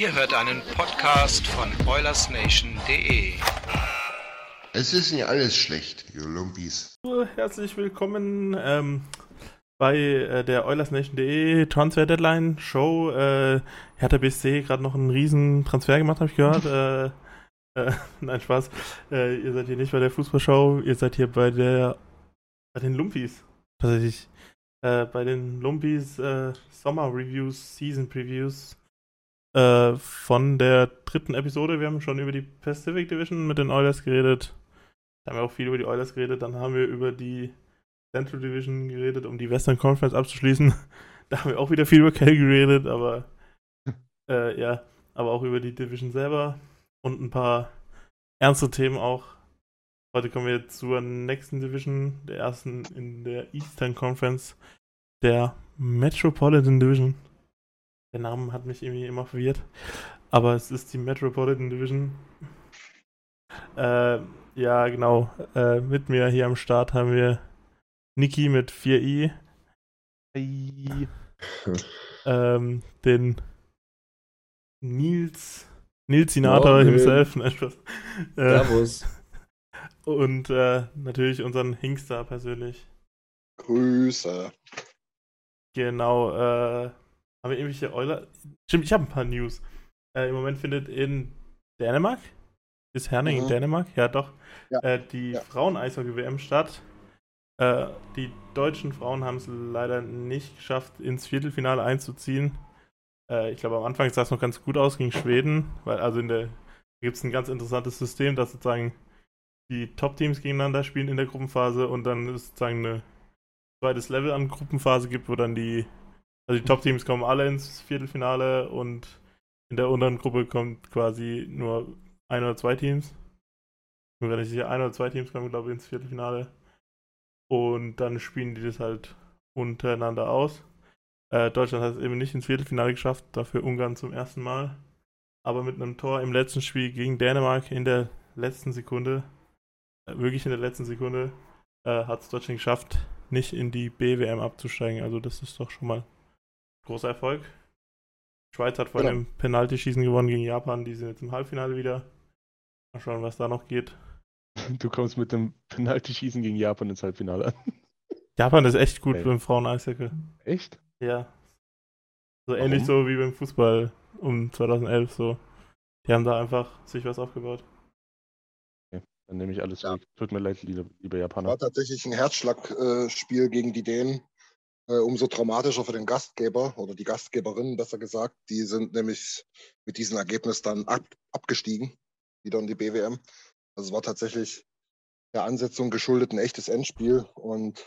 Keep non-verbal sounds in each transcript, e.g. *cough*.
Ihr hört einen Podcast von OilersNation.de. Es ist nicht alles schlecht, ihr Lumpis. Herzlich willkommen ähm, bei äh, der OilersNation.de Transfer Deadline Show. Äh, Hertha BSC gerade noch einen riesen Transfer gemacht, habe ich gehört. *laughs* äh, äh, *laughs* nein, Spaß. Äh, ihr seid hier nicht bei der Fußballshow, ihr seid hier bei der bei den Lumpis. Tatsächlich. Äh, bei den Lumpis äh, Sommer Reviews, Season Previews äh, von der dritten Episode. Wir haben schon über die Pacific Division mit den Oilers geredet. Da haben wir auch viel über die Oilers geredet. Dann haben wir über die Central Division geredet, um die Western Conference abzuschließen. *laughs* Da haben wir auch wieder viel über Calgary geredet, aber *laughs* äh, ja, aber auch über die Division selber und ein paar ernste Themen auch. Heute kommen wir zur nächsten Division, der ersten in der Eastern Conference, der Metropolitan Division. Der Name hat mich irgendwie immer verwirrt, aber es ist die Metropolitan Division. Äh, ja, genau. Äh, mit mir hier am Start haben wir Niki mit 4i. Hi. ähm, den Nils, Nils Sinator Morgen. himself. Nein, Spaß. Äh, Servus. und äh, natürlich unseren Hinkster persönlich. Grüße. Genau. Äh, haben wir irgendwelche Euler? Stimmt, ich habe ein paar News. Äh, Im Moment findet in Dänemark, ist Herning in Mhm. Dänemark? Ja, doch. Ja. Äh, die Ja. Frauen-Eishockey-WM statt. Äh, die deutschen Frauen haben es leider nicht geschafft, ins Viertelfinale einzuziehen. Äh, ich glaube, am Anfang sah es noch ganz gut aus gegen Schweden, weil also in der gibt es ein ganz interessantes System, dass sozusagen die Top-Teams gegeneinander spielen in der Gruppenphase und dann ist sozusagen ein zweites Level an Gruppenphase gibt, wo dann die, also die Top-Teams kommen alle ins Viertelfinale und in der unteren Gruppe kommt quasi nur ein oder zwei Teams. Ich mir nicht sicher, ein oder zwei Teams kommen, glaube ich, ins Viertelfinale. Und dann spielen die das halt untereinander aus. Äh, Deutschland hat es eben nicht ins Viertelfinale geschafft, dafür Ungarn zum ersten Mal. Aber mit einem Tor im letzten Spiel gegen Dänemark in der letzten Sekunde, äh, wirklich in der letzten Sekunde, äh, hat es Deutschland geschafft, nicht in die BWM abzusteigen. Also das ist doch schon mal großer Erfolg. Die Schweiz hat vor Genau. einem Penaltyschießen gewonnen gegen Japan. Die sind jetzt im Halbfinale wieder. Mal schauen, was da noch geht. Du kommst mit dem Penalty-Schießen gegen Japan ins Halbfinale an. *laughs* Japan ist echt gut Okay. beim Frauen-Eishockey. Echt? Ja. So ähnlich so wie beim Fußball um 2011 so. Die haben da einfach sich was aufgebaut. Dann nehme ich alles Ja. zurück. Tut mir leid, lieber, lieber Japaner. War tatsächlich ein Herzschlagspiel gegen die Dänen. Äh, umso traumatischer für den Gastgeber oder die Gastgeberin, besser gesagt. Die sind nämlich mit diesem Ergebnis dann ab, abgestiegen, wieder in die BWM. Also es war tatsächlich der Ansetzung geschuldet ein echtes Endspiel und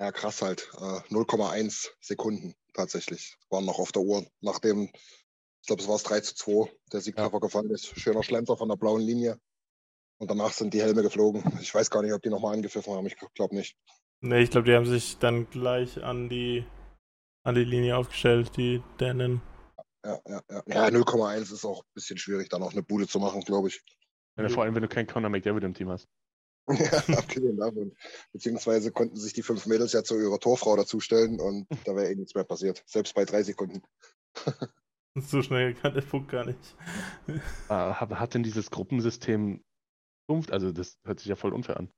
ja, krass halt. Äh, 0,1 Sekunden tatsächlich waren noch auf der Uhr, nachdem, ich glaube, es war es 3 zu 2, der Siegtreffer gefallen ist. Schöner Schlenzer von der blauen Linie. Und danach sind die Helme geflogen. Ich weiß gar nicht, ob die nochmal angepfiffen haben. Ich glaube nicht. Ne, ich glaube, die haben sich dann gleich an die an die Linie aufgestellt, die Dänen. Ja, ja, ja. ja 0,1 ist auch ein bisschen schwierig, da noch eine Bude zu machen, glaube ich. Ja, vor allem, wenn du keinen Conor McDavid im Team hast. *laughs* ja, abgesehen davon. Beziehungsweise konnten sich die fünf Mädels ja zu ihrer Torfrau dazustellen und da wäre eh nichts mehr passiert. Selbst bei drei Sekunden. *laughs* So schnell kann der Puck gar nicht. Ah, hat, hat denn dieses Gruppensystem? Also, das hört sich ja voll unfair an.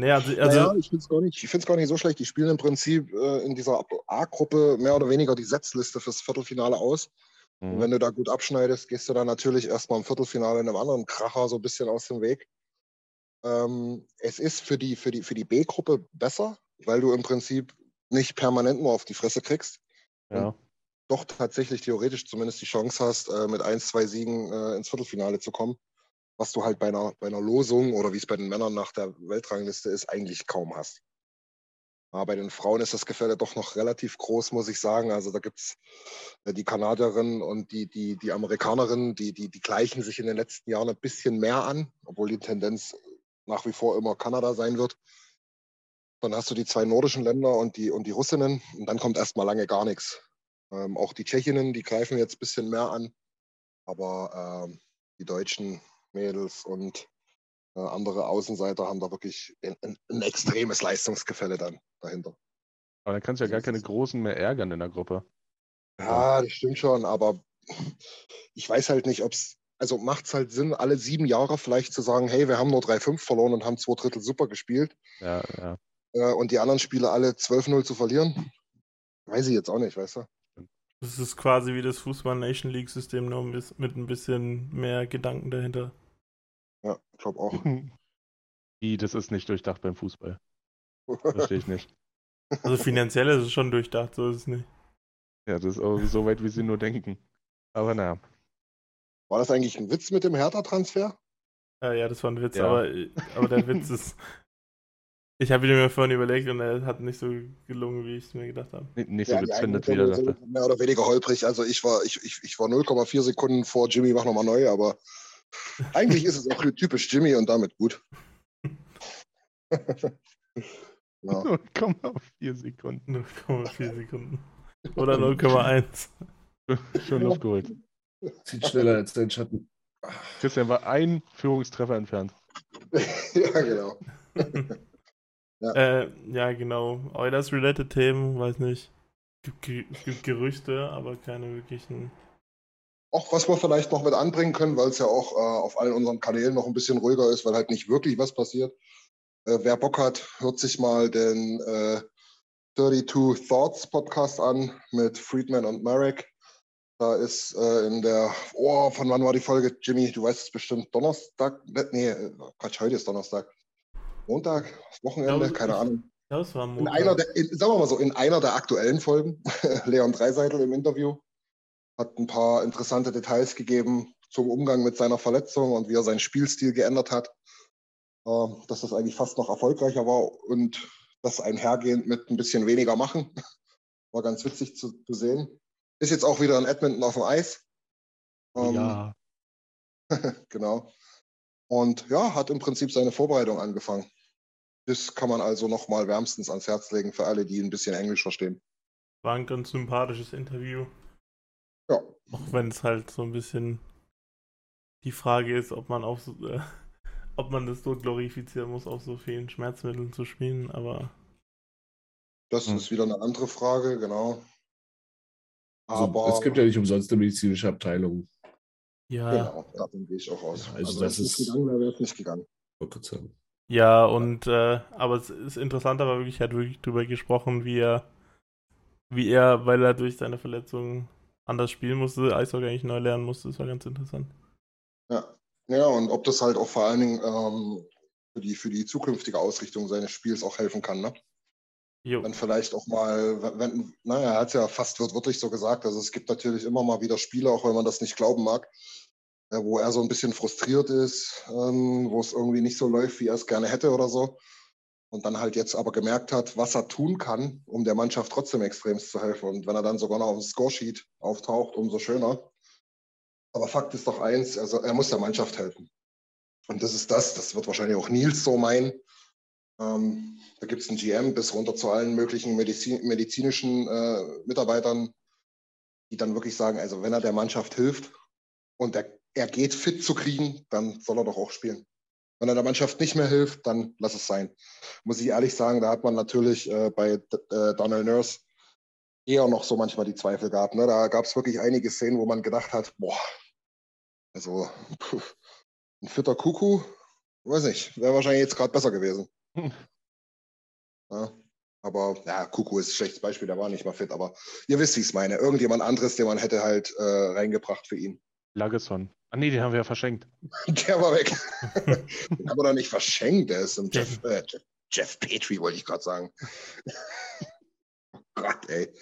Nee, also, also naja, ich finde es gar, nicht- gar nicht so schlecht. Die spielen im Prinzip äh, in dieser A-Gruppe mehr oder weniger die Setzliste fürs Viertelfinale aus. Und Mhm. wenn du da gut abschneidest, gehst du dann natürlich erstmal im Viertelfinale in einem anderen Kracher so ein bisschen aus dem Weg. Ähm, es ist für die, für die, für die B-Gruppe besser, weil du im Prinzip nicht permanent nur auf die Fresse kriegst. Ja. Doch tatsächlich theoretisch zumindest die Chance hast, äh, mit ein, zwei Siegen äh, ins Viertelfinale zu kommen. Was du halt bei einer, bei einer Losung oder wie es bei den Männern nach der Weltrangliste ist, eigentlich kaum hast. Aber bei den Frauen ist das Gefälle doch noch relativ groß, muss ich sagen. Also da gibt es die Kanadierinnen und die, die, die Amerikanerinnen, die, die, die gleichen sich in den letzten Jahren ein bisschen mehr an, obwohl die Tendenz nach wie vor immer Kanada sein wird. Dann hast du die zwei nordischen Länder und die, und die Russinnen und dann kommt erstmal lange gar nichts. Ähm, auch die Tschechinnen, die greifen jetzt ein bisschen mehr an. Aber ähm, die deutschen Mädels und äh, andere Außenseiter haben da wirklich ein, ein, ein extremes Leistungsgefälle dann dahinter. Aber dann kannst du ja gar keine Großen mehr ärgern in der Gruppe. Ja, das stimmt schon, aber ich weiß halt nicht, ob es, also macht es halt Sinn, alle sieben Jahre vielleicht zu sagen, hey, wir haben nur 3-5 verloren und haben zwei Drittel super gespielt Ja, ja. äh, und die anderen Spiele alle 12-0 zu verlieren? Weiß ich jetzt auch nicht, weißt du? das ist quasi wie das Fußball Nation League System, nur mit ein bisschen mehr Gedanken dahinter. Ich glaube auch. *laughs* Wie, das ist nicht durchdacht beim Fußball. Verstehe ich nicht. *laughs* Also finanziell ist es schon durchdacht, so ist es nicht. Ja, das ist auch so weit, wie sie nur denken. Aber naja. War das eigentlich ein Witz mit dem Hertha-Transfer? Ja, ja, das war ein Witz, Ja. aber, aber der Witz *laughs* ist. Ich habe ihn mir vorhin überlegt und er hat nicht so gelungen, wie ich es mir gedacht habe. Nicht, nicht so Ja, gezündet, wie Einwürfe er dachte. mehr oder weniger holprig. Also ich war, ich, ich, ich war 0,4 Sekunden vor Jimmy, mach nochmal neu, aber eigentlich ist es auch typisch Jimmy und damit gut. *laughs* ja. 0,4 Sekunden. 0,4 *laughs* Sekunden. Oder 0,1. *laughs* Schon Luft geholt. Sieht schneller als dein Schatten. Christian war ein Führungstreffer entfernt. ja, genau. Äh, ja, genau. Oilers-related Themen, weiß nicht. Es gibt Gerüchte, aber keine wirklichen. Auch was wir vielleicht noch mit anbringen können, weil es ja auch äh, auf allen unseren Kanälen noch ein bisschen ruhiger ist, weil halt nicht wirklich was passiert. Äh, wer Bock hat, hört sich mal den äh, 32 Thoughts Podcast an mit Friedman und Marek. Da ist äh, in der, oh, von wann war die Folge? Jimmy, du weißt es bestimmt, Donnerstag? Ne, Nee, äh, Quatsch, heute ist Donnerstag. Montag, Wochenende, Ja, keine Ahnung. Das war In Montag. einer der, in, sagen wir mal so, in einer der aktuellen Folgen, *laughs* Leon Dreiseitel im Interview, hat ein paar interessante Details gegeben zum Umgang mit seiner Verletzung und wie er seinen Spielstil geändert hat. Äh, dass das eigentlich fast noch erfolgreicher war und das einhergehend mit ein bisschen weniger machen. *laughs* War ganz witzig zu, zu sehen. Ist jetzt auch wieder in Edmonton auf dem Eis. Ähm, ja. *laughs* genau. Und ja, hat im Prinzip seine Vorbereitung angefangen. Das kann man also nochmal wärmstens ans Herz legen für alle, die ein bisschen Englisch verstehen. War ein ganz sympathisches Interview. Ja, Auch wenn es halt so ein bisschen die Frage ist, ob man auch so, äh, *laughs* ob man das so glorifizieren muss, auf so vielen Schmerzmitteln zu spielen, aber das Hm. ist wieder eine andere Frage, genau. Also, Aber es gibt ja nicht umsonst eine medizinische Abteilung. ja. genau, davon gehe ich auch aus. Ja, also also das ist- gegangen wäre, wäre es nicht gegangen. Ja, und äh, aber es ist interessant, aber wirklich, er hat wirklich drüber gesprochen, wie er, wie er, weil er durch seine Verletzung anders spielen musste, Eishockey eigentlich neu lernen musste, das war ganz interessant. Ja. ja, und ob das halt auch vor allen Dingen ähm, für, die, für die zukünftige Ausrichtung seines Spiels auch helfen kann, ne? Jo. Dann vielleicht auch mal, wenn, naja, er hat es ja fast wörtlich so gesagt, also es gibt natürlich immer mal wieder Spiele, auch wenn man das nicht glauben mag, äh, wo er so ein bisschen frustriert ist, ähm, wo es irgendwie nicht so läuft, wie er es gerne hätte oder so. Und dann halt jetzt aber gemerkt hat, was er tun kann, um der Mannschaft trotzdem extremst zu helfen. Und wenn er dann sogar noch auf dem Scoresheet auftaucht, umso schöner. Aber Fakt ist doch eins, also er muss der Mannschaft helfen. Und das ist das, das wird wahrscheinlich auch Nils so meinen. Ähm, da gibt es einen GM bis runter zu allen möglichen Medizin, medizinischen äh, Mitarbeitern, die dann wirklich sagen, also wenn er der Mannschaft hilft und er, er geht fit zu kriegen, dann soll er doch auch spielen. Wenn er der Mannschaft nicht mehr hilft, dann lass es sein. Muss ich ehrlich sagen, da hat man natürlich äh, bei äh, Donald Nurse eher noch so manchmal die Zweifel gehabt. Ne? Da gab es wirklich einige Szenen, wo man gedacht hat, boah, also puh, ein fitter Kuckuck, weiß nicht, wäre wahrscheinlich jetzt gerade besser gewesen. *laughs* Ja. Aber ja, Kuku ist ein schlechtes Beispiel, der war nicht mal fit, aber ihr wisst, wie ich es meine. Irgendjemand anderes, den man hätte halt äh, reingebracht für ihn. Lagesson. Ah nee, den haben wir ja verschenkt. *laughs* Der war weg. den haben wir doch nicht verschenkt. Der ist ein Jeff, äh, Jeff, Jeff Petrie, wollte ich gerade sagen. *laughs* oh Gott, ey.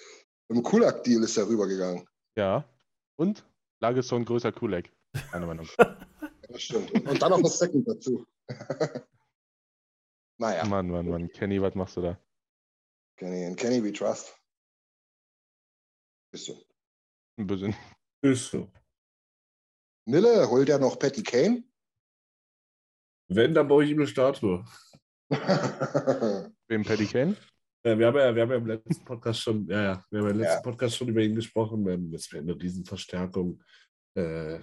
Im Kulak-Deal ist er rübergegangen. Ja. Und Lagesson größer Kulek. Meine Meinung. *laughs* Das stimmt. Und, dann noch das Second dazu. naja. Mann, Mann, Mann. Kenny, was machst du da? Kenny, in Kenny we trust. Bisschen. Ein bisschen. Ist so. Nille, holt er noch Patty Kane? Wenn, dann baue ich ihm eine Statue. *laughs* Wem Paddy Kane? Ja, wir, haben ja, wir haben ja im letzten Podcast schon, ja, ja, wir haben ja im letzten Ja. Podcast schon über ihn gesprochen. Das wäre eine Riesenverstärkung. Äh,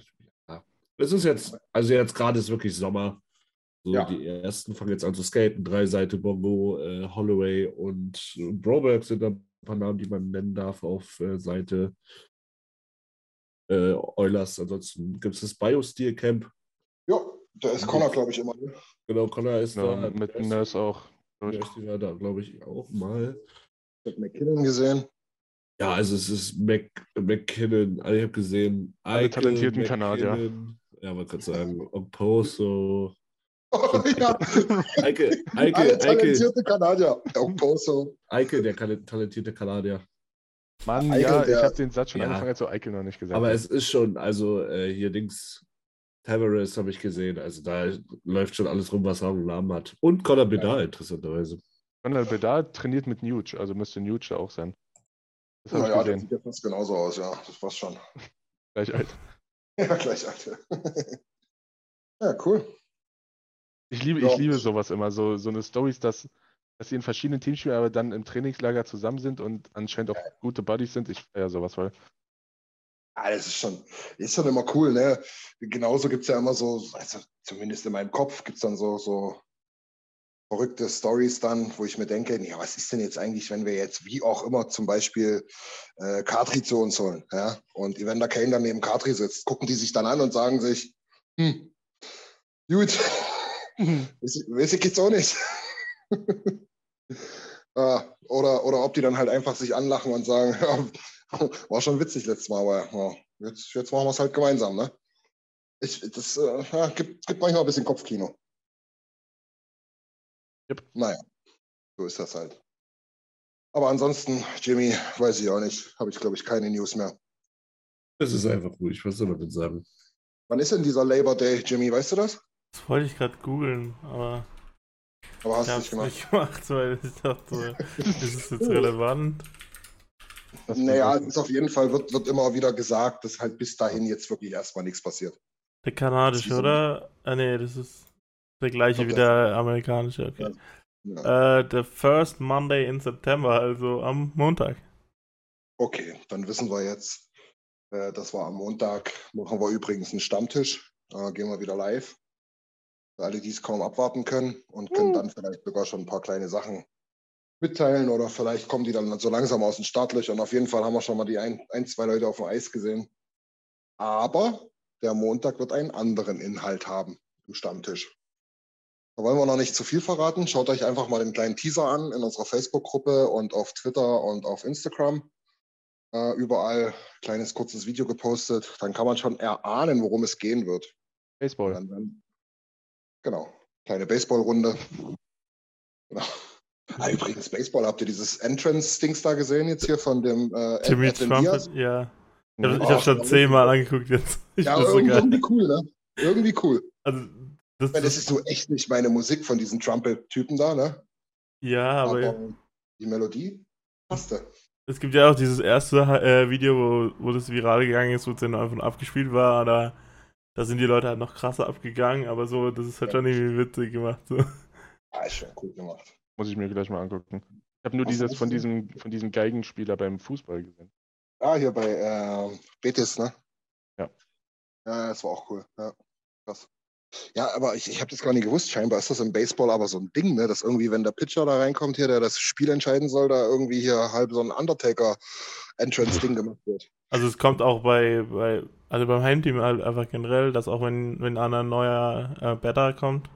ja. Es ist jetzt, also jetzt gerade ist wirklich Sommer. So, Ja. Die ersten fangen jetzt an zu skaten. Drei Seite Bongo, äh, Holloway und Broberg sind da ein paar Namen, die man nennen darf auf äh, Seite äh, Eulers. Ansonsten gibt es das Biosteel Camp. ja, da ist Connor, glaube ich, immer. ne? Genau, Connor ist Ja, da. mit Nurse- Nurse auch. Nurse war da, glaube ich, auch mal. Ich habe McKinnon gesehen. Ja, also es ist Mac, McKinnon, also ich habe gesehen, Alle talentierten Kanadier. Ja, man kann sagen, Oposo, Oh, *laughs* ja, Eike, Eike, Eike, talentierte Kanadier. Oposo. Eike, der talentierte Kanadier. Mann, Eichel, ja, ich der- habe den Satz schon Ja. angefangen, als du Eichel noch nicht gesagt Aber es ist schon, also äh, hier Dings, Tavares habe ich gesehen, also da läuft schon alles rum, was Rang und Namen hat. Und Conor Bedard, interessanterweise. Conor Bedard trainiert mit Nuge, also müsste Nuge da auch sein. Das ich der gesehen. sieht ja fast genauso aus, ja. Das passt schon. *laughs* Gleich alt. *laughs* Ja, gleich alt. *laughs* ja, cool. Ich liebe, Ja. ich liebe sowas immer, so, so eine Stories, dass, dass sie in verschiedenen Teams spielen, aber dann im Trainingslager zusammen sind und anscheinend auch gute Buddies sind. Ich feiere sowas voll. Ah, das ist schon, ist schon immer cool, ne? Genauso gibt es ja immer so, also zumindest in meinem Kopf gibt es dann so, so verrückte Stories dann, wo ich mir denke, ja, was ist denn jetzt eigentlich, wenn wir jetzt wie auch immer zum Beispiel äh, Katri zu uns holen, ja? Und Evander Kane dann neben Katri sitzt, gucken die sich dann an und sagen sich, hm, gut, ich- weiß ich jetzt auch nicht. *laughs* Ah, oder, oder ob die dann halt einfach sich anlachen und sagen, *laughs* war schon witzig letztes Mal, aber ja, jetzt, jetzt machen wir es halt gemeinsam, ne? Ich, das äh, ja, gibt, gibt manchmal ein bisschen Kopfkino. Yep. Naja, so ist das halt. Aber ansonsten, Jimmy, weiß ich auch nicht. Habe ich, glaube ich, keine News mehr. Das ist einfach ruhig, was soll man denn sagen? Wann ist denn dieser Labor Day, Jimmy? Weißt du das? Das wollte ich gerade googeln, aber Aber hast ich du nicht gemacht. nicht gemacht, weil ich dachte, ist es jetzt *laughs* relevant? Das Naja, es ist auf jeden Fall, wird, wird immer wieder gesagt, dass halt bis dahin jetzt wirklich erstmal nichts passiert. Der kanadische, ist oder? Ah, nee, das ist der gleiche wie der- amerikanische. Okay. Ja. Äh, the first Monday in September, also am Montag. Okay, dann wissen wir jetzt, äh, das war am Montag. Machen wir übrigens einen Stammtisch. Äh, gehen wir wieder live. Alle, die es kaum abwarten können und können dann vielleicht sogar schon ein paar kleine Sachen mitteilen oder vielleicht kommen die dann so langsam aus den Startlöchern. Auf jeden Fall haben wir schon mal die ein, ein zwei Leute auf dem Eis gesehen. Aber der Montag wird einen anderen Inhalt haben im Stammtisch. Da wollen wir noch nicht zu viel verraten. Schaut euch einfach mal den kleinen Teaser an in unserer Facebook-Gruppe und auf Twitter und auf Instagram. Äh, überall kleines kurzes Video gepostet. Dann kann man schon erahnen, worum es gehen wird. Baseball. Dann, dann, genau, kleine Baseballrunde. Genau. Ah, übrigens, Baseball, habt ihr dieses Entrance-Dings da gesehen jetzt hier von dem äh, Ed- Jimmy Edwin Trump, Diaz? ja. Ich habe Oh, hab schon zehnmal angeguckt jetzt. Ich Ja, find's so irgendwie, irgendwie cool, ne? Irgendwie cool. Also, das, Weil das ist so echt nicht meine Musik von diesen Trumpet-Typen da, ne? ja, aber, Aber die Melodie passte. es gibt ja auch dieses erste äh, Video, wo, wo das viral gegangen ist, wo es dann einfach abgespielt war. Da, da sind die Leute halt noch krasser abgegangen, aber so, das ist halt schon irgendwie witzig gemacht. So. Ah, ist schon cool gemacht. Muss ich mir gleich mal angucken. Ich habe nur Was dieses von diesem, von diesem Geigenspieler beim Fußball gesehen. Ah, hier bei äh, Betis, ne? Ja. Ja, das war auch cool. Ja, krass. Ja, aber ich, ich habe das gar nicht gewusst. Scheinbar ist das im Baseball aber so ein Ding, ne? Dass irgendwie, wenn der Pitcher da reinkommt, hier, der das Spiel entscheiden soll, da irgendwie hier halb so ein Undertaker-Entrance-Ding gemacht wird. Also es kommt auch bei, bei also beim Heimteam halt einfach generell, dass auch wenn, wenn einer neuer äh, Batter kommt,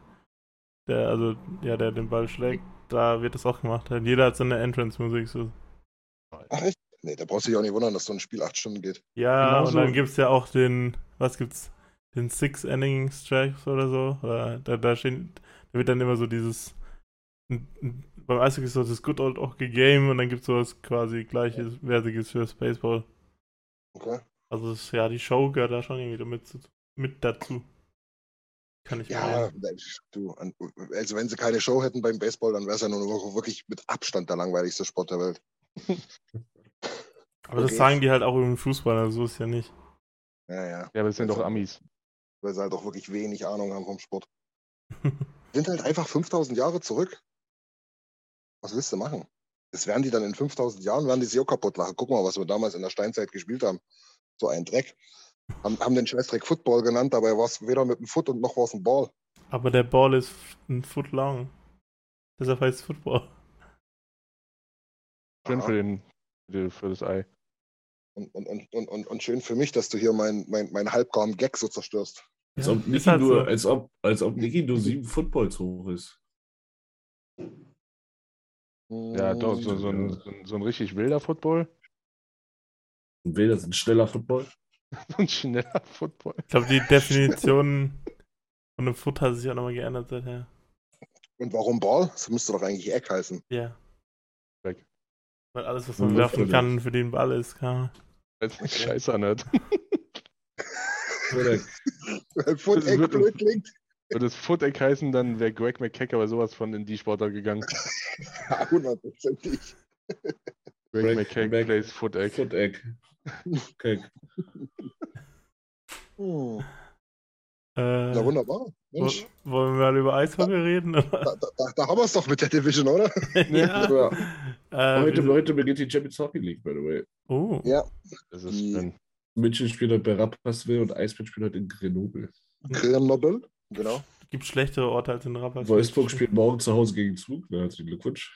der, also ja, der den Ball schlägt, da wird das auch gemacht. Und jeder hat seine Entrance-Musik. So. Ach echt? Nee, da brauchst du dich auch nicht wundern, dass so ein Spiel acht Stunden geht. Ja, Genauso- und dann gibt's ja auch den, was gibt's? Den Six Ending Strikes oder so. Oder da, da stehen, da wird dann immer so dieses, n- n- beim Eishockey ist so das Good Old Hockey Game und dann gibt's sowas quasi gleiches, wertiges für Spaceball. Okay. Also das, ja, die Show gehört da schon irgendwie damit mit dazu. Kann ich Ja, du, also wenn sie keine Show hätten beim Baseball, dann wäre es ja nur noch wirklich mit Abstand der langweiligste Sport der Welt. Aber das okay. sagen die halt auch im Fußball, also so ist ja nicht. Ja, ja. Ja, aber das sind doch Amis. Weil sie halt auch wirklich wenig Ahnung haben vom Sport. *laughs* Sind halt einfach 5000 Jahre zurück. Was willst du machen? Das werden die dann in 5000 Jahren, werden die sich auch kaputt lachen. Guck mal, was wir damals in der Steinzeit gespielt haben. So ein Dreck. Haben, haben den Scheißdreck Football genannt, dabei war es weder mit dem Foot und noch war es ein Ball. Aber der Ball ist ein Foot lang. Deshalb heißt es Football. Schön für, den, für das Ei. Und, und, und, und, und, und schön für mich, dass du hier meinen mein, mein halbgarnen Gag so zerstörst. Als ob ist Niki halt nur, so. als ob, als ob Niki nur sieben Footballs hoch ist. Ja, doch, so, so, ein, so, ein, so ein richtig wilder Football. Will das ein schneller Football? *laughs* Ein schneller Football. Ich glaube, die Definition von einem Foot hat sich auch nochmal geändert seither. Und warum Ball? Das müsste doch eigentlich Eck heißen. Ja. Weg. Weil alles, was man werfen kann, für den Ball ist, kann. Als Scheiße anhört. Oder Weil Foot Eck blöd klingt. Würde es Footeck heißen, dann wäre Greg McKeck aber sowas von in die Sportart gegangen. *laughs* Ja, hundertprozentig. Greg, Greg McKeck Mac- plays Footeck. Foot-Egg. Okay. *laughs* Hm. Äh, Ja, wunderbar. Mensch, wollen wir mal über Eishockey reden? da, da, da- da haben wir es doch mit der Division, oder? *laughs* ja. Ja. Äh, Heute, heute beginnt die Champions Hockey League, by the way. oh. Ja. Das ist Die-. München spielt heute bei Rapperswil und Eisbären spielt heute in Grenoble. Grenoble. Genau. Gibt schlechtere Orte als in Rappers. Wolfsburg spielt morgen zu Hause gegen Zug. Na, herzlichen Glückwunsch.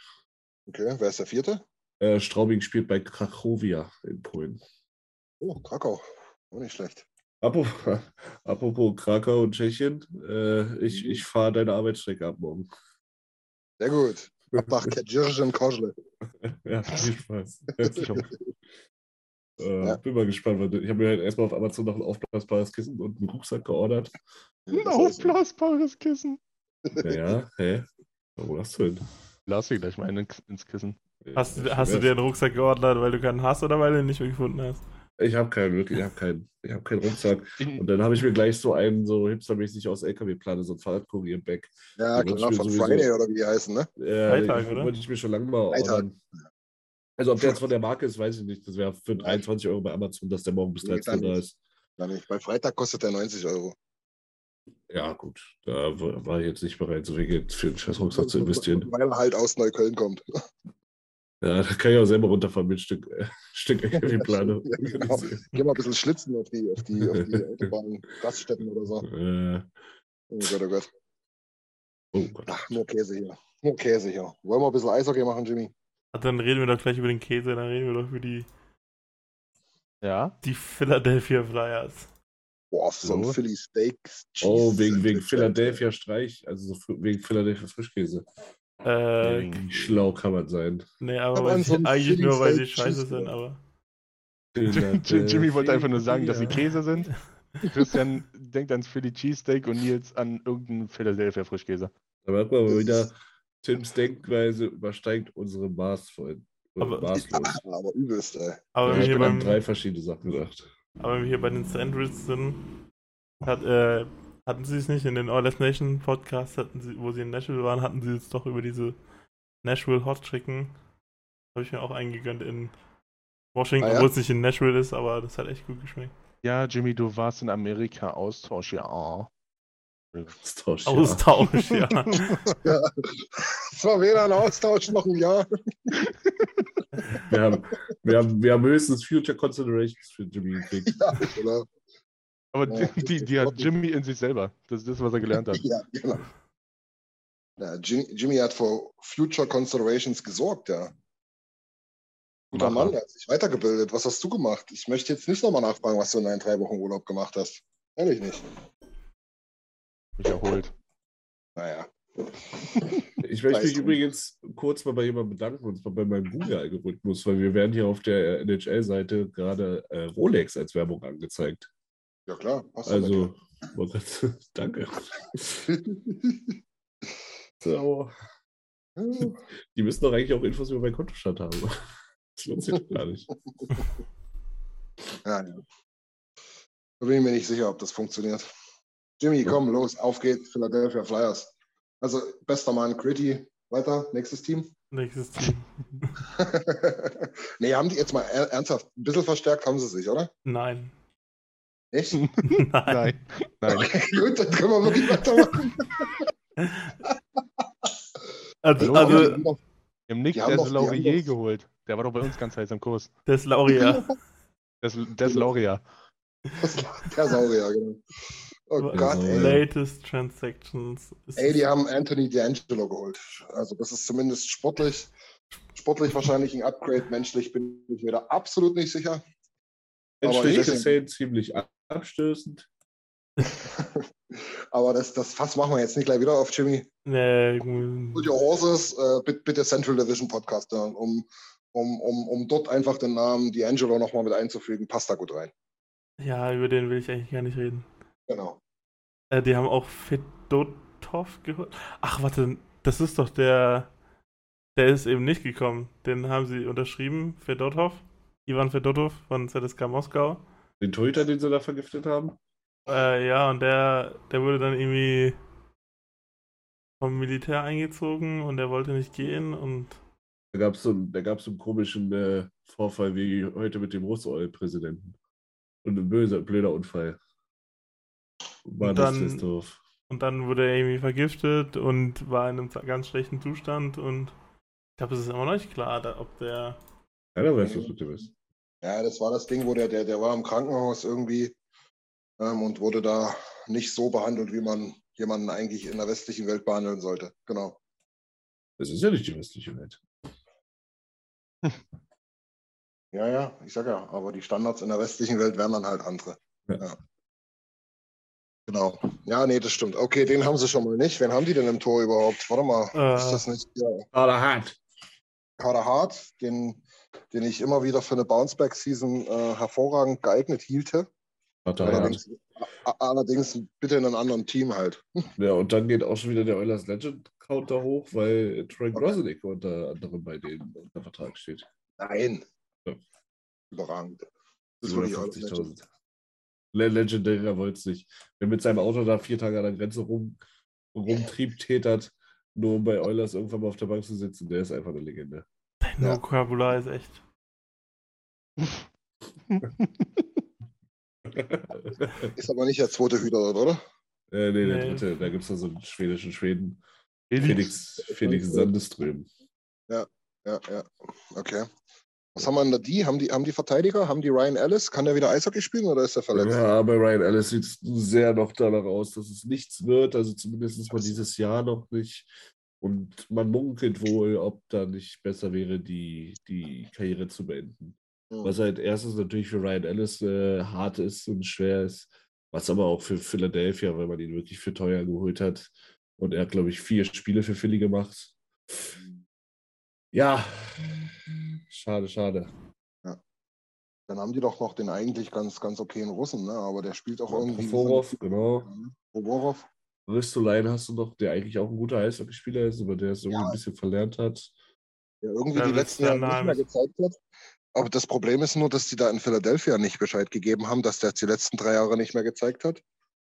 Okay, wer ist der vierte? Äh, Straubing spielt bei Krachowia in Polen. Oh, Krakau. Auch nicht schlecht. Apropos, *laughs* apropos Krakau und Tschechien, äh, ich, ich fahre deine Arbeitsstrecke ab morgen. Sehr gut. Ab nach *laughs* Kedzirjen Kozle. ja, viel Spaß. *laughs* Äh, Ja. Bin mal gespannt. Weil ich habe mir halt erstmal auf Amazon noch ein aufblasbares Kissen und einen Rucksack geordert. Ein aufblasbares Kissen. Naja, hä? Wo hast du hin? Lass dir gleich mal einen ins Kissen. Hast, Ja, du- hast du dir einen Rucksack geordnet, weil du keinen hast oder weil du ihn nicht mehr gefunden hast? Ich habe keinen, wirklich, ich habe keinen, ich habe keinen Rucksack. Und dann habe ich mir gleich so einen so hipstermäßig aus LKW-Plane, so ein Fahrradkurier-Bag. Ja, klar, mir von sowieso- Friday oder wie die heißen, ne? Ja, Freitag, oder? wollte ich mir schon lange mal Freitag. ordern. Also ob der jetzt von der Marke ist, weiß ich nicht. Das wäre für 23 Euro bei Amazon, dass der morgen bis Nee, 13 Uhr da ist. Dann nicht. Bei Freitag kostet der 90 Euro. Ja, gut. Da war ich jetzt nicht bereit, so viel Geld für einen scheiß Rucksack zu investieren. *laughs* Weil er halt aus Neukölln kommt. Ja, da kann ich auch selber runterfahren mit Stück, äh, *laughs* Stück LKW-Plane. Ja, genau. *laughs* Geh mal ein bisschen schlitzen auf die, auf die, auf die Autobahn, Gaststätten oder so. Äh, Oh Gott, oh Gott. oh Gott. Ach, nur Käse hier. Nur Käse hier. Wollen wir ein bisschen Eishockey machen, Jimmy? Ah, Dann reden wir doch gleich über den Käse, dann reden wir doch über die, ja, die Philadelphia Flyers. Boah, so ein. Philly Steak. Oh, wegen, wegen Philadelphia Streich, also so wegen Philadelphia Frischkäse. Äh, Wie schlau kann man sein. nee, aber Aber weil so eigentlich Philly nur, weil sie Steak scheiße Cheese, sind, ja. aber. Jimmy wollte einfach nur sagen, dass sie. Käse sind. *laughs* Christian denkt ans Philly Cheesesteak und Nils an irgendeinen Philadelphia Frischkäse. Da merkt man mal wieder, Tims Denkweise übersteigt unsere Maßvoll. Aber- maßlos. Aber übelst, ey. Aber Ja, ich beim, drei verschiedene Sachen gedacht. Aber wenn wir hier bei den Sandwiches sind, hat, äh, hatten sie es nicht in den Oilers Nation Podcast, hatten sie, wo sie in Nashville waren, hatten sie es doch über diese Nashville Hot Chicken. Habe ich mir auch eingegönnt in Washington, Ah, ja? obwohl es nicht in Nashville ist, aber das hat echt gut geschmeckt. Ja, Jimmy, du warst in Amerika Austausch, ja. Austausch. Austausch, ja. Ja. *laughs* Es war weder ein Austausch noch ein Jahr. Wir haben, wir, haben, wir haben höchstens Future Considerations für Jimmy gekriegt. Ja, genau. Aber Ja, die, die, die hat Jimmy in sich selber. Das ist das, was er gelernt hat. Ja, genau. Ja, Jim- Jimmy hat für Future Considerations gesorgt, ja. Guter. Mann, der hat sich weitergebildet. Was hast du gemacht? Ich möchte jetzt nicht nochmal nachfragen, was du in deinen drei Wochen Urlaub gemacht hast. Ehrlich nicht. Mich erholt. Naja, Ich möchte mich übrigens kurz mal bei jemandem bedanken, und zwar bei meinem Google-Algorithmus, weil wir werden hier auf der NHL-Seite gerade äh, Rolex als Werbung angezeigt. Ja klar, passt Also, *laughs* danke. *laughs* So. Die müssen doch eigentlich auch Infos über meinen Kontostand haben. *laughs* Das lohnt sich doch gar nicht. Ja, ja. Da bin ich mir nicht sicher, ob das funktioniert. Jimmy, komm, los, auf geht's, Philadelphia Flyers. Also, bester Mann, Gritty. Weiter, nächstes Team. Nächstes Team. *laughs* nee, haben die jetzt mal er- ernsthaft, ein bisschen verstärkt haben sie sich, oder? Nein. Echt? *laughs* Nein. Nein. Nein. Okay, gut, dann können wir wirklich weitermachen. *laughs* Also, Hallo? also Wir haben Nick Des die haben Laurier geholt. Der war doch bei uns ganz heiß am Kurs. das Lauria. Des, Des Laurier. Das, der Saurier, genau. Oh Gott, ey. Latest Transactions. Ey, die haben Anthony D'Angelo geholt. Also, das ist zumindest sportlich, sportlich wahrscheinlich ein Upgrade. Menschlich bin ich mir da absolut nicht sicher. Aber Menschlich deswegen- gesehen ziemlich abstößend. *laughs* Aber das, das Fass machen wir jetzt nicht gleich wieder auf, Jimmy. Nee, Hold your horses, äh, bitte, bitte Central Division Podcast hören, um, um, um, um dort einfach den Namen D'Angelo nochmal mit einzufügen. Passt da gut rein. ja, über den will ich eigentlich gar nicht reden. Genau. Äh, die haben auch Fedotov geholt. Ach, warte, das ist doch der. Der ist eben nicht gekommen. Den haben sie unterschrieben, Fedotov. Ivan Fedotov von ZSK Moskau. Den Torhüter, den sie da vergiftet haben. Äh, ja, und der, der wurde dann irgendwie vom Militär eingezogen und der wollte nicht gehen und Da gab es so, einen- da gab's so einen komischen äh, Vorfall wie heute mit dem Russell-Präsidenten. Und ein böser, blöder Unfall. War Und das dann- das doof. Und dann wurde er irgendwie vergiftet und war in einem ganz schlechten Zustand und ich glaube, es ist immer noch nicht klar, da- ob der. Keiner weiß, was mit dem ist. Ja, das war das Ding, wo der, der, der war im Krankenhaus irgendwie ähm, und wurde da nicht so behandelt, wie man jemanden eigentlich in der westlichen Welt behandeln sollte. Genau. Das ist ja nicht die westliche Welt. *laughs* Ja, ja, ich sag ja, aber die Standards in der westlichen Welt wären dann halt andere. Ja. Ja. Genau. Ja, nee, das stimmt. Okay, den haben sie schon mal nicht. Wen haben die denn im Tor überhaupt? Warte mal, äh, ist das nicht ja. Hart? Kader Hart, den, den ich immer wieder für eine Bounceback-Season äh, hervorragend geeignet hielte. Allerdings, allerdings, bitte in einem anderen Team halt. *laughs* Ja, und dann geht auch schon wieder der Oilers Legend Counter hoch, weil Troy Grosenick okay. unter anderem bei denen unter Vertrag steht. Nein. Ja. Überragend. Das 50.000. Legendärer wollte es nicht. Wer mit seinem Auto da vier Tage an der Grenze rum, rumtrieb, tätert, nur um bei Oilers irgendwann mal auf der Bank zu sitzen, der ist einfach eine Legende. Dein Ja. Vokabular ist echt. *laughs* Ist aber nicht der zweite Hüter, oder? äh, nee, der Nee. dritte. Da gibt es noch so einen schwedischen Schweden. Felix. Felix, Felix Sandeström. Ja, ja. Okay. Was haben wir denn die? Haben die, haben die Verteidiger? Haben die Ryan Ellis? Kann der wieder Eishockey spielen oder ist er verletzt? Ja, aber Ryan Ellis sieht sehr noch danach aus, dass es nichts wird. Also zumindest mal dieses Jahr noch nicht. Und man munkelt wohl, ob da nicht besser wäre, die, die Karriere zu beenden. Hm. Was halt erstens natürlich für Ryan Ellis äh, hart ist und schwer ist. Was aber auch für Philadelphia, weil man ihn wirklich für teuer geholt hat. Und er hat, glaube ich, vier Spiele für Philly gemacht. Ja, schade, schade. Dann haben die doch noch den eigentlich ganz, ganz okayen Russen, ne? aber der spielt auch irgendwie. Provorov, genau. Provorov. Ristolainen hast du noch, der eigentlich auch ein guter Eishockeyspieler ist, aber der es irgendwie Ja. ein bisschen verlernt hat. der irgendwie Ja, die letzten Jahre nicht mehr gezeigt hat. Aber das Problem ist nur, dass die da in Philadelphia nicht Bescheid gegeben haben, dass der jetzt die letzten drei Jahre nicht mehr gezeigt hat,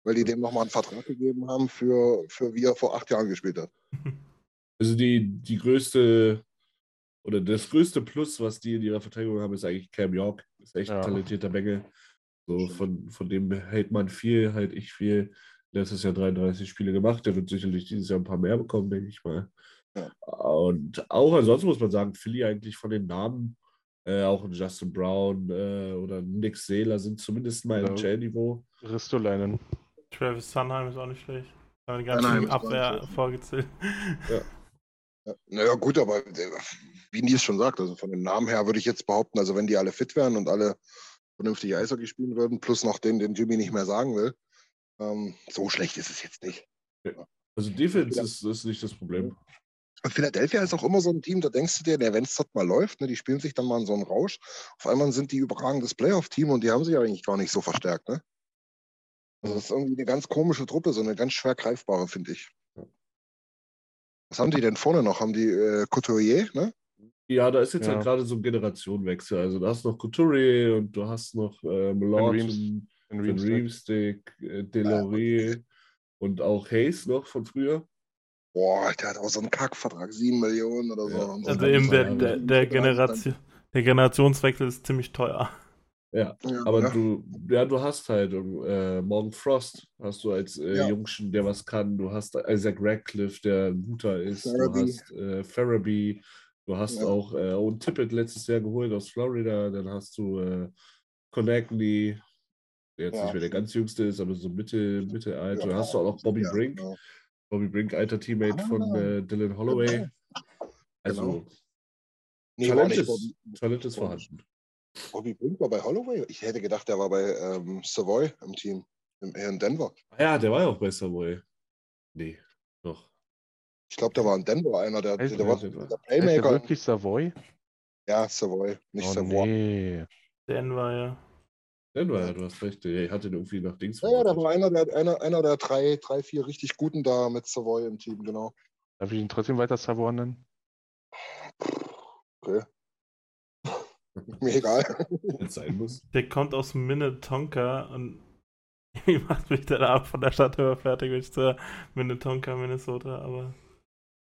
weil die dem nochmal einen Vertrag gegeben haben, für, für wie er vor acht Jahren gespielt hat. *laughs* Also die, die größte oder das größte Plus, was die in ihrer Verteidigung haben, ist eigentlich Cam York. Ist echt ein Ja. talentierter Bengel. So von, von dem hält man viel, halt ich viel. Letztes Jahr 33 Spiele gemacht. Der wird sicherlich dieses Jahr ein paar mehr bekommen, denke ich mal. Ja. Und auch ansonsten muss man sagen, Philly eigentlich von den Namen, äh, auch ein Justin Brown äh, oder ein Nick Seeler sind zumindest mal im. J-Niveau. Ristolainen. Travis Sunheim ist auch nicht schlecht. Haben die ganze Abwehr vorgezählt. Ja, *laughs* naja, gut, aber äh, wie Nils schon sagt, also von den Namen her würde ich jetzt behaupten, also wenn die alle fit wären und alle vernünftig Eishockey spielen würden, plus noch den, den Jimmy nicht mehr sagen will, ähm, so schlecht ist es jetzt nicht. Also Defense ist, ist nicht das Problem. Und Philadelphia ist auch immer so ein Team, da denkst du dir, wenn es dort mal läuft, ne, die spielen sich dann mal in so einen Rausch. Auf einmal sind die überragendes Playoff-Team und die haben sich eigentlich gar nicht so verstärkt. Ne? Also das ist irgendwie eine ganz komische Truppe, so eine ganz schwer greifbare, finde ich. Was haben die denn vorne noch? Haben die äh, Couturier, ne? Ja, da ist jetzt Ja. halt gerade so ein Generationenwechsel. Also du hast noch Couturier und du hast noch äh, Malone. Riemsdyk, äh, Delorier und auch Hayes noch von früher. Boah, der hat auch so einen Kackvertrag, sieben Millionen oder so. Ja. Also eben der, ja- der, der, Generation, der Generationswechsel ist ziemlich teuer. Ja, Ja, aber ja. du, ja, du hast halt äh, Morgan Frost, hast du als äh, Ja. Jungschen, der was kann. Du hast Isaac Radcliffe, der ein guter ist. Farabee. Du hast äh, Farabee. Du hast auch äh, Owen Tippett letztes Jahr geholt aus Florida. Dann hast du äh, Konechny, der jetzt nicht mehr der ganz jüngste ist, aber so Mitte, Mitte alt. Ja, Dann hast du auch noch Bobby Brink. genau. Bobby Brink, alter Teammate von Ah. äh, Dylan Holloway. Genau. Also Genau. Nee, Talent, ist, Talent ist vorhanden. Bobby Brink war bei Holloway. Ich hätte gedacht, der war bei ähm, Savoy im Team, im, hier in Denver. Ah Ja, der war ja auch bei Savoy. Nee, doch. Ich glaube, der war in Denver einer, der, Heißt der war der- der Heißt der Playmaker. wirklich Savoy? Ja, Savoy, nicht Oh, Savoy. nee. Denver, ja. Denver, ja, du hast recht. Ich hatte den irgendwie nach Dings Ja, ja, der verortet. war einer der, einer, einer der drei, drei, vier richtig guten da mit Savoy im Team, genau. Darf ich ihn trotzdem weiter Savoy nennen? Okay. *laughs* Mir egal. Wenn es sein muss. Der kommt aus Minnetonka und *laughs* irgendwie macht mich der ab von der Stadt immer fertig, wenn ich zur Minnetonka, Minnesota, aber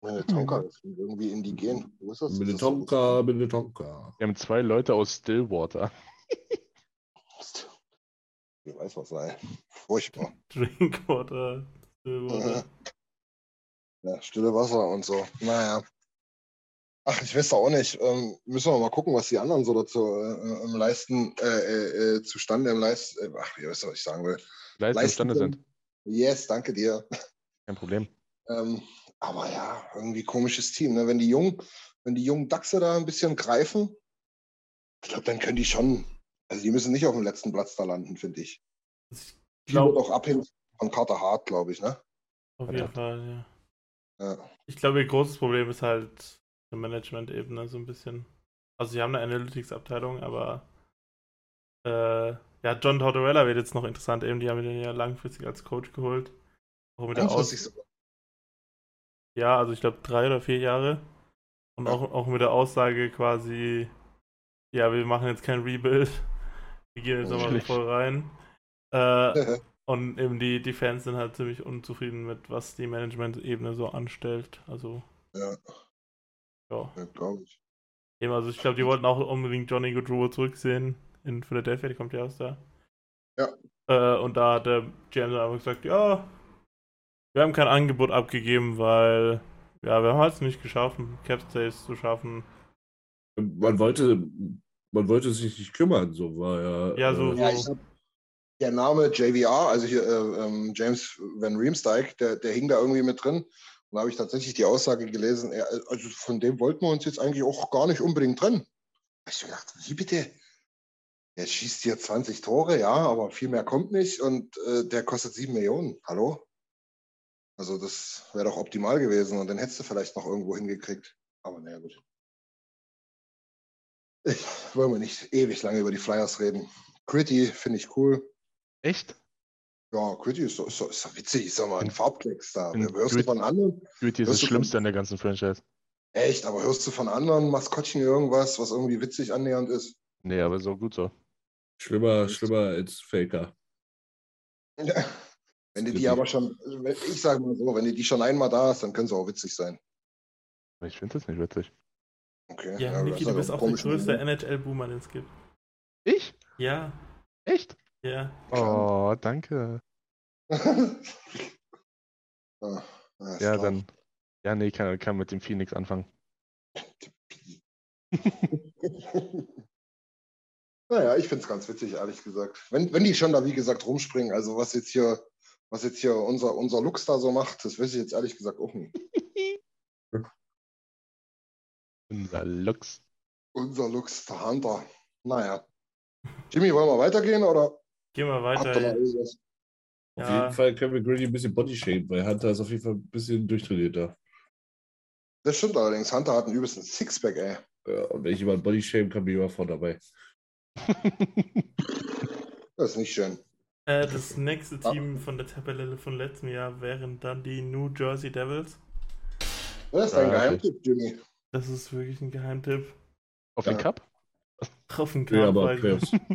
Meine Tonka ist irgendwie indigen. Wo ist das? Minnetonka, Minnetonka. Wir haben zwei Leute aus Stillwater. *laughs* Ich weiß was sei. Furchtbar. Drinkwater. Stillwater. Ja, stille Wasser und so. Naja. Ach, ich weiß auch nicht. Ähm, müssen wir mal gucken, was die anderen so dazu äh, im Leisten, äh, äh, äh, zustande im Leist, äh, ach, ihr wisst, was ich sagen will. Leisten Leisten können. sind. Yes, danke dir. Kein Problem. Ähm, aber ja, irgendwie komisches Team. Ne? Wenn die jungen, wenn die jungen Dachse da ein bisschen greifen, ich glaube, dann können die schon. Also die müssen nicht auf dem letzten Platz da landen, finde ich. Ich Die wird glaube, auch abhängig von Carter Hart, glaube ich, ne? auf jeden Fall, ja. Ja. Ich glaube, ihr großes Problem ist halt die Management-Ebene so ein bisschen. Also, sie haben eine Analytics-Abteilung, aber äh, ja, John Tortorella wird jetzt noch interessant. Eben, die haben ihn ja langfristig als Coach geholt. Auch mit der Aus ja, also ich glaube drei oder vier Jahre. Und auch, auch mit der Aussage quasi, ja, wir machen jetzt kein Rebuild. Wir gehen jetzt nochmal Schlecht. voll rein. *laughs* Äh, und eben die, die Fans sind halt ziemlich unzufrieden mit, was die Management-Ebene so anstellt. Also, ja, ja. ja glaube ich. Eben, also ich glaube, die wollten auch unbedingt Johnny Gaudreau zurücksehen in Philadelphia, die kommt ja aus da. Ja. Äh, und da hat der GM dann einfach gesagt, ja, wir haben kein Angebot abgegeben, weil, ja, wir haben es nicht geschafft, Cap Stays zu schaffen. Man wollte, man wollte sich nicht kümmern, so war ja. Ja, so- äh, Ja, ich hab, der Name JVR, also hier äh, ähm, James Van Riemsdyk, der, der hing da irgendwie mit drin. Und da habe ich tatsächlich die Aussage gelesen, er, also von dem wollten wir uns jetzt eigentlich auch gar nicht unbedingt trennen. Da hab ich gedacht, wie bitte? Der schießt hier 20 Tore, ja, aber viel mehr kommt nicht und äh, der kostet 7 Millionen. Hallo? Also das wäre doch optimal gewesen und dann hättest du vielleicht noch irgendwo hingekriegt. Aber naja, gut. Ich, wollen wir nicht ewig lange über die Flyers reden. Gritty finde ich cool. Echt? Ja, Gritty ist, doch- ist doch witzig, ist doch mal ein In- Farbklecks da. Hörst du von anderen? Gritty ist das Schlimmste an der ganzen Franchise. Echt, aber hörst du von anderen Maskottchen irgendwas, was irgendwie witzig annähernd ist? Nee, aber so gut so. schlimmer, schlimmer als Faker. Wenn du die aber schon, ich sage mal so, wenn du die schon einmal da hast, dann können sie auch witzig sein. Aber Ich finde das nicht witzig. Okay. Ja, das Niki, ist du aber bist auch der größte NHL-Boomer, den es gibt. Ich? Ja, Echt? Ja. Oh, danke. *laughs* Alles Ja, klar. dann. Ja, nee, kann, kann mit dem Phoenix anfangen. *laughs* naja, ich finde es ganz witzig, ehrlich gesagt. Wenn, wenn die schon da, wie gesagt, rumspringen, also was jetzt hier, was jetzt hier unser, unser Lux da so macht, das weiß ich jetzt ehrlich gesagt auch nicht. *laughs* Unser Lux. Unser Lux, der Hunter. Naja. Jimmy, wollen wir weitergehen oder Gehen wir weiter. irgendwas? Auf Ja. jeden Fall können wir Grady ein bisschen Bodyshape, weil Hunter ist auf jeden Fall ein bisschen durchtrainierter. Das stimmt allerdings. Hunter hat einen übelsten Sixpack, ey. Ja, und wenn ich jemand Bodyshape kann, bin ich immer vor dabei. *laughs* Das ist nicht schön. Äh, das nächste Team von der Tabelle von letztem Jahr wären dann die New Jersey Devils. Das ist dein Ah, okay. Geheimtipp, Jimmy. Das ist wirklich ein Geheimtipp. Auf Ja. den Cup? Auf den Ja, aber *laughs* weiß ich Playoffs. nicht.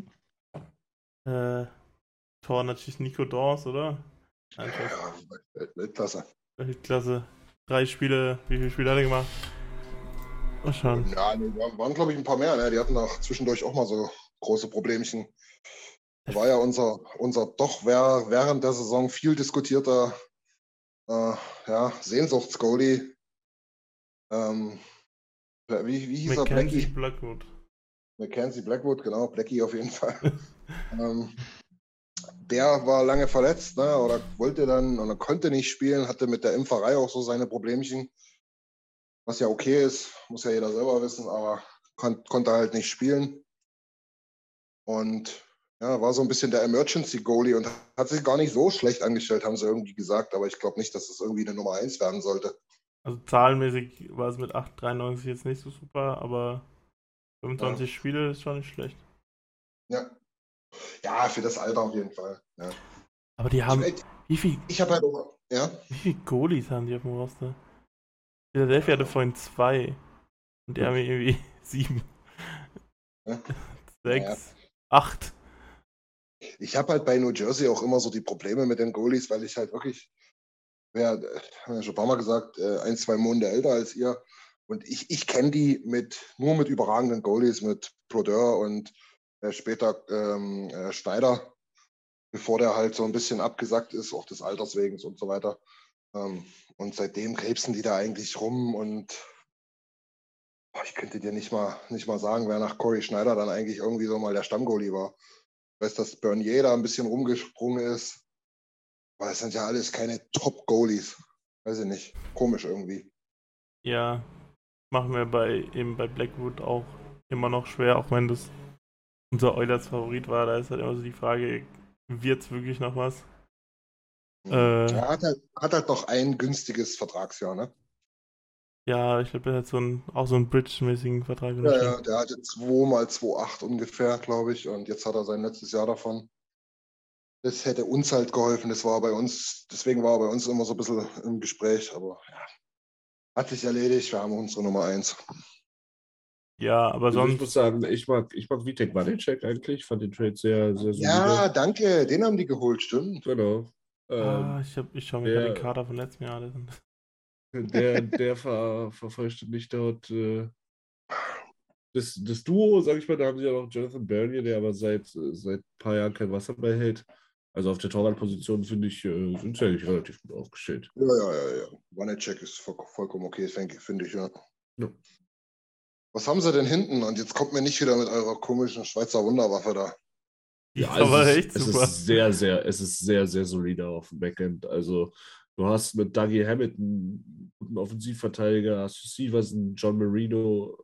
Äh, Tor natürlich Nico Dawes, oder? Einfach Ja, Welt- Weltklasse. Weltklasse. Drei Spiele, wie viele Spiele hat er gemacht? Mal schauen. Ja, nee, waren, glaube ich, ein paar mehr. Ne? Die hatten auch zwischendurch auch mal so große Problemchen. War ja unser, unser doch während der Saison viel diskutierter äh, ja, Sehnsuchtsgoalie. Ähm, wie, wie hieß er? Mackenzie Blackie? Blackwood. Mackenzie Blackwood, genau, Blackie auf jeden Fall. *laughs* ähm, der war lange verletzt, ne, oder wollte dann oder konnte nicht spielen, hatte mit der Impferei auch so seine Problemchen. Was ja okay ist, muss ja jeder selber wissen, aber kon konnte halt nicht spielen. Und ja, war so ein bisschen der Emergency Goalie und hat sich gar nicht so schlecht angestellt, haben sie irgendwie gesagt, aber ich glaube nicht, dass es irgendwie eine Nummer 1 werden sollte. Also zahlenmäßig war es mit 8,93 jetzt nicht so super, aber 25 Spiele ist schon nicht schlecht. Ja. Ja, für das Alter auf jeden Fall. Ja. Aber die haben, Ich, wie viel, ich habe halt auch, ja, wie viel Goalies haben die auf dem Roster? Philadelphia hatte vorhin zwei. Und die haben irgendwie *laughs* sieben. Ja. Sechs. Acht. ich habe halt bei New Jersey auch immer so die Probleme mit den Goalies, weil ich halt wirklich, wer, äh, haben wir schon ein paar Mal gesagt, äh, ein, zwei Monate älter als ihr. Und ich, ich kenne die mit, nur mit überragenden Goalies, mit Brodeur und später ähm, äh, Schneider, bevor der halt so ein bisschen abgesackt ist, auch des Alters wegen und so weiter. Ähm, und seitdem krebsen die da eigentlich rum und boah, ich könnte dir nicht mal, nicht mal sagen, wer nach Corey Schneider dann eigentlich irgendwie so mal der Stammgoalie war. Ich weiß, dass Bernier da ein bisschen rumgesprungen ist. Aber es sind ja alles keine Top-Goalies. Weiß ich nicht. Komisch irgendwie. Ja. Machen wir bei eben bei Blackwood auch immer noch schwer, auch wenn das unser Oilers Favorit war. Da ist halt immer so die Frage, wird's wirklich noch was? Äh. er hat halt, hat halt noch ein günstiges Vertragsjahr, ne? Ja, ich glaube, er hat so ein, auch so einen Bridge-mäßigen Vertrag. Ja, ja, der hatte 2 mal 2,8 ungefähr, glaube ich. Und jetzt hat er sein letztes Jahr davon. Das hätte uns halt geholfen. Das war bei uns, deswegen war er bei uns immer so ein bisschen im Gespräch. Aber ja, hat sich erledigt. Wir haben unsere Nummer 1. Ja, aber Also ich sonst, muss sagen, ich mag, ich mag Vitek Vanecek eigentlich. Fand den Trade sehr, sehr solide. Ja, danke. Den haben die geholt, stimmt. Genau. ah, Ähm, ich, hab, ich schaue mir der- gerade den Kader von letztem Jahr an. der der ver, vervollständigt dort äh, das, das Duo, sag ich mal, da haben sie ja noch Jonathan Bernier, der aber seit, seit ein paar Jahren kein Wasser mehr hält. Also auf der Torwartposition, finde ich, äh, sind sie eigentlich relativ gut aufgestellt. Ja, ja, ja, ja. Wanacek ist voll, vollkommen okay, finde finde ich, ja. Ja. Was haben sie denn hinten? Und jetzt kommt mir nicht wieder mit eurer komischen Schweizer Wunderwaffe da. Ja, ist aber es, echt ist, super. es ist sehr, sehr, es ist sehr, sehr solide auf dem Backend. Also du hast mit Dougie Hammett einen guten Offensivverteidiger, hast du Severson, John Marino.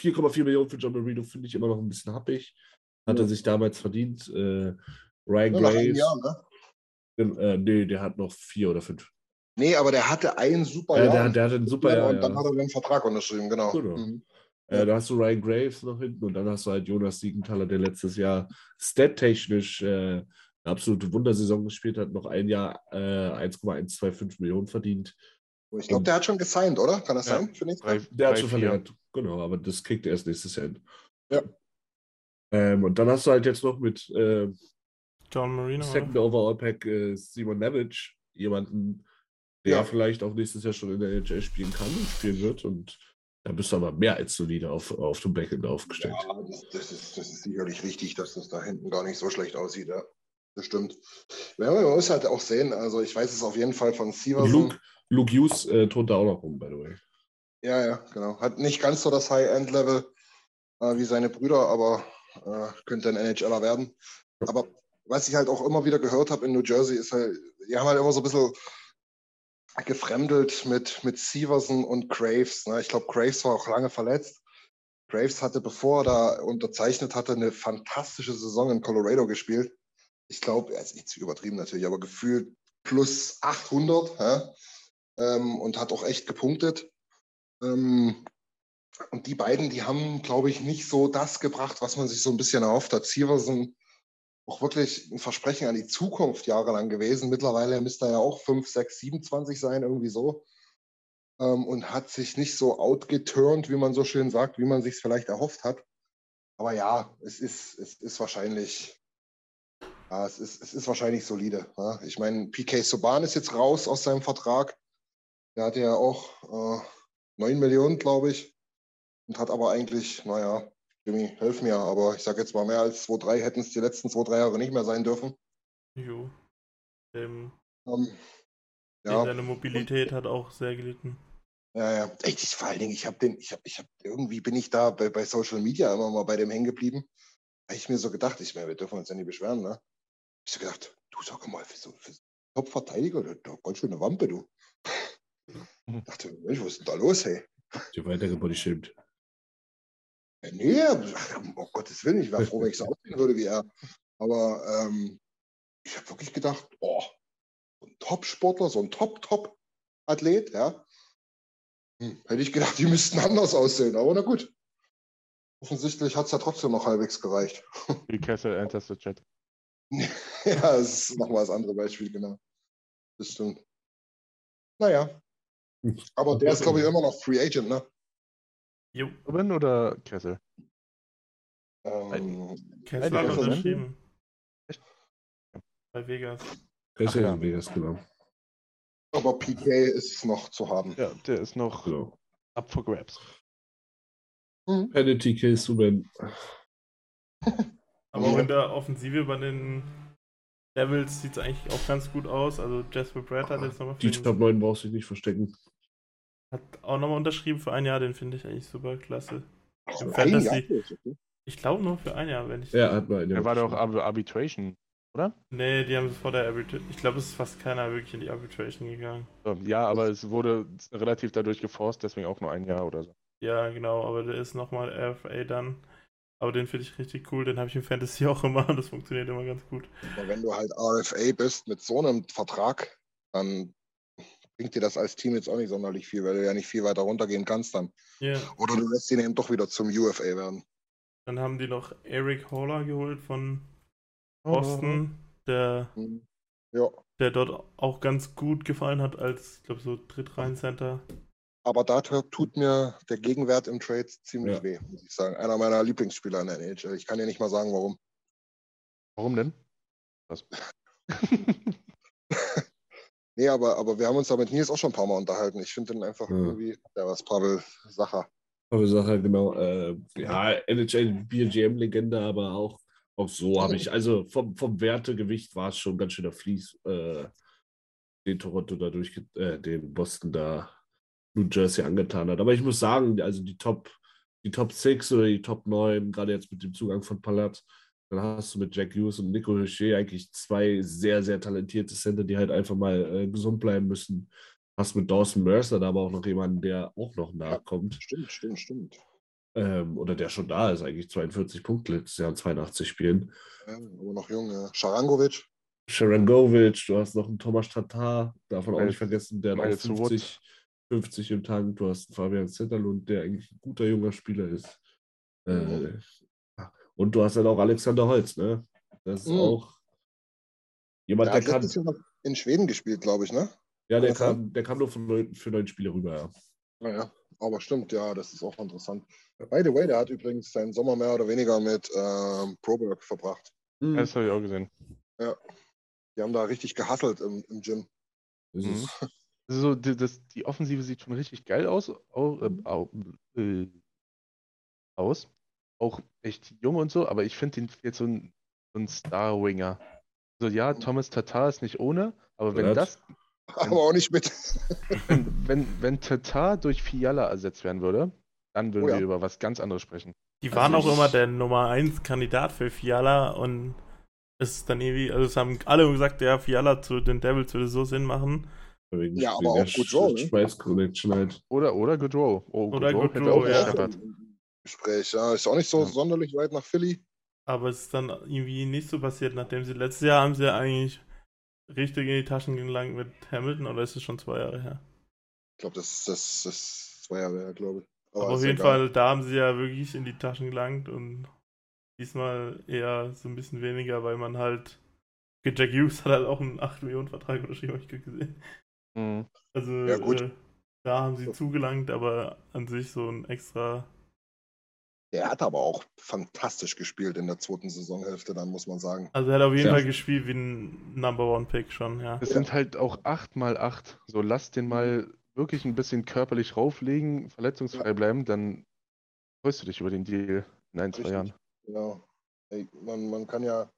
4,4 Millionen für John Marino finde ich immer noch ein bisschen happig. Hat Ja. er sich damals verdient. Äh, Ryan Ja, nach einem Graves. Jahr, ne? Äh, nee, der hat noch vier oder fünf. Nee, aber der hatte ein super Ja, Jahr. der, der hatte einen super Jahr. und dann ja. hat er den Vertrag unterschrieben, genau. Genau. Mhm. Äh, da hast du Ryan Graves noch hinten und dann hast du halt Jonas Siegenthaler, der letztes Jahr stat-technisch äh, eine absolute Wundersaison gespielt hat, noch ein Jahr äh, 1,125 Millionen verdient. Ich glaube, der hat schon gesigned, oder? Kann das Ja. sein? Für nächstes Drei, Jahr? Der hat schon vier. verlängert. Genau, aber das kriegt er erst nächstes Jahr hin. Ja. Ähm, und dann hast du halt jetzt noch mit äh, John Marino. Second oder? Overall Pack äh, Simon Nevic, jemanden, der Ja. vielleicht auch nächstes Jahr schon in der NHL spielen kann und spielen wird. Und da bist du aber mehr als solide auf, auf dem Backend aufgestellt. Ja, das, das, ist, das ist sicherlich richtig, dass das da hinten gar nicht so schlecht aussieht, ja. Das stimmt. Ja, man muss halt auch sehen, also ich weiß es auf jeden Fall von Und Severson. Luke, Luke Hughes äh, tut da auch noch rum, by the way. Ja, ja, genau. Hat nicht ganz so das High-End-Level äh, wie seine Brüder, aber äh, könnte ein NHLer werden. Aber was ich halt auch immer wieder gehört habe in New Jersey, ist halt, die haben halt immer so ein bisschen gefremdelt mit, mit Severson und Graves. Ne? Ich glaube, Graves war auch lange verletzt. Graves hatte, bevor er da unterzeichnet hatte, eine fantastische Saison in Colorado gespielt. ich glaube, er ist nicht zu übertrieben natürlich, aber gefühlt plus 800 ja? ähm, und hat auch echt gepunktet. Ähm, und die beiden, die haben, glaube ich, nicht so das gebracht, was man sich so ein bisschen erhofft hat. Severson auch wirklich ein Versprechen an die Zukunft jahrelang gewesen. Mittlerweile müsste er ja auch 5, 6, 27 sein, irgendwie so. Ähm, und hat sich nicht so outgeturnt, wie man so schön sagt, wie man sich es vielleicht erhofft hat. Aber ja, es ist, es ist wahrscheinlich, ja, es ist, es ist wahrscheinlich solide. Ja. Ich meine, PK Soban ist jetzt raus aus seinem Vertrag. Der hatte ja auch äh, 9 Millionen, glaube ich. Und hat aber eigentlich, naja, Jimmy, helf mir, aber ich sage jetzt mal mehr als 2-3 hätten es die letzten 2-3 Jahre nicht mehr sein dürfen. Jo. Ähm, Ähm, ja, Seine Mobilität hat auch sehr gelitten. ja, ja. Ey, ich, vor allen Dingen, ich habe den, ich habe, ich habe, irgendwie bin ich da bei, bei Social Media immer mal bei dem hängen geblieben. Weil ich mir so gedacht, ich meine, wir dürfen uns ja nicht beschweren, ne? Ich so gedacht, du sag mal, für so, für Top-Verteidiger, der, der ganz schön eine Wampe, du. *laughs* Ich dachte, Mensch, was ist denn da los, hey? Die weitergebody stimmt. Ja, Nee, um Gottes Willen, ich wäre froh, wenn ich so *laughs* aussehen würde wie er. Aber ähm, ich habe wirklich gedacht, oh, so ein Top-Sportler, so ein Top-Top-Athlet, ja. Hm, hätte ich gedacht, die müssten anders aussehen, aber na gut. Offensichtlich hat es ja trotzdem noch halbwegs gereicht. *laughs* Wie Kessel enters the chat. ja, das ist nochmal das andere Beispiel, genau. Das stimmt. Naja. Aber der ist, glaube ich, immer noch Free Agent, ne? Jo. Robin oder Kessel? Ähm, hat Kessel, ne? unterschrieben. Bei Vegas. Ach ja in Vegas, genau. aber PK ist noch zu haben. Ja, der ist noch genau. up for grabs. Mhm. Penalty Kill Suben. *laughs* Aber auch in der Offensive bei den Devils sieht es eigentlich auch ganz gut aus. Also Jasper Brad hat jetzt nochmal Die Top den, 9 brauchst du nicht verstecken. Hat auch nochmal unterschrieben für ein Jahr, den finde ich eigentlich super klasse. Ach, Im Fantasy. okay. Ich glaube nur für ein Jahr, wenn ich. Er hat mal in Der war doch Ar Arbitration, oder? Nee, die haben vor der Arbitration. Ich glaube, es ist fast keiner wirklich in die Arbitration gegangen. So, Ja, aber es wurde relativ dadurch geforst, deswegen auch nur ein Jahr oder so. Ja, genau, aber der ist nochmal RFA dann. Aber den finde ich richtig cool, den habe ich im Fantasy *laughs* auch immer und das funktioniert immer ganz gut. Aber wenn du halt RFA bist mit so einem Vertrag, dann bringt dir das als Team jetzt auch nicht sonderlich viel, weil du ja nicht viel weiter runtergehen kannst dann. Ja, Oder du lässt ihn eben doch wieder zum UFA werden. dann haben die noch Eric Haller geholt von Oh. Boston, der, Hm. Ja, der dort auch ganz gut gefallen hat als, ich glaube, so Drittreihen-Center. aber da tut mir der Gegenwert im Trade ziemlich Ja. weh, muss ich sagen. Einer meiner Lieblingsspieler in der NHL. Ich kann dir nicht mal sagen, warum. Warum denn? Was? *laughs* Nee, aber, aber wir haben uns da mit Nils auch schon ein paar Mal unterhalten. Ich finde den einfach Ja. irgendwie, der was Pavel Sacher. Aber Sache, genau. Äh, ja, NHL BGM-Legende, aber auch, auch so habe ich, also vom, vom Wertegewicht war es schon ganz schöner Fließ, äh, den Toronto da durch, äh, den Boston da New Jersey angetan hat. Aber ich muss sagen, also die Top, die Top 6 oder die Top 9, gerade jetzt mit dem Zugang von Palat, dann hast du mit Jack Hughes und Nico Richer eigentlich zwei sehr, sehr talentierte Center, die halt einfach mal äh, gesund bleiben müssen. Hast mit Dawson Mercer da aber auch noch jemanden, der auch noch nachkommt. Stimmt, stimmt, stimmt. Ähm, oder der schon da ist, eigentlich 42 Punkte letztes Jahr in 82 Spielen. Ja, aber noch jung. Ja. Sharangovic. Sharangovic, du hast noch einen Thomas Tatar, davon auch nicht vergessen, der hat auch Miles 50, 50 im Tank. Du hast einen Fabian Zetterlund, der eigentlich ein guter junger Spieler ist. Äh. Und du hast halt auch Alexander Holz, ne? Das ist Mhm. auch jemand, Der der hat kann. in Schweden gespielt, glaube ich, ne? Ja, der sein? kam, der kam nur für neun, für neun Spiele rüber, ja. Naja, aber stimmt, ja, das ist auch interessant. By the way, der hat übrigens seinen Sommer mehr oder weniger mit ähm, Proberg verbracht. Mhm. Das habe ich auch gesehen. Die haben da richtig gehasselt im, im Gym. Das Mhm. ist, Also die, das, die Offensive sieht schon richtig geil aus. Au, äh, au, äh, aus. Auch echt jung und so, aber ich finde den fehlt so ein, so ein Star-Winger. Also ja, Thomas Tatar ist nicht ohne, aber wenn das, *laughs* Aber auch nicht mit. wenn, wenn, wenn Tatar durch Fiala ersetzt werden würde, dann würden Oh ja. wir über was ganz anderes sprechen. Die waren Also auch ich- immer der Nummer 1 Kandidat für Fiala und es ist dann irgendwie, also es haben alle gesagt, ja, Fiala zu den Devils würde so Sinn machen. Ja, aber auch Goodrow, ne? Schweiß-Connection halt. Oder, oder Goodrow. Oh, Oder Goodrow hätte Goodrow, auch ja. gescheppert. Gespräch, ja. Ist auch nicht so Ja. sonderlich weit nach Philly. Aber es ist dann irgendwie nicht so passiert, nachdem sie letztes Jahr haben sie ja eigentlich richtig in die Taschen gelangt mit Hamilton oder ist es schon zwei Jahre her? Ich glaube, das, das, das ist zwei Jahre her, glaube ich. Aber auf ist jeden egal. Fall, da haben sie ja wirklich in die Taschen gelangt und diesmal eher so ein bisschen weniger, weil man halt. Okay, Jack Hughes hat halt auch einen 8 Millionen Vertrag unterschrieben, habe ich gerade gesehen. Mhm. Also Ja, gut. Äh, da haben sie zugelangt, aber an sich so ein extra. Der hat aber auch fantastisch gespielt in der zweiten Saisonhälfte, dann muss man sagen. Also er hat auf jeden Ja. Fall gespielt wie ein Number One Pick schon, ja. Es sind halt auch 8 mal 8. So, lass den mal wirklich ein bisschen körperlich rauflegen, verletzungsfrei bleiben, dann freust du dich über den Deal in ein, zwei Richtig. Jahren. Genau. Ey, man, man kann ja,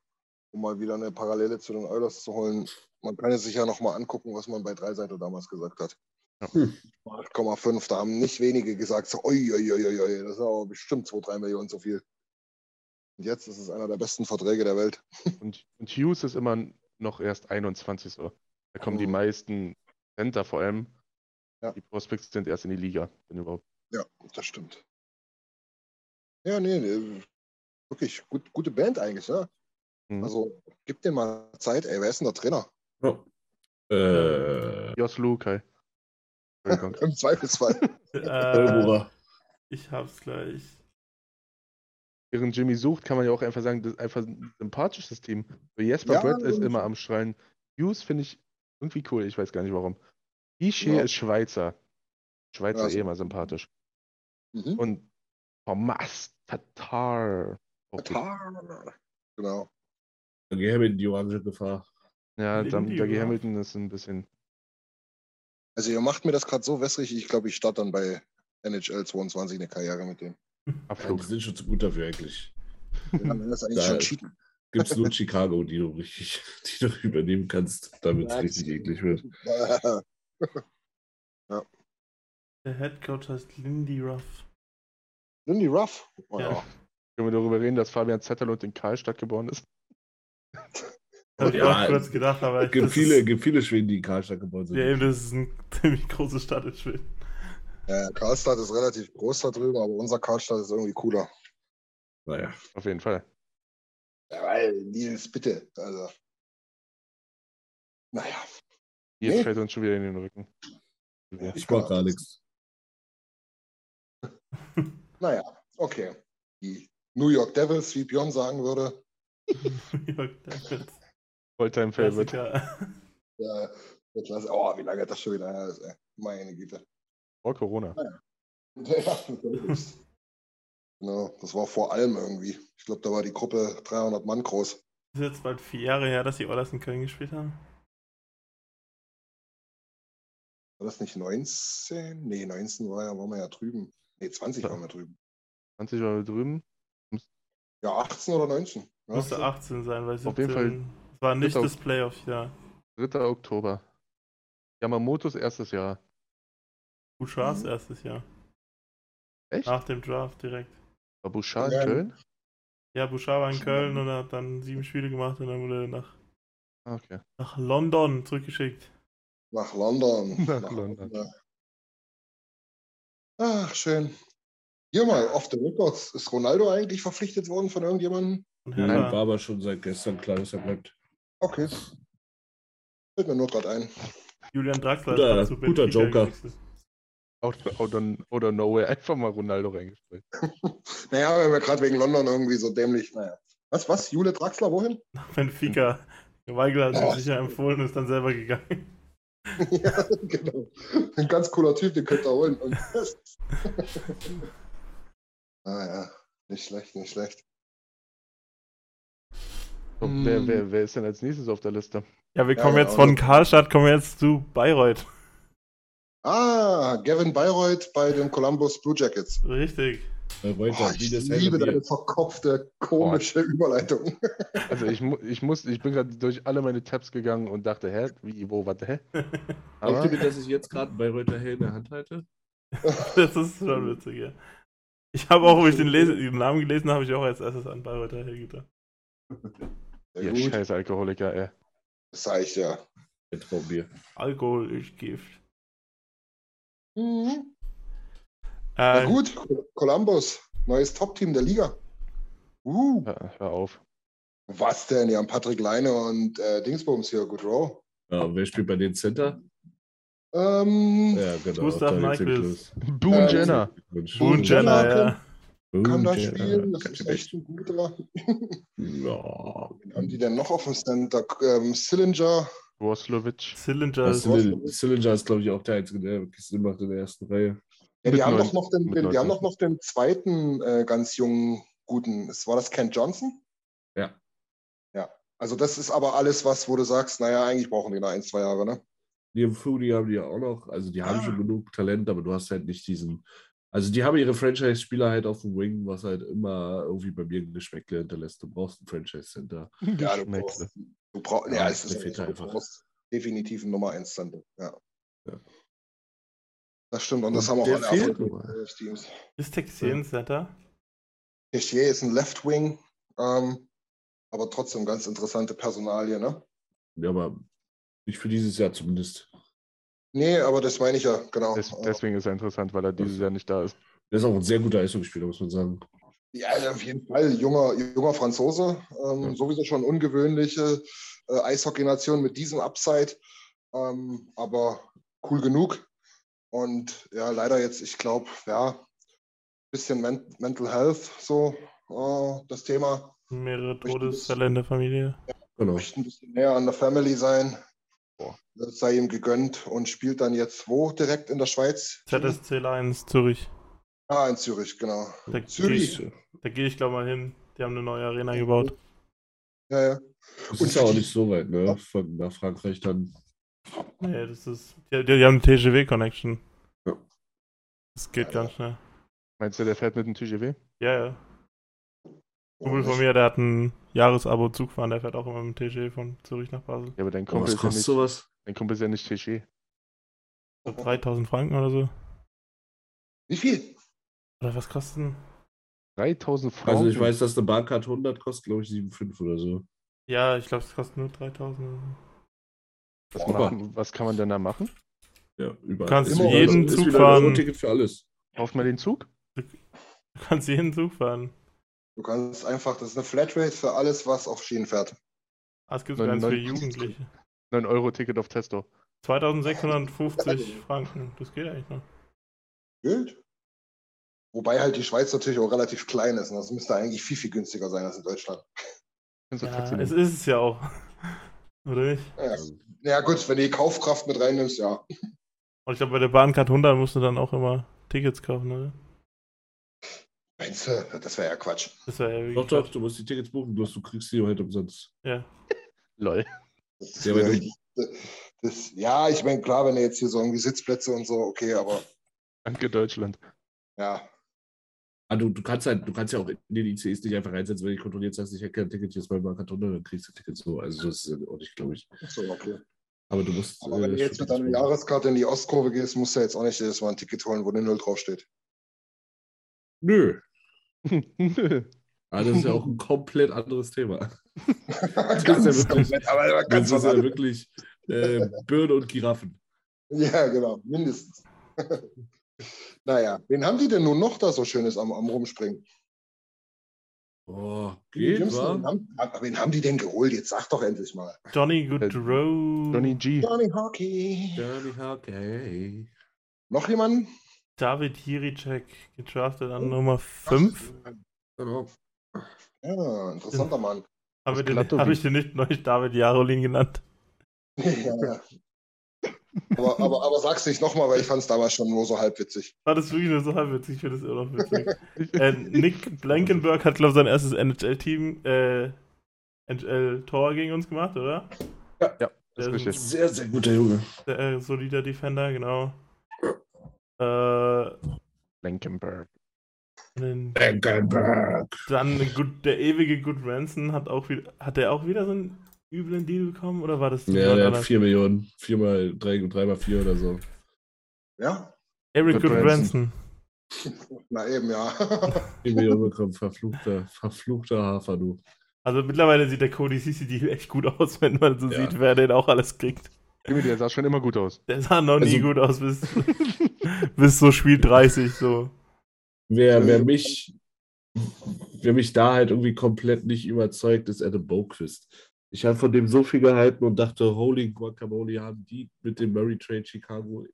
um mal wieder eine Parallele zu den Oilers zu holen, man kann es sich ja nochmal angucken, was man bei Dreiseite damals gesagt hat. Ja. Hm. 8,5, da haben nicht wenige gesagt, so, oi, oi, oi, oi, oi, das ist aber bestimmt 2, 3 Millionen zu viel. Und jetzt ist es einer der besten Verträge der Welt. *laughs* Und, und Hughes ist immer noch erst 21 so. Da kommen die Mhm. meisten Center vor allem. Ja. Die Prospects sind erst in die Liga, wenn überhaupt. Ja, das stimmt. Ja, nee, nee wirklich gut, gute Band eigentlich, ja. Mhm. Also, gib dir mal Zeit, ey, wer ist denn der Trainer? Ja. Äh, Jos Lukai. Im Zweifelsfall. *laughs* Äh, ich hab's gleich. Während Jimmy sucht, kann man ja auch einfach sagen, das ist einfach ein sympathisches Team. So Jesper Ja, Brett ist und- immer am Schreien. Hughes finde ich irgendwie cool, ich weiß gar nicht warum. Ishe Ja. ist Schweizer. Schweizer Ja, eh so. immer sympathisch. Mhm. Und Thomas Tatar. gut. Tatar. Genau. Geh mit in die orange Gefahr. Ja, Dougie Hamilton ist ein bisschen. Also ihr macht mir das gerade so wässrig, ich glaube, ich starte dann bei NHL 22 eine Karriere mit dem. Ja, Abflug. die sind schon zu gut dafür eigentlich. Dann ist das eigentlich Da- schon cheaten. Gibt es nur Chicago, die du richtig, *laughs* die du übernehmen kannst, damit es Ja, richtig eklig wird. *laughs* Der Head Coach heißt Lindy Ruff. Lindy Ruff. Oh, Ja. ja. Können wir darüber reden, dass Fabian Zetterlund in Karlstadt geboren ist? *laughs* Hab ich auch kurz gedacht, aber Es gibt das viele, Ist, gibt viele Schweden, die in Karlstadt geboren sind. ja, eben, das ist eine *laughs* ziemlich große Stadt in Schweden. Ja, Karlstadt ist relativ groß da drüben, aber unser Karlstadt ist irgendwie cooler. Naja. Auf jeden Fall. Ja, weil, Nils, bitte. Also. Naja. Jetzt Nee. fällt uns schon wieder in den Rücken. Ja. Ich mag gar nichts. *laughs* Naja, okay. Die New York Devils, wie Björn sagen würde. Jörg Davids. Volltime Favorite. Ja, der Klasse. Oh, wie lange das schon wieder her ist, ey. Meine Güte. Vor Corona. Ja, *laughs* genau, das war vor allem irgendwie. Ich glaube, da war die Gruppe 300 Mann groß. ist jetzt bald vier Jahre her, dass die Oilers in Köln gespielt haben. War das nicht 19? Nee, 19 war ja, waren wir ja drüben. Nee, 20 Ja. waren wir drüben. 20 Mal drüben. Ja, 18 oder 19. Ja, Musste so. 18 sein, weil 17 Auf jeden Fall war nicht dritter- das Playoff-Jahr. 3. Oktober. Yamamotos erstes Jahr. Bouchards Mhm. erstes Jahr. Echt? Nach dem Draft direkt. War Bouchard Ja. in Köln? Ja, Bouchard war in Köln und hat dann sieben Spiele gemacht und dann wurde er nach, okay. nach London zurückgeschickt. Nach London. *laughs* Nach London. Ach, schön. Hier mal, off the records. Ist Ronaldo eigentlich verpflichtet worden von irgendjemandem? Nein, war aber schon seit gestern klar, dass er bleibt. Okay. Fällt mir nur gerade ein. Julian Draxler Guter- ist guter Joker. out of nowhere. Einfach mal Ronaldo reingestellt. *laughs* Naja, wenn wir gerade wegen London irgendwie so dämlich. Naja. Was, was? Jule Draxler, wohin? Nach Benfica. Weigel hat Oh. sich sicher empfohlen und ist dann selber gegangen. *laughs* ja, genau. Ein ganz cooler Typ, den könnt ihr holen. Ah *laughs* ja, nicht schlecht, nicht schlecht. Hm. wer, wer, wer ist denn als nächstes auf der Liste? Ja, wir kommen ja, jetzt von Karlstadt, kommen wir jetzt zu Bayreuth. Ah, Gavin Bayreuth bei den Columbus Blue Jackets. Richtig. Bei Oh, ich liebe deine verkopfte, komische Überleitung. Also ich, ich muss, ich bin gerade durch alle meine Tabs gegangen und dachte, hä, wie, wo, warte, hä? *laughs* Glaubt Aber ihr mir, dass ich jetzt gerade bei Reuter Hell in der Hand halte? *laughs* Das ist schon witzig, ja. Ich habe auch, wo ich den, Lese den Namen gelesen habe, ich auch als erstes an Bayreuther Hill gedacht. *laughs* Ja, ihr gut, scheiß Alkoholiker, ey. das sag ich ja. Ein Traumbier. Alkohol ist Gift. Mhm. Äh, Na gut, Columbus, neues Top-Team der Liga. Uh, Hör, hör auf. was denn? Die haben Patrick Leine und äh, Dingsbums hier, Good Row. Ja, wer spielt bei den Center? Ähm, Ja, genau. Gustav los. Boone Ähm, Jenner. Boone Jenner, ja. Kann da spielen, das ist echt ein guter. Ja. Wen haben die denn noch auf dem Center? Ähm, Sillinger. Roslovic. Cylinder Das ist Cylinder Cylinder ist, glaube ich, auch der Einzige, der wirklich Sinn macht in der ersten Reihe. Ja, Mit die haben doch noch den, den, die haben 19. doch noch den zweiten äh, ganz jungen guten. Es war das Ken Johnson? Ja. Ja. Also das ist aber alles was, wo du sagst, naja, eigentlich brauchen die noch ein, zwei Jahre, ne? Neben Foodie haben die ja auch noch, also die haben Ah. schon genug Talent, aber du hast halt nicht diesen. Also die haben ihre Franchise-Spieler halt auf dem Wing, was halt immer irgendwie bei mir ein Geschmäckle hinterlässt. Du brauchst einen Franchise-Center. *laughs* Ja, du brauchst, du brauchst, Ja, ja, es ist so, du brauchst definitiv ein Nummer 1 Center. Ja. Ja. Das stimmt, und das Und haben auch der alle fehlt erfolgreiche nur. Teams. Ist Texian Center? Tessier ist ein Left Wing, ähm, aber trotzdem ganz interessante Personalie, ne? Ja, aber nicht für dieses Jahr zumindest. Nee, aber das meine ich ja, genau. Des, deswegen ist er interessant, weil er dieses Jahr nicht da ist. Der ist auch ein sehr guter Eishockeyspieler, muss man sagen. Ja, auf jeden Fall. Junger, junger Franzose. Ähm, Ja. Sowieso schon ungewöhnliche äh, Eishockey-Nation mit diesem Upside. Ähm, aber cool genug. Und ja, leider jetzt, ich glaube, ja, bisschen Men Mental Health, so äh, das Thema. Mehrere Todesfälle in der Familie. Genau. Möchte ein bisschen näher an der Family sein. Das sei ihm gegönnt und spielt dann jetzt wo direkt in der Schweiz? ZSC Lions Zürich. Ah, in Zürich, genau. Da gehe Zürich. ich, da geh ich glaube mal hin. Die haben eine neue Arena gebaut. Ja, ja. Das Und ist ja auch nicht so weit, ne? Von nach Frankreich dann. Nee, das ist. Die, die, haben eine TGW-Connection. Ja. Das geht ganz schnell. Meinst du, der fährt mit dem TGW? Ja, ja. Kumpel von mir, der hat ein Jahresabo Zugfahren, der fährt auch immer mit dem TGW von Zürich nach Basel. Ja, aber dein Oh, Kumpel, was ist ja nicht, sowas? dein Kumpel ist ja nicht TG. So 3000 Franken oder so. Wie viel? Oder was kostet denn? 3000 Franken. Also ich weiß, dass eine Bahncard 100 kostet, glaube ich, 7,5 oder so. Ja, ich glaube, es kostet nur 3000. oder so. Was, machen, was kann man denn da machen? Ja, überall. kannst Ist jeden wieder- Zug wieder ein fahren. Euro-Ticket für alles. Kauft man den Zug? Du kannst jeden Zug fahren. Du kannst einfach, das ist eine Flatrate für alles, was auf Schienen fährt. Ah, es gibt Neun- ganz für Jugendliche. 9 Euro Ticket auf Testo. 2650 *laughs* Franken. Das geht eigentlich noch. Gilt. Wobei halt die Schweiz natürlich auch relativ klein ist. Und das müsste eigentlich viel, viel günstiger sein als in Deutschland. Kannst du Ja, es ist es ja auch. *laughs* Oder nicht? Ja, ja gut, wenn du die Kaufkraft mit reinnimmst, ja. Und ich glaube, bei der Bahncard 100 musst du dann auch immer Tickets kaufen, oder? Meinst du, das wäre ja Quatsch. Das wäre ja Doch, doch, du musst die Tickets buchen, bloß du kriegst die halt umsonst. Ja. *laughs* Lol. Das ist Ja, ja, das, ja, ich meine, klar, wenn du jetzt hier so irgendwie Sitzplätze und so, okay, aber Danke, Deutschland. ja. Ah, du, du kannst halt, du kannst ja auch in den ICs nicht einfach reinsetzen, wenn du kontrolliert hast, ich hätte kein Ticket jetzt Bahncard 100, dann kriegst du Tickets so. Also das ist ja auch nicht, glaube ich. So, okay. Aber du musst. Aber wenn äh, du jetzt mit deiner. Jahreskarte in die Ostkurve gehst, musst du jetzt auch nicht jedes Mal ein Ticket holen, wo eine Null draufsteht. Nö. Nö. *laughs* Ah, das ist ja auch ein komplett anderes Thema. ganz ja wirklich- aber aber Das ganz ist ja wirklich äh, Birne und Giraffen. Ja, genau, mindestens. *laughs* naja, wen haben die denn nun noch da so Schönes am, am Rumspringen? Oh, Die geht, Jüngsten, wa? wen, haben, ah, wen haben die denn geholt? Jetzt sag doch endlich mal. Johnny Äh, Goodrow. Johnny G. Johnny Hockey. Johnny Hockey. Noch jemanden? David Jiricek, gedraftet an Nummer 5. Genau. Ja, interessanter Mann. Habe wie- ich den nicht neulich David Jarolin genannt? *laughs* ja, ja. Aber, aber, aber sag's nicht nochmal, weil ich fand es damals schon nur so halb witzig. War das wirklich nur so halb witzig? Ich finde das immer noch witzig. *laughs* äh, Nick Blankenberg hat, glaube ich, sein erstes NHL-Team, äh, NHL-Tor gegen uns gemacht, oder? Das Der ist richtig. Sehr, sehr guter Junge. Der, äh, solider Defender, genau. Äh, Blankenberg. dann, Beckenberg. dann gut, der ewige Good Ranson hat auch wieder, hat der auch wieder so einen üblen Deal bekommen, oder war das Ja, der hat anders? 4 Millionen. 4 mal 3, 3 mal 4 oder so. Ja? Eric Good Good Ranson. *laughs* Na eben, ja. *laughs* 4 Millionen bekommen. Verfluchter, verfluchter Hafer, du. Also mittlerweile sieht der Cody CC Deal echt gut aus, wenn man so Ja. sieht, wer den auch alles kriegt. Der sah schon immer gut aus. Der sah noch nie Also- gut aus bis, *laughs* *laughs* bis so Spiel 30 so. Wer, wer mich, wer mich da halt irgendwie komplett nicht überzeugt, ist Adam Boquist. Ich habe von dem so viel gehalten und dachte, holy guacamole, haben die mit dem Murray Trade Chicago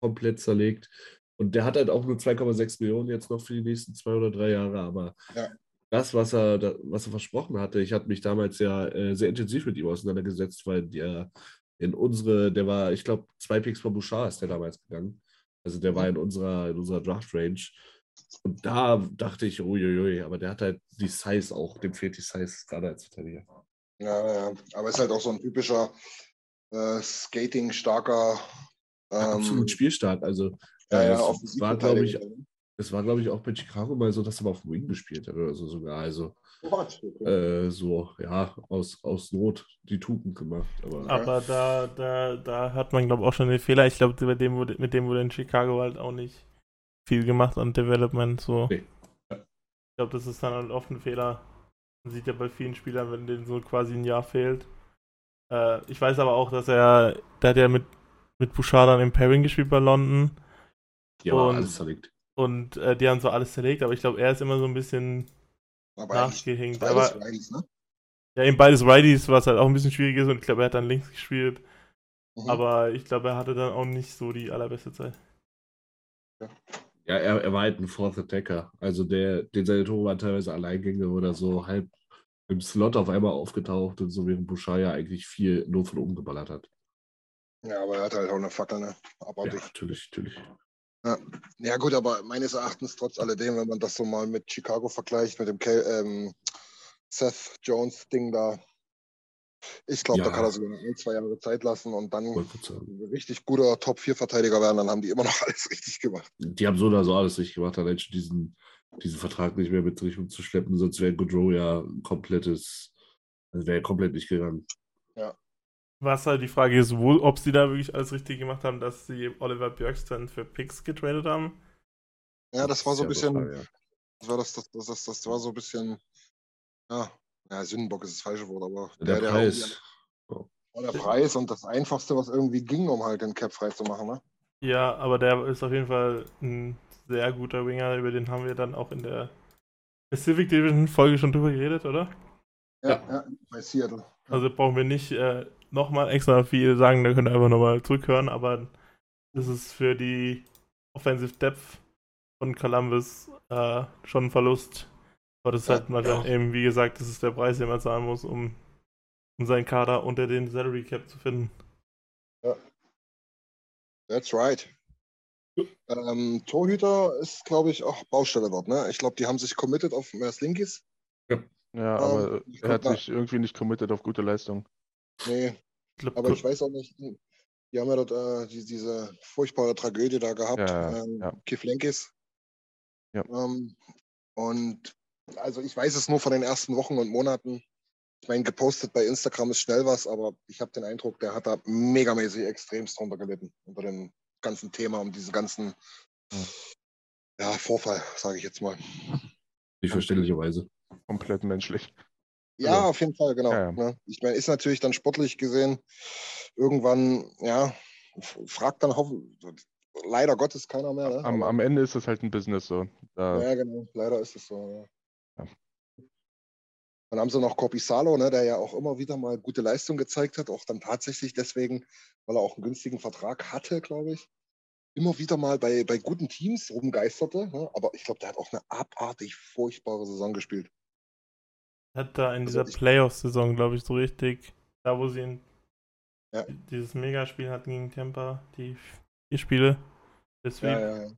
komplett zerlegt. Und der hat halt auch nur 2,6 Millionen jetzt noch für die nächsten zwei oder drei Jahre, aber Ja. das, was er, was er versprochen hatte, ich hatte mich damals ja äh, sehr intensiv mit ihm auseinandergesetzt, weil der in unsere, der war, ich glaube, zwei Picks von Bouchard ist der damals gegangen. Also der war in unserer, in unserer Draft-Range. Und da dachte ich, uiuiui, aber der hat halt die Size auch, dem fehlt die Size gerade als Verteidiger. Ja, ja. Aber ist halt auch so ein typischer äh, Skating-starker. Ja, Ähm, absolut spielstark. Also ja, äh, ja, es war, glaube ich. Es war, glaube ich, auch bei Chicago mal so, dass er mal auf dem Wing gespielt hat oder so sogar. Also? Okay. äh, so, ja, aus, aus Not die Tupen gemacht. Aber Aber da, da, da hat man, glaube ich, auch schon den Fehler. Ich glaube, mit dem, wurde, mit dem wurde in Chicago halt auch nicht viel gemacht an Development. So. Nee. Ich glaube, das ist dann halt oft ein Fehler. Man sieht ja bei vielen Spielern, wenn denen so quasi ein Jahr fehlt. Äh, ich weiß aber auch, dass er, da hat er mit, mit Bouchard dann im Pairing gespielt bei London. die haben und- alles zerlegt. Und äh, die haben so alles zerlegt, aber ich glaube, er ist immer so ein bisschen Aber nachgehinkt. beides Aber Righties, ne? ja, eben beides Righties, was halt auch ein bisschen schwierig ist und ich glaube, er hat dann links gespielt. Mhm. Aber ich glaube, er hatte dann auch nicht so die allerbeste Zeit. Ja, er, er war halt ein Fourth Attacker. Also der, den seine Tore waren teilweise Alleingänge oder so halb im Slot auf einmal aufgetaucht und so, während Bouchard ja eigentlich viel nur von oben geballert hat. Ja, aber er hat halt auch eine Fackel, ne? Ja, Abartig. natürlich, natürlich. Ja. gut, aber meines Erachtens trotz alledem, wenn man das so mal mit Chicago vergleicht, mit dem Ke ähm, Seth Jones-Ding da, ich glaube, da Ja. kann er sogar noch ein, zwei Jahre Zeit lassen und dann ein richtig guter Top-4-Verteidiger werden, dann haben die immer noch *laughs* alles richtig gemacht. Die haben so oder so alles nicht gemacht, allein schon diesen, diesen Vertrag nicht mehr mit sich umzuschleppen, sonst wäre Goodrow ja ein komplettes, also wäre komplett nicht gegangen. Was halt die Frage ist, wo, ob sie da wirklich alles richtig gemacht haben, dass sie Oliver Björkstrand für Picks getradet haben. Ja, das war so ein ja bisschen, ja. das war, das, das, das, das, das war so ein bisschen, ja, ja, Sündenbock ist das falsche Wort, aber Der, der Preis. war der Preis und das Einfachste, was irgendwie ging, um halt den Cap frei zu machen, ne? Ja, aber der ist auf jeden Fall ein sehr guter Winger, über den haben wir dann auch in der Pacific Division Folge schon drüber geredet, oder? Ja, ja, bei Seattle. Also brauchen wir nicht äh, nochmal extra viel sagen, da könnt ihr einfach nochmal zurückhören, aber das ist für die Offensive Depth von Columbus äh, schon ein Verlust. Aber das ist Ja. halt mal dann eben, wie gesagt, das ist der Preis, den man zahlen muss, um, um seinen Kader unter den Salary Cap zu finden. That's right. Ähm, Torhüter ist, glaube ich, auch Baustelle dort, ne? Ich glaube, die haben sich committed auf Merslinkis. Ja, aber ich er hat sich irgendwie nicht committed auf gute Leistung. Nee, Ich glaub, aber ich weiß auch nicht, die haben ja dort äh, die, diese furchtbare Tragödie da gehabt, Ja, ähm, ja. Kiflenkis. Ja. Ähm, und also ich weiß es nur von den ersten Wochen und Monaten. Ich meine, gepostet bei Instagram ist schnell was, aber ich habe den Eindruck, der hat da megamäßig extremst drunter gelitten unter dem ganzen Thema, um diesen ganzen Ja. ja, Vorfall, sage ich jetzt mal. Nicht verständlicherweise. Komplett menschlich. Ja, Ja. auf jeden Fall, genau. Ja, ja. Ne? Ich meine, ist natürlich dann sportlich gesehen irgendwann, ja, fragt dann hoffen, leider Gottes keiner mehr. Ne? Am, am Ende ist es halt ein Business so. Da, ja, genau, leider ist es so. Ja. Dann haben sie noch Corpisalo, ne, der ja auch immer wieder mal gute Leistung gezeigt hat, auch dann tatsächlich deswegen, weil er auch einen günstigen Vertrag hatte, glaube ich. Immer wieder mal bei, bei guten Teams rumgeisterte, ne? aber ich glaube, der hat auch eine abartig furchtbare Saison gespielt. Hat da in Also dieser Playoff-Saison, glaube ich, so richtig, da wo sie in Ja. dieses Megaspiel hatten gegen Tampa, die vier Spiele, der Sweep, Ja, ja,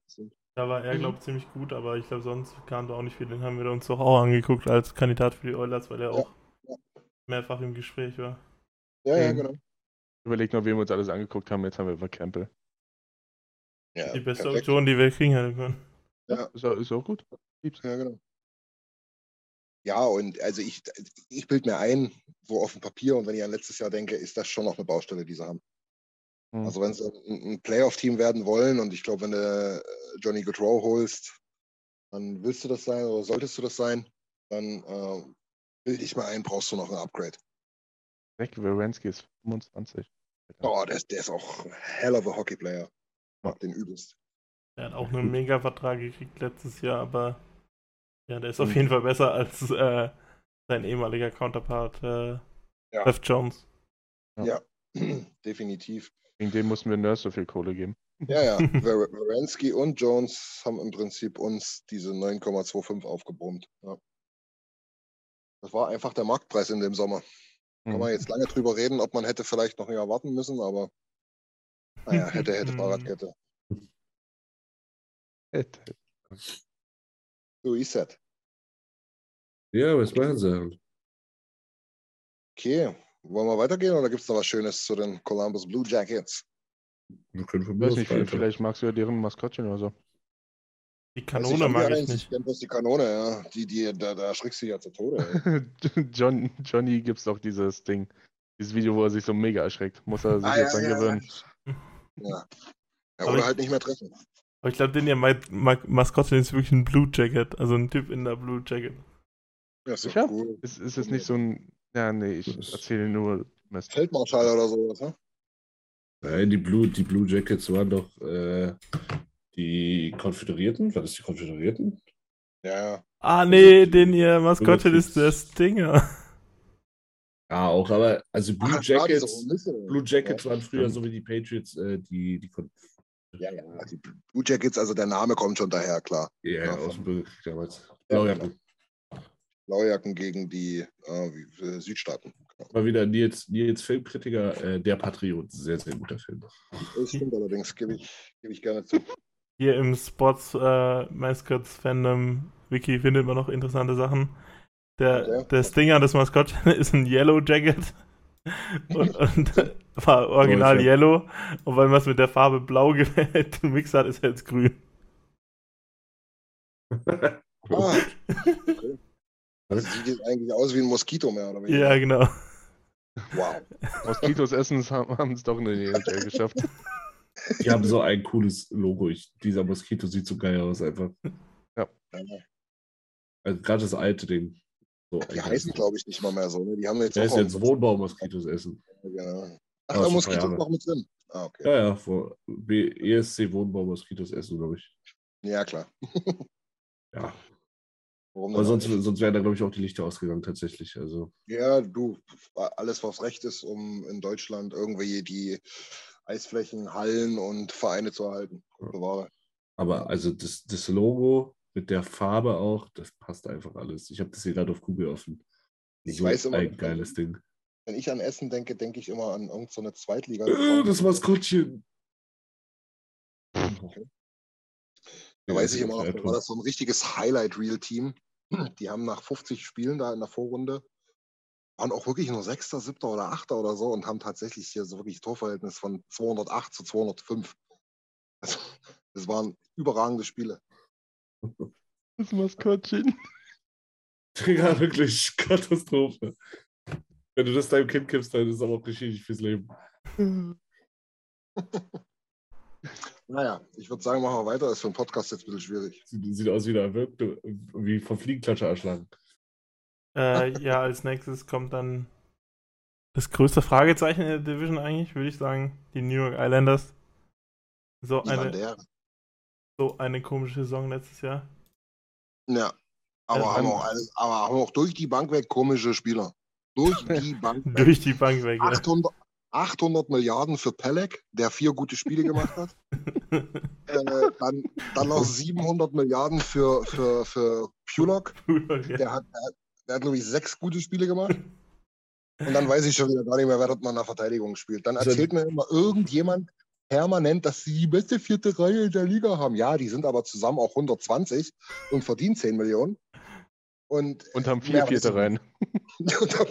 da war er, Mhm. glaube ich, ziemlich gut, aber ich glaube, sonst kam da auch nicht viel. Den haben wir uns doch auch angeguckt als Kandidat für die Oilers, weil er Ja. auch mehrfach im Gespräch war. Ja, ja, Mhm. genau. überleg noch, wen wir uns alles angeguckt haben. Jetzt haben wir über Campbell. Ja, die beste perfekt. Option, die wir kriegen hätten können. Ja. Ist, auch- ist auch gut. Lieb's. Ja, genau. Ja, und also ich, ich bilde mir ein, so auf dem Papier und wenn ich an letztes Jahr denke, ist das schon noch eine Baustelle, die sie haben. Hm. Also wenn sie ein, ein Playoff-Team werden wollen und ich glaube, wenn du äh, Johnny Gaudreau holst, dann willst du das sein oder solltest du das sein, dann äh, bilde ich mir ein, brauchst du noch ein Upgrade. Nick Wierenski ist 25. Oh, der, ist- der ist auch ein hell of a Hockey-Player. Mag den übelst. Er hat auch einen Mega-Vertrag gekriegt letztes Jahr, aber Ja, der ist auf jeden Fall besser als äh, sein ehemaliger Counterpart äh, Ja. Seth Jones. Ja, *clears throat* definitiv. Wegen dem mussten wir Nurse so viel Kohle geben. Ja, ja. *laughs* Wierenski und Jones haben im Prinzip uns diese 9,25 aufgebrummt. Ja. Das war einfach der Marktpreis in dem Sommer. Kann Mhm. man jetzt lange drüber reden, ob man hätte vielleicht noch ein Jahr warten müssen, aber naja, hätte, hätte, *laughs* Fahrradkette. Hätte. So ist das. Ja, was machen sie? Okay, wollen wir weitergehen oder gibt es noch was Schönes zu den Columbus Blue Jackets? Wir können von Ich mir nicht, weiter. vielleicht magst du ja deren Maskottchen oder so. Die Weiß Kanone die mag ich nicht. kenn bloß die Kanone, ja. Die, die, da, da erschrickst du ja zu Tode. *laughs* John, Johnny gibt's doch dieses Ding. Dieses Video, wo er sich so mega erschreckt. Muss er sich Ah, jetzt ja, ja, angewöhnen. Ja. ja Aber oder ich- halt nicht mehr treffen. Aber ich glaube, den ihr Ma Ma Maskottchen ist wirklich ein Blue Jacket. Also ein Typ in der Blue Jacket. Ja, ist doch Sicher? cool. Ist, ist es nicht so ein. Ja, nee, ich Das- erzähle nur Mist. Feldmarschall oder sowas, ne? Nein, die Blue, die Blue Jackets waren doch äh, die Konföderierten. War das die Konföderierten? Ja, ja. Ah, nee, den ihr Maskottchen ist der. Stinger. *laughs* Ja, auch, aber also Blue Ach, klar, diese Jackets. Blue Jackets ja. waren früher so wie die Patriots, äh, die, die Ja, ja, die Blue Jackets, also der Name kommt schon daher, klar. ja, Ja, aus dem Bürgerkrieg damals. Ja, Blaujacken. Blaujacken gegen die äh, äh, Südstaaten. Mal wieder Nils, Nils Filmkritiker, äh, Der Patriot. Sehr, sehr guter Film. Das stimmt allerdings, gebe ich, gebe ich gerne zu. Hier im Spots äh, Mascots Fandom Wiki findet man noch interessante Sachen. Der, Okay. der Stinger des Maskottchen *laughs* ist ein Yellow Jacket. *laughs* Und, und war original Oh, hab- Yellow. Und weil man es mit der Farbe Blau *laughs* gewählt gemixt hat, ist er jetzt grün. *laughs* Ah, okay. Das sieht jetzt eigentlich aus wie ein Moskito mehr oder Ja, weniger. genau. Wow. Moskitos Essens haben es doch in die NHL geschafft. Die haben so ein cooles Logo. Ich, dieser Moskito sieht so geil aus einfach. Ja. Also gerade das alte Ding. So Die heißen, glaube ich, nicht mal mehr so. Ne? Die haben jetzt Der ist jetzt Wohnbaumoskitos essen. Ja. Ach, Aber da schon Moskito Jahre. ist noch mit drin. Ah, okay. Ja, ja, vor ESC Wohnbaumoskitos essen, glaube ich. Ja, klar. *laughs* Ja. Warum Aber sonst, nicht? sonst wären da, glaube ich, auch die Lichter ausgegangen, tatsächlich. Also, Ja, du, alles, was recht ist, um in Deutschland irgendwie die Eisflächen, Hallen und Vereine zu erhalten. Ja. Aber also das, das Logo mit der Farbe auch, das passt einfach alles. Ich habe das hier gerade auf Google offen. Ich so weiß immer, ein geiles Ding. Wenn ich an Essen denke, denke ich immer an irgendeine so Zweitliga. Äh, das Maskottchen. Da weiß ich immer noch, da war das so ein richtiges Highlight-Reel-Team. Die haben nach 50 Spielen da in der Vorrunde, waren auch wirklich nur Sechster, Siebter oder Achter oder so und haben tatsächlich hier so wirklich Torverhältnis von 208 zu 205. Also, das waren überragende Spiele. Das Maskottchen. Ja, wirklich Katastrophe. Wenn du das deinem Kind gibst, dann ist es aber auch geschädigt fürs Leben. *laughs* Naja, ich würde sagen, machen wir weiter. Ist für einen Podcast jetzt ein bisschen schwierig. Sieht, sieht aus wie eine Erwürgte, wie vom Fliegenklatscher erschlagen. Äh, *laughs* ja, als nächstes kommt dann das größte Fragezeichen in der Division eigentlich, würde ich sagen. Die New York Islanders. So eine, der? So eine komische Saison letztes Jahr. Ja. Aber, Ja, haben ähm, auch alles, aber haben auch durch die Bank weg komische Spieler. Durch *laughs* die Bank weg. Durch die Bank weg. Ja. 800, 800 Milliarden für Pelek, der vier gute Spiele gemacht hat. *laughs* äh, dann, dann noch 700 Milliarden für, für, für Pulok. ja. Der hat, der hat, glaube ich, sechs gute Spiele gemacht. *laughs* Und dann weiß ich schon wieder gar nicht mehr, wer dort mal in der Verteidigung spielt. Dann Also- erzählt mir immer irgendjemand permanent, dass sie die beste vierte Reihe in der Liga haben. Ja, die sind aber zusammen auch 120 und verdienen 10 Millionen. Und, Und haben vier Vierte rein. *laughs* und dann,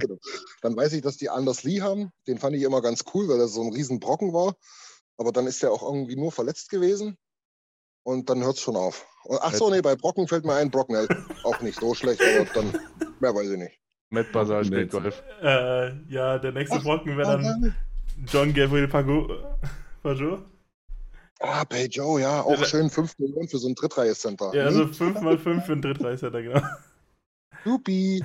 genau. dann weiß ich, dass die Anders Lee haben. Den fand ich immer ganz cool, weil er so ein riesen Brocken war. Aber dann ist er auch irgendwie nur verletzt gewesen. Und dann hört es schon auf. Und- Ach so, nee, bei Brocken fällt mir ein, Brocknell. Auch nicht so schlecht, aber dann mehr weiß ich nicht. Matt Basal spielt. Golf. Äh, ja, der nächste Ach, Brocken wäre dann John Gabriel Pago- Pajot. Ah, Pay Joe, ja, auch Ja, schön 5 Millionen für so ein Drittreihe-Center. Ja, also 5x5 für einen Drittreißer, genau. Supi.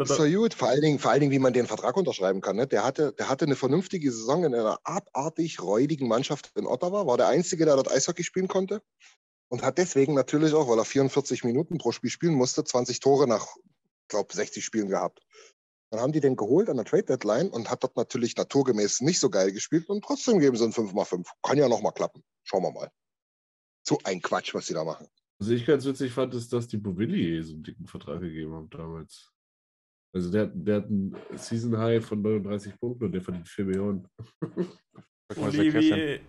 Ist doch gut. Vor allen, Dingen, vor allen Dingen, wie man den Vertrag unterschreiben kann. Ne? Der, hatte, der hatte eine vernünftige Saison in einer abartig räudigen Mannschaft in Ottawa. War der Einzige, der dort Eishockey spielen konnte. und hat deswegen natürlich auch, weil er 44 Minuten pro Spiel spielen musste, 20 Tore nach, glaube 60 Spielen gehabt. Dann haben die den geholt an der Trade Deadline und hat dort natürlich naturgemäß nicht so geil gespielt und trotzdem geben sie ein 5x5. Kann ja nochmal klappen. Schauen wir mal. So ein Quatsch, was sie da machen. Was ich ganz witzig fand, ist, dass die Bovilli so einen dicken Vertrag gegeben haben damals. Also der, der hat einen Season High von 39 Punkten und der verdient 4 Millionen. *laughs* Olivier,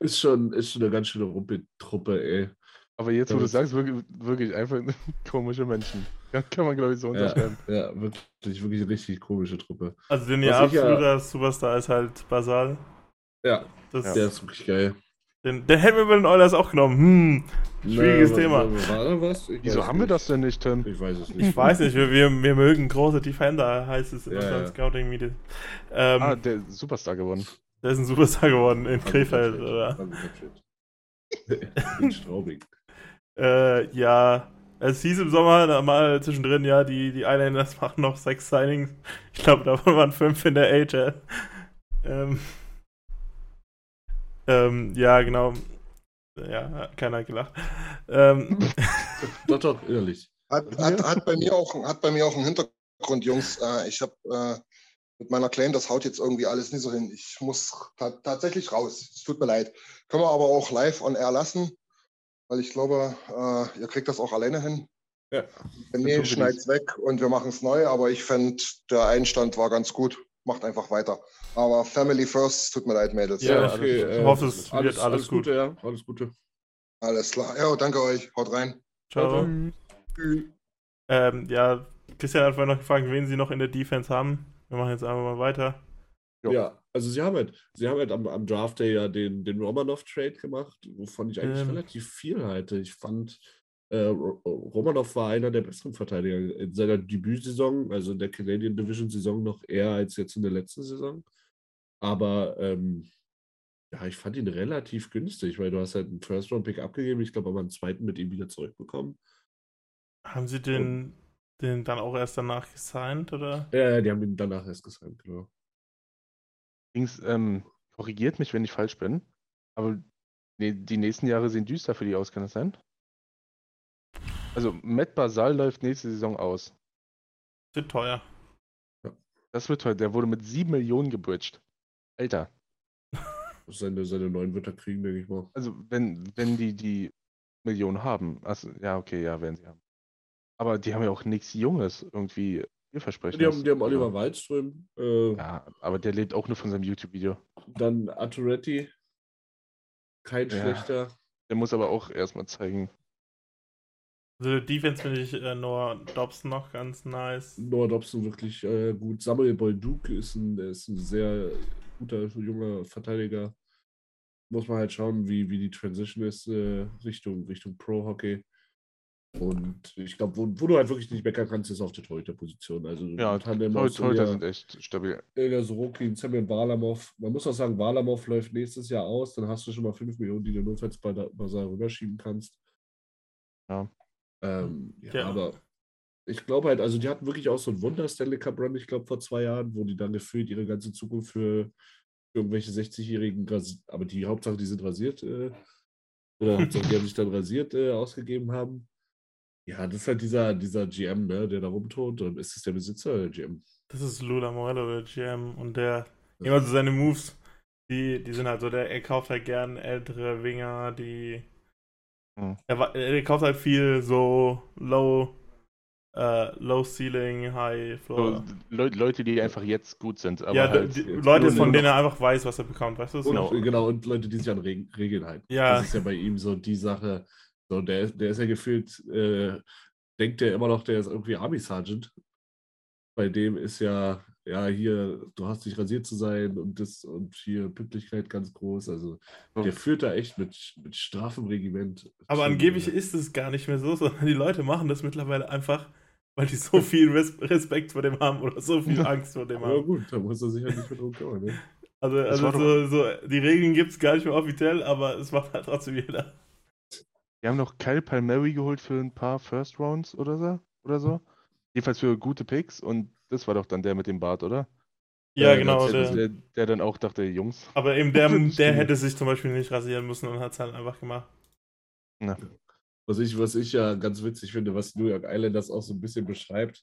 Ist schon, ist schon eine ganz schöne Rumpeltruppe, ey. Aber jetzt, wo du das- sagst, wirklich, wirklich einfach *laughs* komische Menschen. Kann, kann man, glaube ich, so Ja, unterschreiben. ja, wirklich, wirklich eine richtig komische Truppe. also den Was ja ja- Superstar ist halt Basal. Ja, Das, der ist wirklich geil. den, den hätten wir bei den Oilers auch genommen. Hm, schwieriges Na, Thema. War, war da was? Ich Wieso haben wir nicht. das denn nicht, Tim? Ich weiß es nicht. Ich weiß nicht, wir, wir, wir mögen große Defender, heißt es in Ja, unserem ja. Scouting-Meeting. Ähm, Ah, der Superstar gewonnen. der ist ein Superstar geworden in Krefeld, oder? *laughs* In *laughs* Straubing. Äh, ja, es hieß im Sommer da mal zwischendrin, ja, die, die Islanders *laughs* machen noch sechs Signings. Ich glaube, davon waren fünf in der AHL. Ähm, ähm, ja, genau. Ja, hat keiner gelacht. Ähm, *laughs* Doch, doch, innerlich. Hat, hat, hat, bei, mir auch, hat bei mir auch einen Hintergrund, Jungs. Äh, ich habe äh, mit meiner Claim, das haut jetzt irgendwie alles nicht so hin. Ich muss ta tatsächlich raus. Es tut mir leid. Können wir aber auch live on air lassen, weil ich glaube, äh, ihr kriegt das auch alleine hin. Ja. Wenn nee, schneid's weg und wir machen es neu. Aber ich fände, der Einstand war ganz gut. Macht einfach weiter. Aber Family first, tut mir leid, Mädels. Ja, okay. ich äh, hoffe, es wird alles, alles gut. Gute, ja. Alles Gute. Alles klar. Ja, danke euch. Haut rein. ciao. Tschüss. Ähm, ja, Christian hat vorhin noch gefragt, wen sie noch in der Defense haben. Wir machen jetzt einfach mal weiter. Jo. Ja, also sie haben halt, sie haben halt am, am Draft Day ja den, den Romanov-Trade gemacht, wovon ich eigentlich Ähm. relativ viel halte. Ich fand, äh, Ro- Romanov war einer der besseren Verteidiger in seiner Debütsaison, also in der Canadian Division-Saison noch eher als jetzt in der letzten Saison. Aber ähm, ja, ich fand ihn relativ günstig, weil du hast halt einen First-Round-Pick abgegeben, ich glaube aber einen zweiten mit ihm wieder zurückbekommen. Haben sie den, den dann auch erst danach gesigned, oder? Ja, ja, die haben ihn danach erst gesigned, genau. Dings, ähm, korrigiert mich, wenn ich falsch bin. Aber die nächsten Jahre sehen düster für die aus, kann das sein? Also, Matt Basal läuft nächste Saison aus. Sind teuer. Das wird toll. Der wurde mit 7 Millionen gebridged. Alter. *laughs* Seine, seine neuen wird er kriegen, denke ich mal. Also, wenn, wenn die die Millionen haben. Also, ja, okay, ja, werden sie haben. Aber die haben ja auch nichts Junges irgendwie vielversprechend. Die haben, die haben Oliver Waldström, äh, Ja, aber der lebt auch nur von seinem YouTube-Video. dann Aturetti, kein Ja. schlechter. Der muss aber auch erstmal zeigen. Also Defense finde ich äh, Noah Dobson noch ganz nice. Noah Dobson wirklich äh, gut. Samuel Bolduc ist ein, der ist ein sehr guter junger Verteidiger. Muss man halt schauen, wie, wie die Transition ist äh, Richtung, Richtung Pro-Hockey. Und ich glaube, wo, wo du halt wirklich nicht meckern kannst, ist auf der Torhüter-Position. Also Ja, Torhüter sind echt stabil. Ilya Sorokin, Samuel Varlamov. Man muss auch sagen, Varlamov läuft nächstes Jahr aus. Dann hast du schon mal 5 Millionen, die du notfalls bei der Basar rüberschieben kannst. Ja. Ähm, ja, Ja. aber ich glaube halt, also die hatten wirklich auch so einen Wunder Stanley Cup Run, ich glaube vor zwei Jahren, wo die dann gefühlt ihre ganze Zukunft für irgendwelche 60-Jährigen, ras- aber die Hauptsache, die sind rasiert, äh, oder Hauptsache, *laughs* die haben sich dann rasiert äh, ausgegeben haben. Ja, das ist halt dieser, dieser GM, ne, der da rumtont und ist es der Besitzer der GM? Das ist Lula Morello, der GM. Und der, immer so seine Moves, die, die sind halt so, der, er kauft halt gern ältere Winger, die. Hm. Er, er kauft halt viel so low, äh, low ceiling, high So, floor. Leu Leute, die einfach jetzt gut sind. Aber ja, halt, Leute, von denen er einfach weiß, was er bekommt, weißt du? So. Und, Genau. genau. und Leute, die sich an Reg Regeln halten. Ja. Das ist ja bei ihm so die Sache. So, der, der ist ja gefühlt, äh, denkt der immer noch, der ist irgendwie Army Sergeant. Bei dem ist ja, ja, hier, du hast dich rasiert zu sein und das und hier Pünktlichkeit ganz groß. Also der führt da echt mit, mit straffem Regiment. Aber angeblich ist es gar nicht mehr so, sondern die Leute machen das mittlerweile einfach, weil die so viel Res Respekt vor dem haben oder so viel Angst vor dem Aber haben. gut, da muss er sich halt nicht mehr drum kümmern. Ne? Also, also so, so, die Regeln gibt es gar nicht mehr offiziell, aber es macht halt trotzdem jeder. Die haben noch Kyle Palmieri geholt für ein paar First Rounds oder so. Oder so. Jedenfalls für gute Picks und das war doch dann der mit dem Bart, oder? Ja, Äh, genau. Der, Der, der dann auch dachte, Jungs. aber eben der, *laughs* der hätte sich zum Beispiel nicht rasieren müssen und hat es halt einfach gemacht. Was ich, was ich ja ganz witzig finde, was New York Islanders auch so ein bisschen beschreibt,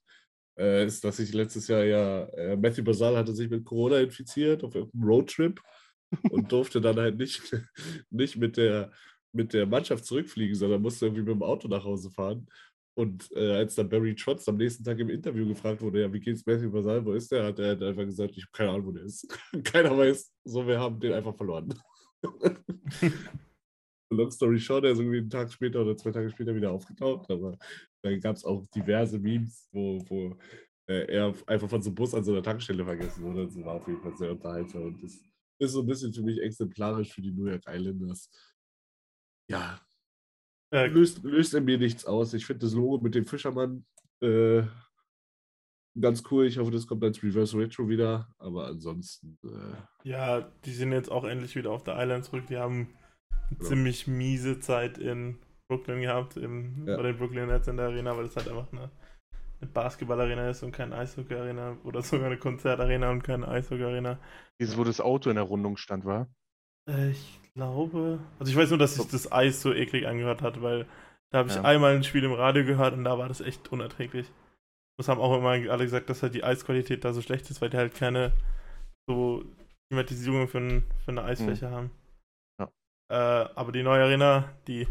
äh, ist, dass sich letztes Jahr ja äh, Matthew Basal hatte sich mit Corona infiziert auf irgendeinem Roadtrip *laughs* und durfte dann halt nicht, *laughs* nicht mit, der, mit der Mannschaft zurückfliegen, sondern musste irgendwie mit dem Auto nach Hause fahren. Und äh, als dann Barry Trotz am nächsten Tag im Interview gefragt wurde, ja, wie geht's Matthew Basal, wo ist der, hat er halt einfach gesagt, ich habe keine Ahnung, wo der ist. *laughs* Keiner weiß, so, wir haben den einfach verloren. *laughs* Long story short, er ist irgendwie einen Tag später oder zwei Tage später wieder aufgetaucht, aber da gab es auch diverse Memes, wo, wo äh, er einfach von so einem Bus an so einer Tankstelle vergessen wurde. Das war auf jeden Fall sehr unterhaltsam und das ist so ein bisschen für mich exemplarisch für die New York Islanders. Ja, Äh, löst, löst in mir nichts aus. Ich finde das Logo mit dem Fischermann äh, ganz cool. Ich hoffe, das kommt als Reverse Retro wieder, aber ansonsten äh, ja, die sind jetzt auch endlich wieder auf der Island zurück. Die haben eine Genau. ziemlich miese Zeit in Brooklyn gehabt, im, Ja. bei den Brooklyn Nets in der Arena, weil es halt einfach eine, eine Basketball-Arena ist und keine Eishockey-Arena oder *laughs* sogar eine Konzertarena und keine Eishockey-Arena. Dieses, wo das Auto in der Rundung stand, war. Äh, ich glaube. Also ich weiß nur, dass sich das Eis so eklig angehört hat, weil da habe ich Ja. einmal ein Spiel im Radio gehört und da war das echt unerträglich. Das haben auch immer alle gesagt, dass halt die Eisqualität da so schlecht ist, weil die halt keine so Klimatisierung für, ein, für eine Eisfläche haben. Ja. Äh, aber die neue Arena, die,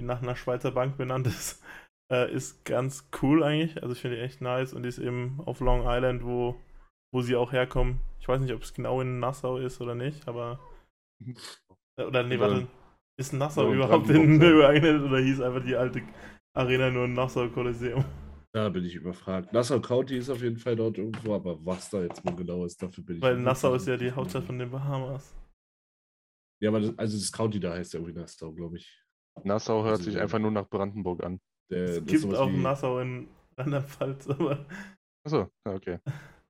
die nach einer Schweizer Bank benannt ist, *laughs* äh, ist ganz cool eigentlich. Also ich finde die echt nice und die ist eben auf Long Island, wo, wo sie auch herkommen. Ich weiß nicht, ob es genau in Nassau ist oder nicht, aber äh, Oder nee, warte. Ist Nassau oder überhaupt in ja. übereignet oder hieß einfach die alte Arena nur Nassau Kolosseum? da bin ich überfragt. Nassau County ist auf jeden Fall dort irgendwo, aber was da jetzt wohl genau ist, dafür bin ich. Weil Nassau ist ja die Hauptstadt von den Bahamas. Ja, aber das, also das County da heißt ja irgendwie Nassau, glaube ich. Nassau hört Also, sich einfach nur nach Brandenburg an. Der, Es gibt auch wie- Nassau in Rheinland-Pfalz, aber Achso, ja, okay.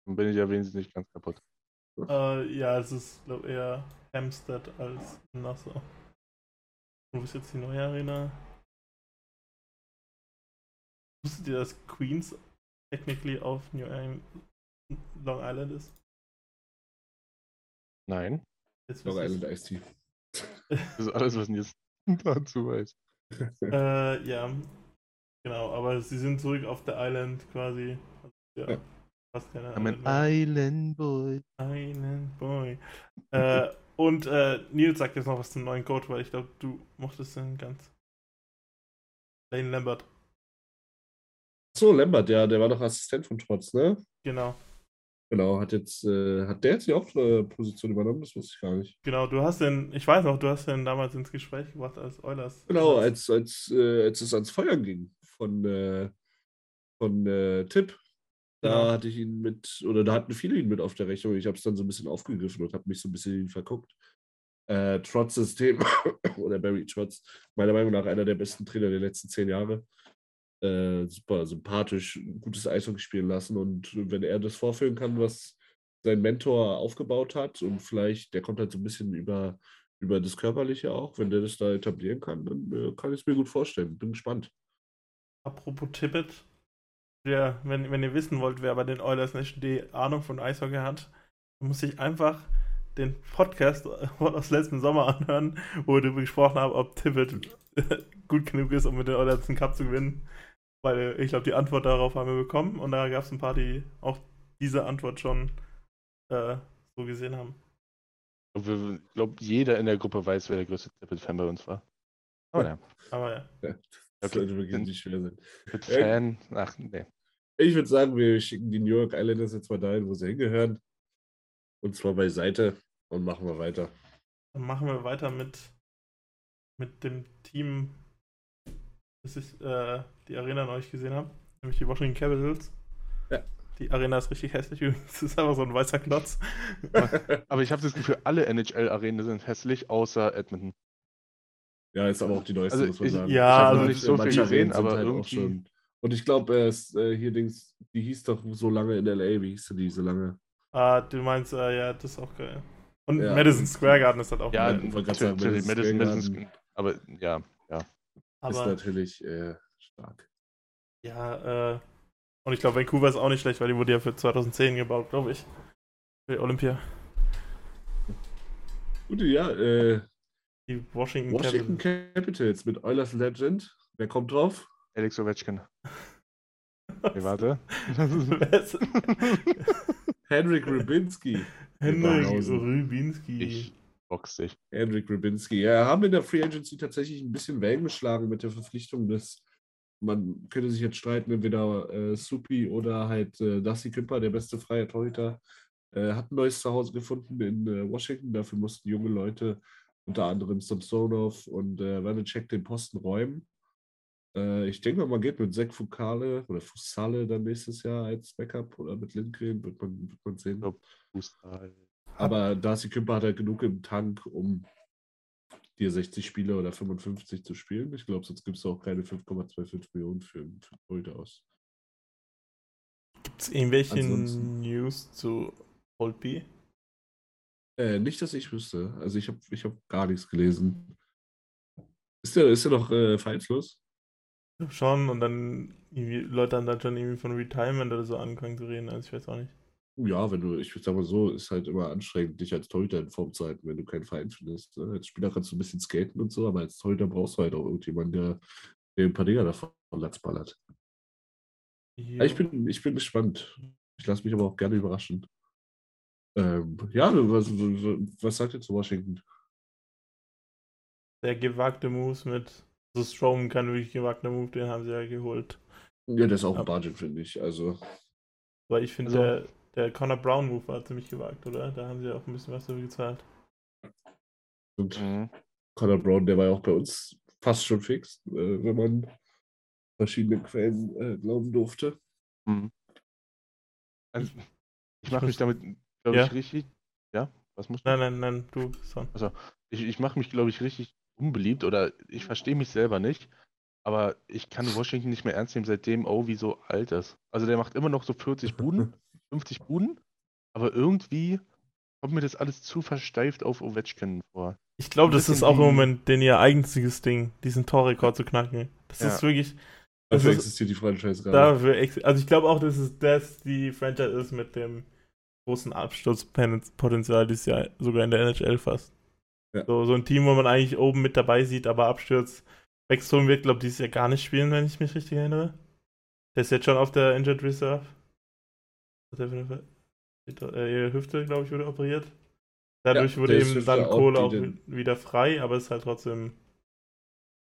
Dann bin ich ja wenigstens nicht ganz kaputt. äh, ja, es ist glaube eher Hampstead als Nassau. Und wo ist jetzt die neue Arena? Wusstet ihr, dass Queens technically auf New Island, Long Island ist? Nein. Jetzt Long Island. Ice Tea. Das ist alles, was ich jetzt dazu weiß. *laughs* Äh, ja, genau, aber sie sind zurück auf der Island quasi. Ja, Ja. fast keine I'm Island an. Island Boy. Island Boy. äh, und äh, Nils sagt jetzt noch was zum neuen Coach, weil ich glaube, du mochtest den ganz. Lane Lambert, So, Lambert, ja, der war doch Assistent von Trotz, ne? genau. Genau, hat jetzt, äh, hat der jetzt die Hauptposition übernommen? Das wusste ich gar nicht. Genau, du hast den, ich weiß noch, du hast den damals ins Gespräch gebracht als Eulers. Genau, als, als, äh, als es ans Feuer ging von, äh, von äh, Tipp. Da Genau. hatte ich ihn mit, oder da hatten viele ihn mit auf der Rechnung. Ich habe es dann so ein bisschen aufgegriffen und habe mich so ein bisschen in ihn verguckt. Äh, Trotz-System *coughs* oder Barry Trotz, meiner Meinung nach einer der besten Trainer der letzten zehn Jahre. Äh, super sympathisch, gutes Eishockey spielen lassen und wenn er das vorführen kann, was sein Mentor aufgebaut hat und vielleicht, der kommt halt so ein bisschen über, über das Körperliche auch, wenn der das da etablieren kann, dann äh, kann ich es mir gut vorstellen. Bin gespannt. Apropos Tippet, der, wenn, wenn ihr wissen wollt, wer bei den Oilers Nation die Ahnung von Eishockey hat, dann muss ich einfach den Podcast aus letzten Sommer anhören, wo wir darüber gesprochen haben, ob Tippet gut genug ist, um mit den Oilers den Cup zu gewinnen. Weil ich glaube, die Antwort darauf haben wir bekommen und da gab es ein paar, die auch diese Antwort schon äh, so gesehen haben. Ich glaube, jeder in der Gruppe weiß, wer der größte Tippet-Fan bei uns war. Aber ja, Aber ja. Das Okay. sollte wirklich nicht schwer sein. mit Äh, Fan, ach nee. Ich würde sagen, wir schicken die New York Islanders jetzt mal dahin, wo sie hingehören. Und zwar beiseite und machen wir weiter. Dann machen wir weiter mit, mit dem Team, das ich äh, die Arena neulich gesehen habe, nämlich die Washington Capitals. Ja. Die Arena ist richtig hässlich *laughs* übrigens. Das ist einfach so ein weißer Klotz. *laughs* Aber ich habe das Gefühl, alle NHL-Arenen sind hässlich, außer Edmonton. Ja, ist aber auch die neueste, Also muss man ich- sagen. ja, Ich also nicht so viel gesehen, aber halt auch irgendwie- schon. Und ich glaube, äh, äh, hier Dings, die hieß doch so lange in LA. Wie hieß denn die so lange? Ah, du meinst, äh, ja, das ist auch geil. Und Ja. Madison Square Garden ist halt auch Ja, geil. natürlich, Madison Madison, Square Madison, aber ja, ja. ist Aber natürlich äh, stark. ja, äh, und ich glaube, Vancouver ist auch nicht schlecht, weil die wurde ja für 2010 gebaut, glaube ich. Für Olympia. Gut, ja, äh, Die Washington, Washington Capitals. Capitals mit Eulers Legend. Wer kommt drauf? Alex Ovechkin. Nee, warte. *laughs* Henrik Rybinski. Henrik. Rybinski. ich box dich. Henrik Rybinski. Ja, haben in der Free Agency tatsächlich ein bisschen Wellen geschlagen mit der Verpflichtung des, man könnte sich jetzt streiten, entweder äh, Supi oder halt äh, Darcy Kümper, der beste freie Torhüter, äh, hat ein neues Zuhause gefunden in äh, Washington. Dafür mussten junge Leute, unter anderem Samsonov und äh, Vanacek, den Posten räumen. Äh, ich denke mal, man geht mit Zach Fukale oder Fusale dann nächstes Jahr als Backup oder mit Lindgren, wird man, wird man sehen. glaub, Fußball. Aber Darcy Kümper hat halt genug im Tank, um dir 60 Spiele oder 55 zu spielen. Ich glaube, sonst gibt es auch keine 5,25 Millionen für, für Torhüter aus. Gibt es irgendwelche Ansonsten- News zu Holtby? Äh, nicht, dass ich wüsste. Also ich habe ich hab gar nichts gelesen. Ist der, ist der noch äh, vereinslos? Schon, und dann irgendwie Leute haben dann schon irgendwie von Retirement oder so angefangen zu reden, also ich weiß auch nicht. Ja, wenn du, ich sagen mal so, ist halt immer anstrengend, dich als Torhüter in Form zu halten, wenn du keinen Verein findest. ne? Als Spieler kannst du ein bisschen skaten und so, aber als Torhüter brauchst du halt auch irgendjemanden, der, der ein paar Dinger davon Latz ballert. Ja, ich, bin, ich bin gespannt. Ich lasse mich aber auch gerne überraschen. Ähm, ja, was, was sagt ihr zu Washington? Der gewagte Moves mit, so Strom kann wirklich gewagter Move, den haben sie ja geholt. Ja, der ist auch ein Aber- Budget, finde ich. Also, Weil ich finde, Also- der, der Connor Brown Move war ziemlich gewagt, oder? Da haben sie auch ein bisschen was dafür gezahlt. und Mhm. Conor Brown, der war ja auch bei uns fast schon fix, äh, wenn man verschiedene Quellen äh, glauben durfte. Mhm. Also, ich mache mich damit, glaube Ja. ich, richtig. Ja, was muss Nein, nein, nein, du, Son. Ich, ich mache mich, glaube ich, richtig unbeliebt oder ich verstehe mich selber nicht. Aber ich kann *laughs* Washington nicht mehr ernst nehmen, seitdem Ovi so alt ist. Also der macht immer noch so 40 Buden, *laughs* 50 Buden, aber irgendwie kommt mir das alles zu versteift auf Ovechkin vor. Ich glaube, das ist auch im Moment den ihr einziges Ding, diesen Torrekord zu knacken. Das Ja. ist wirklich, Das Dafür ist- existiert die Franchise gerade. dafür, also ich glaube auch, dass es das die Franchise ist mit dem großen Absturzpotenzial dieses Jahr sogar in der NHL fast. Ja. So, so ein Team, wo man eigentlich oben mit dabei sieht, aber abstürzt. Backstrom wird, glaube ich, dieses Jahr gar nicht spielen, wenn ich mich richtig erinnere. Der ist jetzt schon auf der Injured Reserve. Hat für eine äh, Hüfte, glaube ich, wurde operiert. Dadurch Ja, wurde eben dann Kohle auch den- wieder frei, aber es ist halt trotzdem.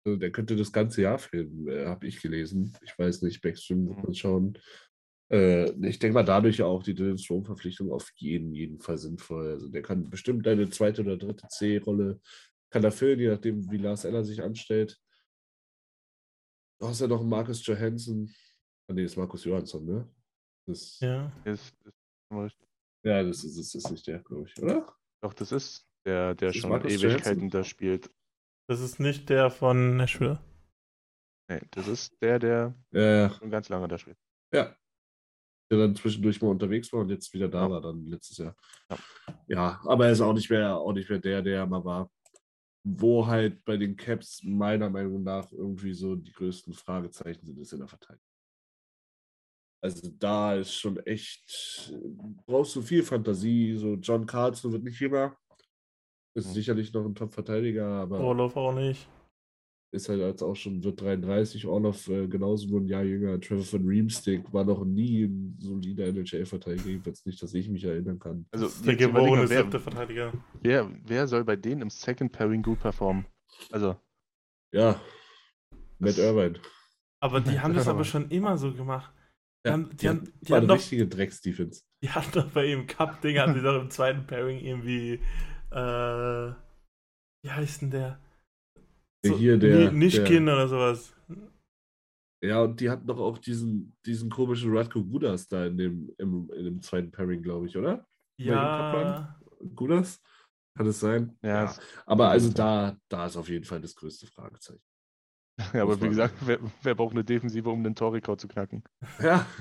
Also der könnte das ganze Jahr filmen, äh, habe ich gelesen. Ich weiß nicht, Backstream wird Mhm. man schauen. Äh, ich denke mal, dadurch auch die Dylan Strom-Verpflichtung auf jeden, jeden Fall sinnvoll. Also der kann bestimmt eine zweite oder dritte C-Rolle kann er füllen, je nachdem, wie Lars Eller sich anstellt. Du hast ja noch einen Markus Johansson. Ah, nee, das ist Markus Johansson, ne? Das, ja. Ja. Ist, ist, das ist, das ist nicht der, glaube ich, oder? doch, das ist der, der Das ist schon Ewigkeiten Johansson? da spielt. Das ist nicht der von Nashville. Nee, das ist der, der Ja, schon ganz lange da spielt. Ja. Der dann zwischendurch mal unterwegs war und jetzt wieder da Ja. war, dann letztes Jahr. Ja. Ja, aber er ist auch nicht mehr, auch nicht mehr der, der er mal war. Wo halt bei den Caps meiner Meinung nach irgendwie so die größten Fragezeichen sind, ist in der Verteidigung. Also da ist schon echt, brauchst du viel Fantasie. So John Carlson wird nicht jünger. Ist Mhm. sicherlich noch ein Top-Verteidiger, aber Orlov auch nicht. Ist halt jetzt auch schon, wird 33, Orloff äh, genauso nur ein Jahr jünger. Trevor von Reamstick war noch nie ein solider NHL-Verteidiger, jedenfalls nicht, dass ich mich erinnern kann. Also, der geborene siebte wer, Verteidiger. wer, wer soll bei denen im Second Pairing gut performen? Also, Ja, Matt Das- Irvine. Aber die haben das *laughs* aber schon immer so gemacht. Die haben, die haben, die haben doch, richtige Drecks-Defense. die hatten doch bei ihrem Cup-Ding, hatten die doch im zweiten Pairing irgendwie, äh, wie heißt denn der? Der hier, der- Ni- Nischkin oder sowas. Ja, und die hatten doch auch diesen, diesen komischen Radko Gudas da in dem, im, in dem zweiten Pairing, glaube ich, oder? Ja, Gudas? Kann es sein? ja, es- Aber also da, da ist auf jeden Fall das größte Fragezeichen. *laughs* ja aber wie gesagt, wer, wer braucht eine Defensive, um den Torrekord zu knacken? Ja. *laughs*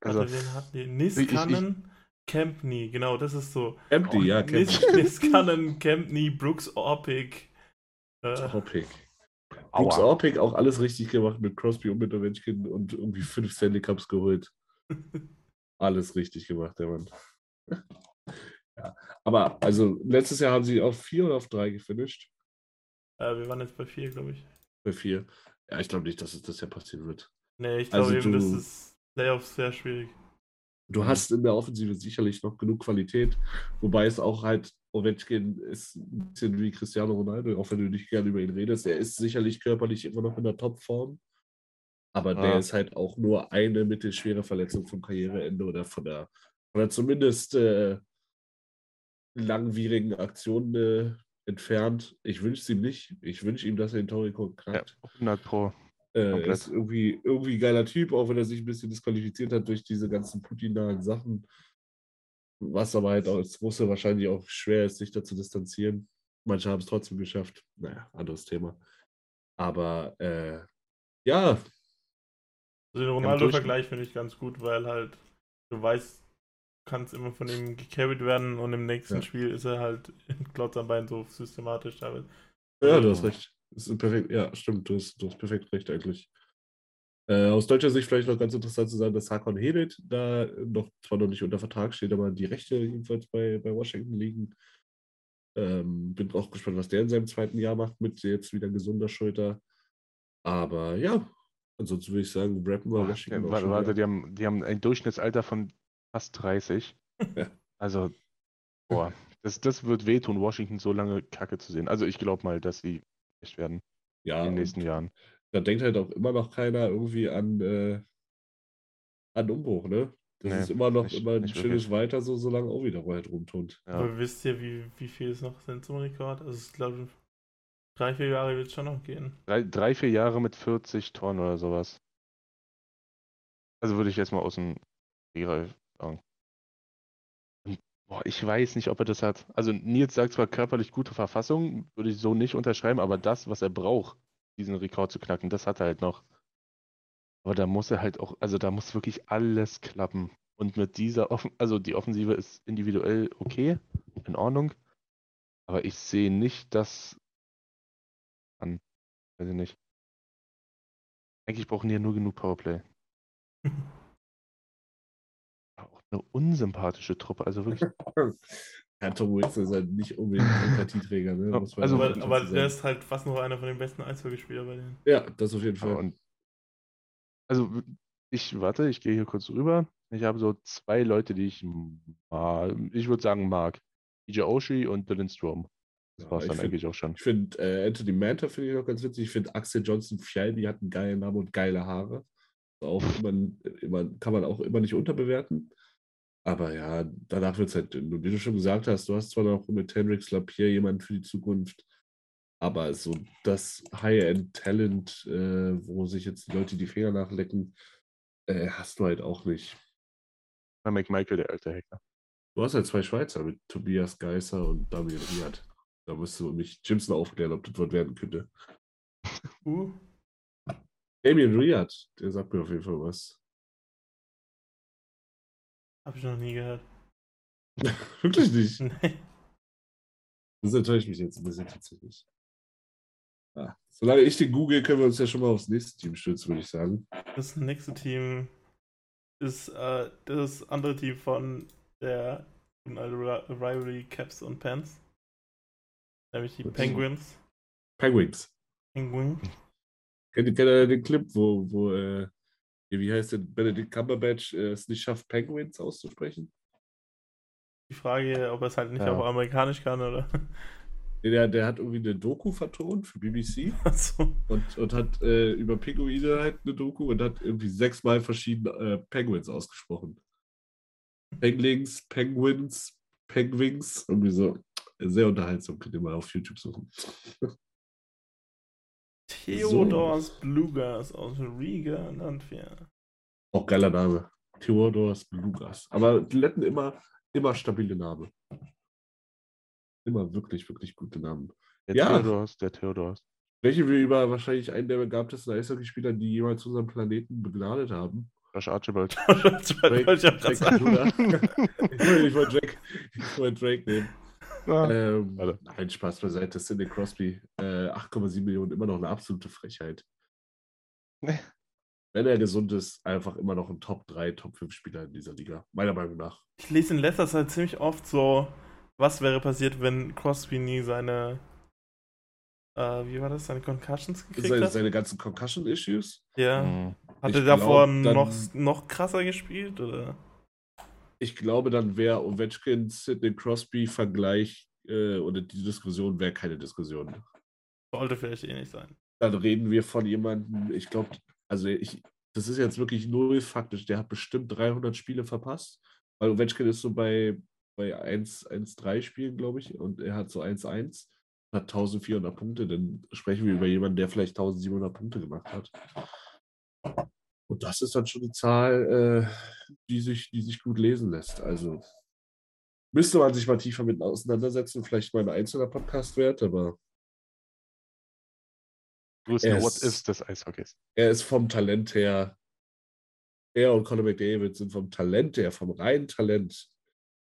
Also, warte, wen hatten die? Niskanen, Campney, genau, das ist so. Empty, ja, Nis Kevin. Niskanen, Campney, Brooks Orpik. Äh. Brooks aua. Orpik auch alles richtig gemacht mit Crosby und mit Ovechkin und irgendwie fünf Stanley Cups geholt. *laughs* Alles richtig gemacht, der Mann. ja. Aber also letztes Jahr haben sie auf vier oder auf drei gefinisht? Äh, wir waren jetzt bei vier, glaube ich. Bei vier. Ja, ich glaube nicht, dass es das ja passieren wird. Nee, ich glaube Also eben, du- das ist Playoffs sehr schwierig. Du hast in der Offensive sicherlich noch genug Qualität, wobei es auch halt, Ovechkin ist ein bisschen wie Cristiano Ronaldo, auch wenn du nicht gerne über ihn redest. Er ist sicherlich körperlich immer noch in der Topform, aber der Ja. ist halt auch nur eine mittelschwere Verletzung vom Karriereende oder von der, von der zumindest äh, langwierigen Aktion äh, entfernt. Ich wünsche es ihm nicht. Ich wünsche ihm, dass er den Ja, knackt. 100 Pro. Äh, ist irgendwie, irgendwie ein geiler Typ, auch wenn er sich ein bisschen disqualifiziert hat durch diese ganzen Putin-nahen Sachen. Was aber halt als Russe wahrscheinlich auch schwer ist, sich da zu distanzieren. Manche haben es trotzdem geschafft. Naja, anderes Thema. Aber äh, ja, Also den Ronaldo-Vergleich finde ich ganz gut, weil halt du weißt, du kannst immer von ihm gecarried werden und im nächsten Ja. Spiel ist er halt *laughs* in Klotz am Bein so systematisch teilweise. ja, du hast recht. Das ist perfekt. Ja, stimmt, du hast, du hast perfekt recht eigentlich. Äh, aus deutscher Sicht vielleicht noch ganz interessant zu sagen, dass Hakon Hedet da noch zwar noch nicht unter Vertrag steht, aber die Rechte jedenfalls bei, bei Washington liegen. Ähm, bin auch gespannt, was der in seinem zweiten Jahr macht mit jetzt wieder gesunder Schulter. Aber ja, ansonsten würde ich sagen, rappen wir Washington. ja, warte, warte, die haben, die haben ein Durchschnittsalter von fast 30. Ja. Also, boah, das, das wird wehtun, Washington so lange Kacke zu sehen. Also ich glaube mal, dass sie echt werden ja, in den nächsten Jahren. Da denkt halt auch immer noch keiner irgendwie an, äh, an Umbruch, ne? Das Nee, ist immer noch nicht- immer ein schönes Weiter, so solange auch wieder halt rumtont. Ja. Aber wisst ihr, wie, wie viel es noch sind zum Rekord? Also ich glaube, drei, vier Jahre wird es schon noch gehen. Drei, drei, vier Jahre mit 40 Tonnen oder sowas. Also würde ich jetzt mal aus dem Stegreif sagen. Boah, ich weiß nicht, ob er das hat. Also Nils sagt zwar körperlich gute Verfassung, würde ich so nicht unterschreiben, aber das, was er braucht, diesen Rekord zu knacken, das hat er halt noch. Aber da muss er halt auch, also da muss wirklich alles klappen. Und mit dieser, Offen also die Offensive ist individuell okay, in Ordnung. Aber ich sehe nicht, dass an, weiß ich nicht. Eigentlich brauchen die ja nur genug Powerplay. *laughs* Auch eine unsympathische Truppe, also wirklich. *laughs* Ja, Tom Wilson ist halt nicht unbedingt ein Sympathieträger, ne? Also- auch Aber, aber der ist halt fast noch einer von den besten Eishockeyspieler bei denen. Ja, das auf jeden Fall. Ja, und also ich warte, ich gehe hier kurz rüber. Ich habe so zwei Leute, die ich mag, ich würde sagen mag. EJ Oshie und Dylan Strom. Das Ja, war es ich dann find- eigentlich auch schon. Ich finde äh, Anthony Manta finde ich noch ganz witzig. Ich finde Axel Johnson Fjell, die hat einen geilen Namen und geile Haare. Auch *laughs* immer, immer, kann man auch immer nicht unterbewerten. Aber ja, danach wird es halt, dünn. Und wie du schon gesagt hast, du hast zwar noch mit Hendrix Lapierre jemanden für die Zukunft, aber so das High-End-Talent, äh, wo sich jetzt die Leute die Finger nachlecken, äh, hast du halt auch nicht. Bei McMichael, der alte Hacker. Du hast halt zwei Schweizer mit Tobias Geisser und Damian Riad. Da musst du mich Jimson aufklären, ob das was werden könnte. Uh, Damien Riad, der sagt mir auf jeden Fall was. Hab ich noch nie gehört. *laughs* Wirklich nicht. *laughs* Nee. Das enttäuscht mich jetzt ein bisschen tatsächlich. Ja. Solange ich den google, können wir uns ja schon mal aufs nächste Team stürzen, würde ich sagen. Das nächste Team ist äh, das andere Team von der Rivalry Caps und Pants. Nämlich die? Penguins. Penguins. Penguin. Kennt, kennt ihr den Clip, wo, wo äh, wie heißt denn, Benedict Cumberbatch äh, es nicht schafft, Penguins auszusprechen? Die Frage, ob er es halt nicht Ja. auf amerikanisch kann oder. Nee, Der, der hat irgendwie eine Doku vertont für BBC *laughs* Achso. und, und hat äh, über Pinguine halt eine Doku und hat irgendwie sechsmal verschiedene äh, Penguins ausgesprochen. Penglings, Penguins, Penguins, irgendwie so. Sehr unterhaltsam, könnt ihr mal auf YouTube suchen. Theodors Bluegrass aus Riga, Landwehr. Auch geiler Name. Theodors Blugas. Aber die letten immer, immer stabile Namen. Immer wirklich, wirklich gute Namen. Der Ja. Theodors, der Theodors. Sprechen wir über wahrscheinlich einen der begabtesten Eishockeyspieler, die jemals unseren Planeten begnadet haben. Josh Archibald. *laughs* Auch grad *laughs* Drake ich wollte ich wollte Drake, ich wollte Drake nehmen. Ah, Ähm, Warte. nein, Spaß beiseite. Sidney Crosby, äh, 8,7 Millionen, immer noch eine absolute Frechheit. Wenn er gesund ist, einfach immer noch ein Top 3, Top 5 Spieler in dieser Liga. Meiner Meinung nach. Ich lese in letzter Zeit ziemlich oft so, was wäre passiert, wenn Crosby nie seine, äh, wie war das, seine Concussions gekriegt Seine, hat? seine ganzen Concussion-Issues. Ja. Mhm. Hat er davor glaub, noch, noch krasser gespielt? Oder? Ich glaube, dann wäre Ovechkin, Sidney Crosby-Vergleich äh, oder die Diskussion wäre keine Diskussion. Sollte vielleicht eh nicht sein. Dann reden wir von jemandem, ich glaube, also ich, das ist jetzt wirklich null faktisch, der hat bestimmt 300 Spiele verpasst, weil Ovechkin ist so bei, bei 1, 1-3 Spielen, glaube ich, und er hat so 1-1, hat 1400 Punkte, dann sprechen wir über jemanden, der vielleicht 1700 Punkte gemacht hat. Und das ist dann schon eine Zahl, äh, die, sich, die sich gut lesen lässt. Also müsste man sich mal tiefer mit auseinandersetzen, vielleicht mal ein einzelner Podcast wert, aber Größte What ist- Ifs des Eishockeys. er ist vom Talent her, er und Conor McDavid sind vom Talent her, vom reinen Talent,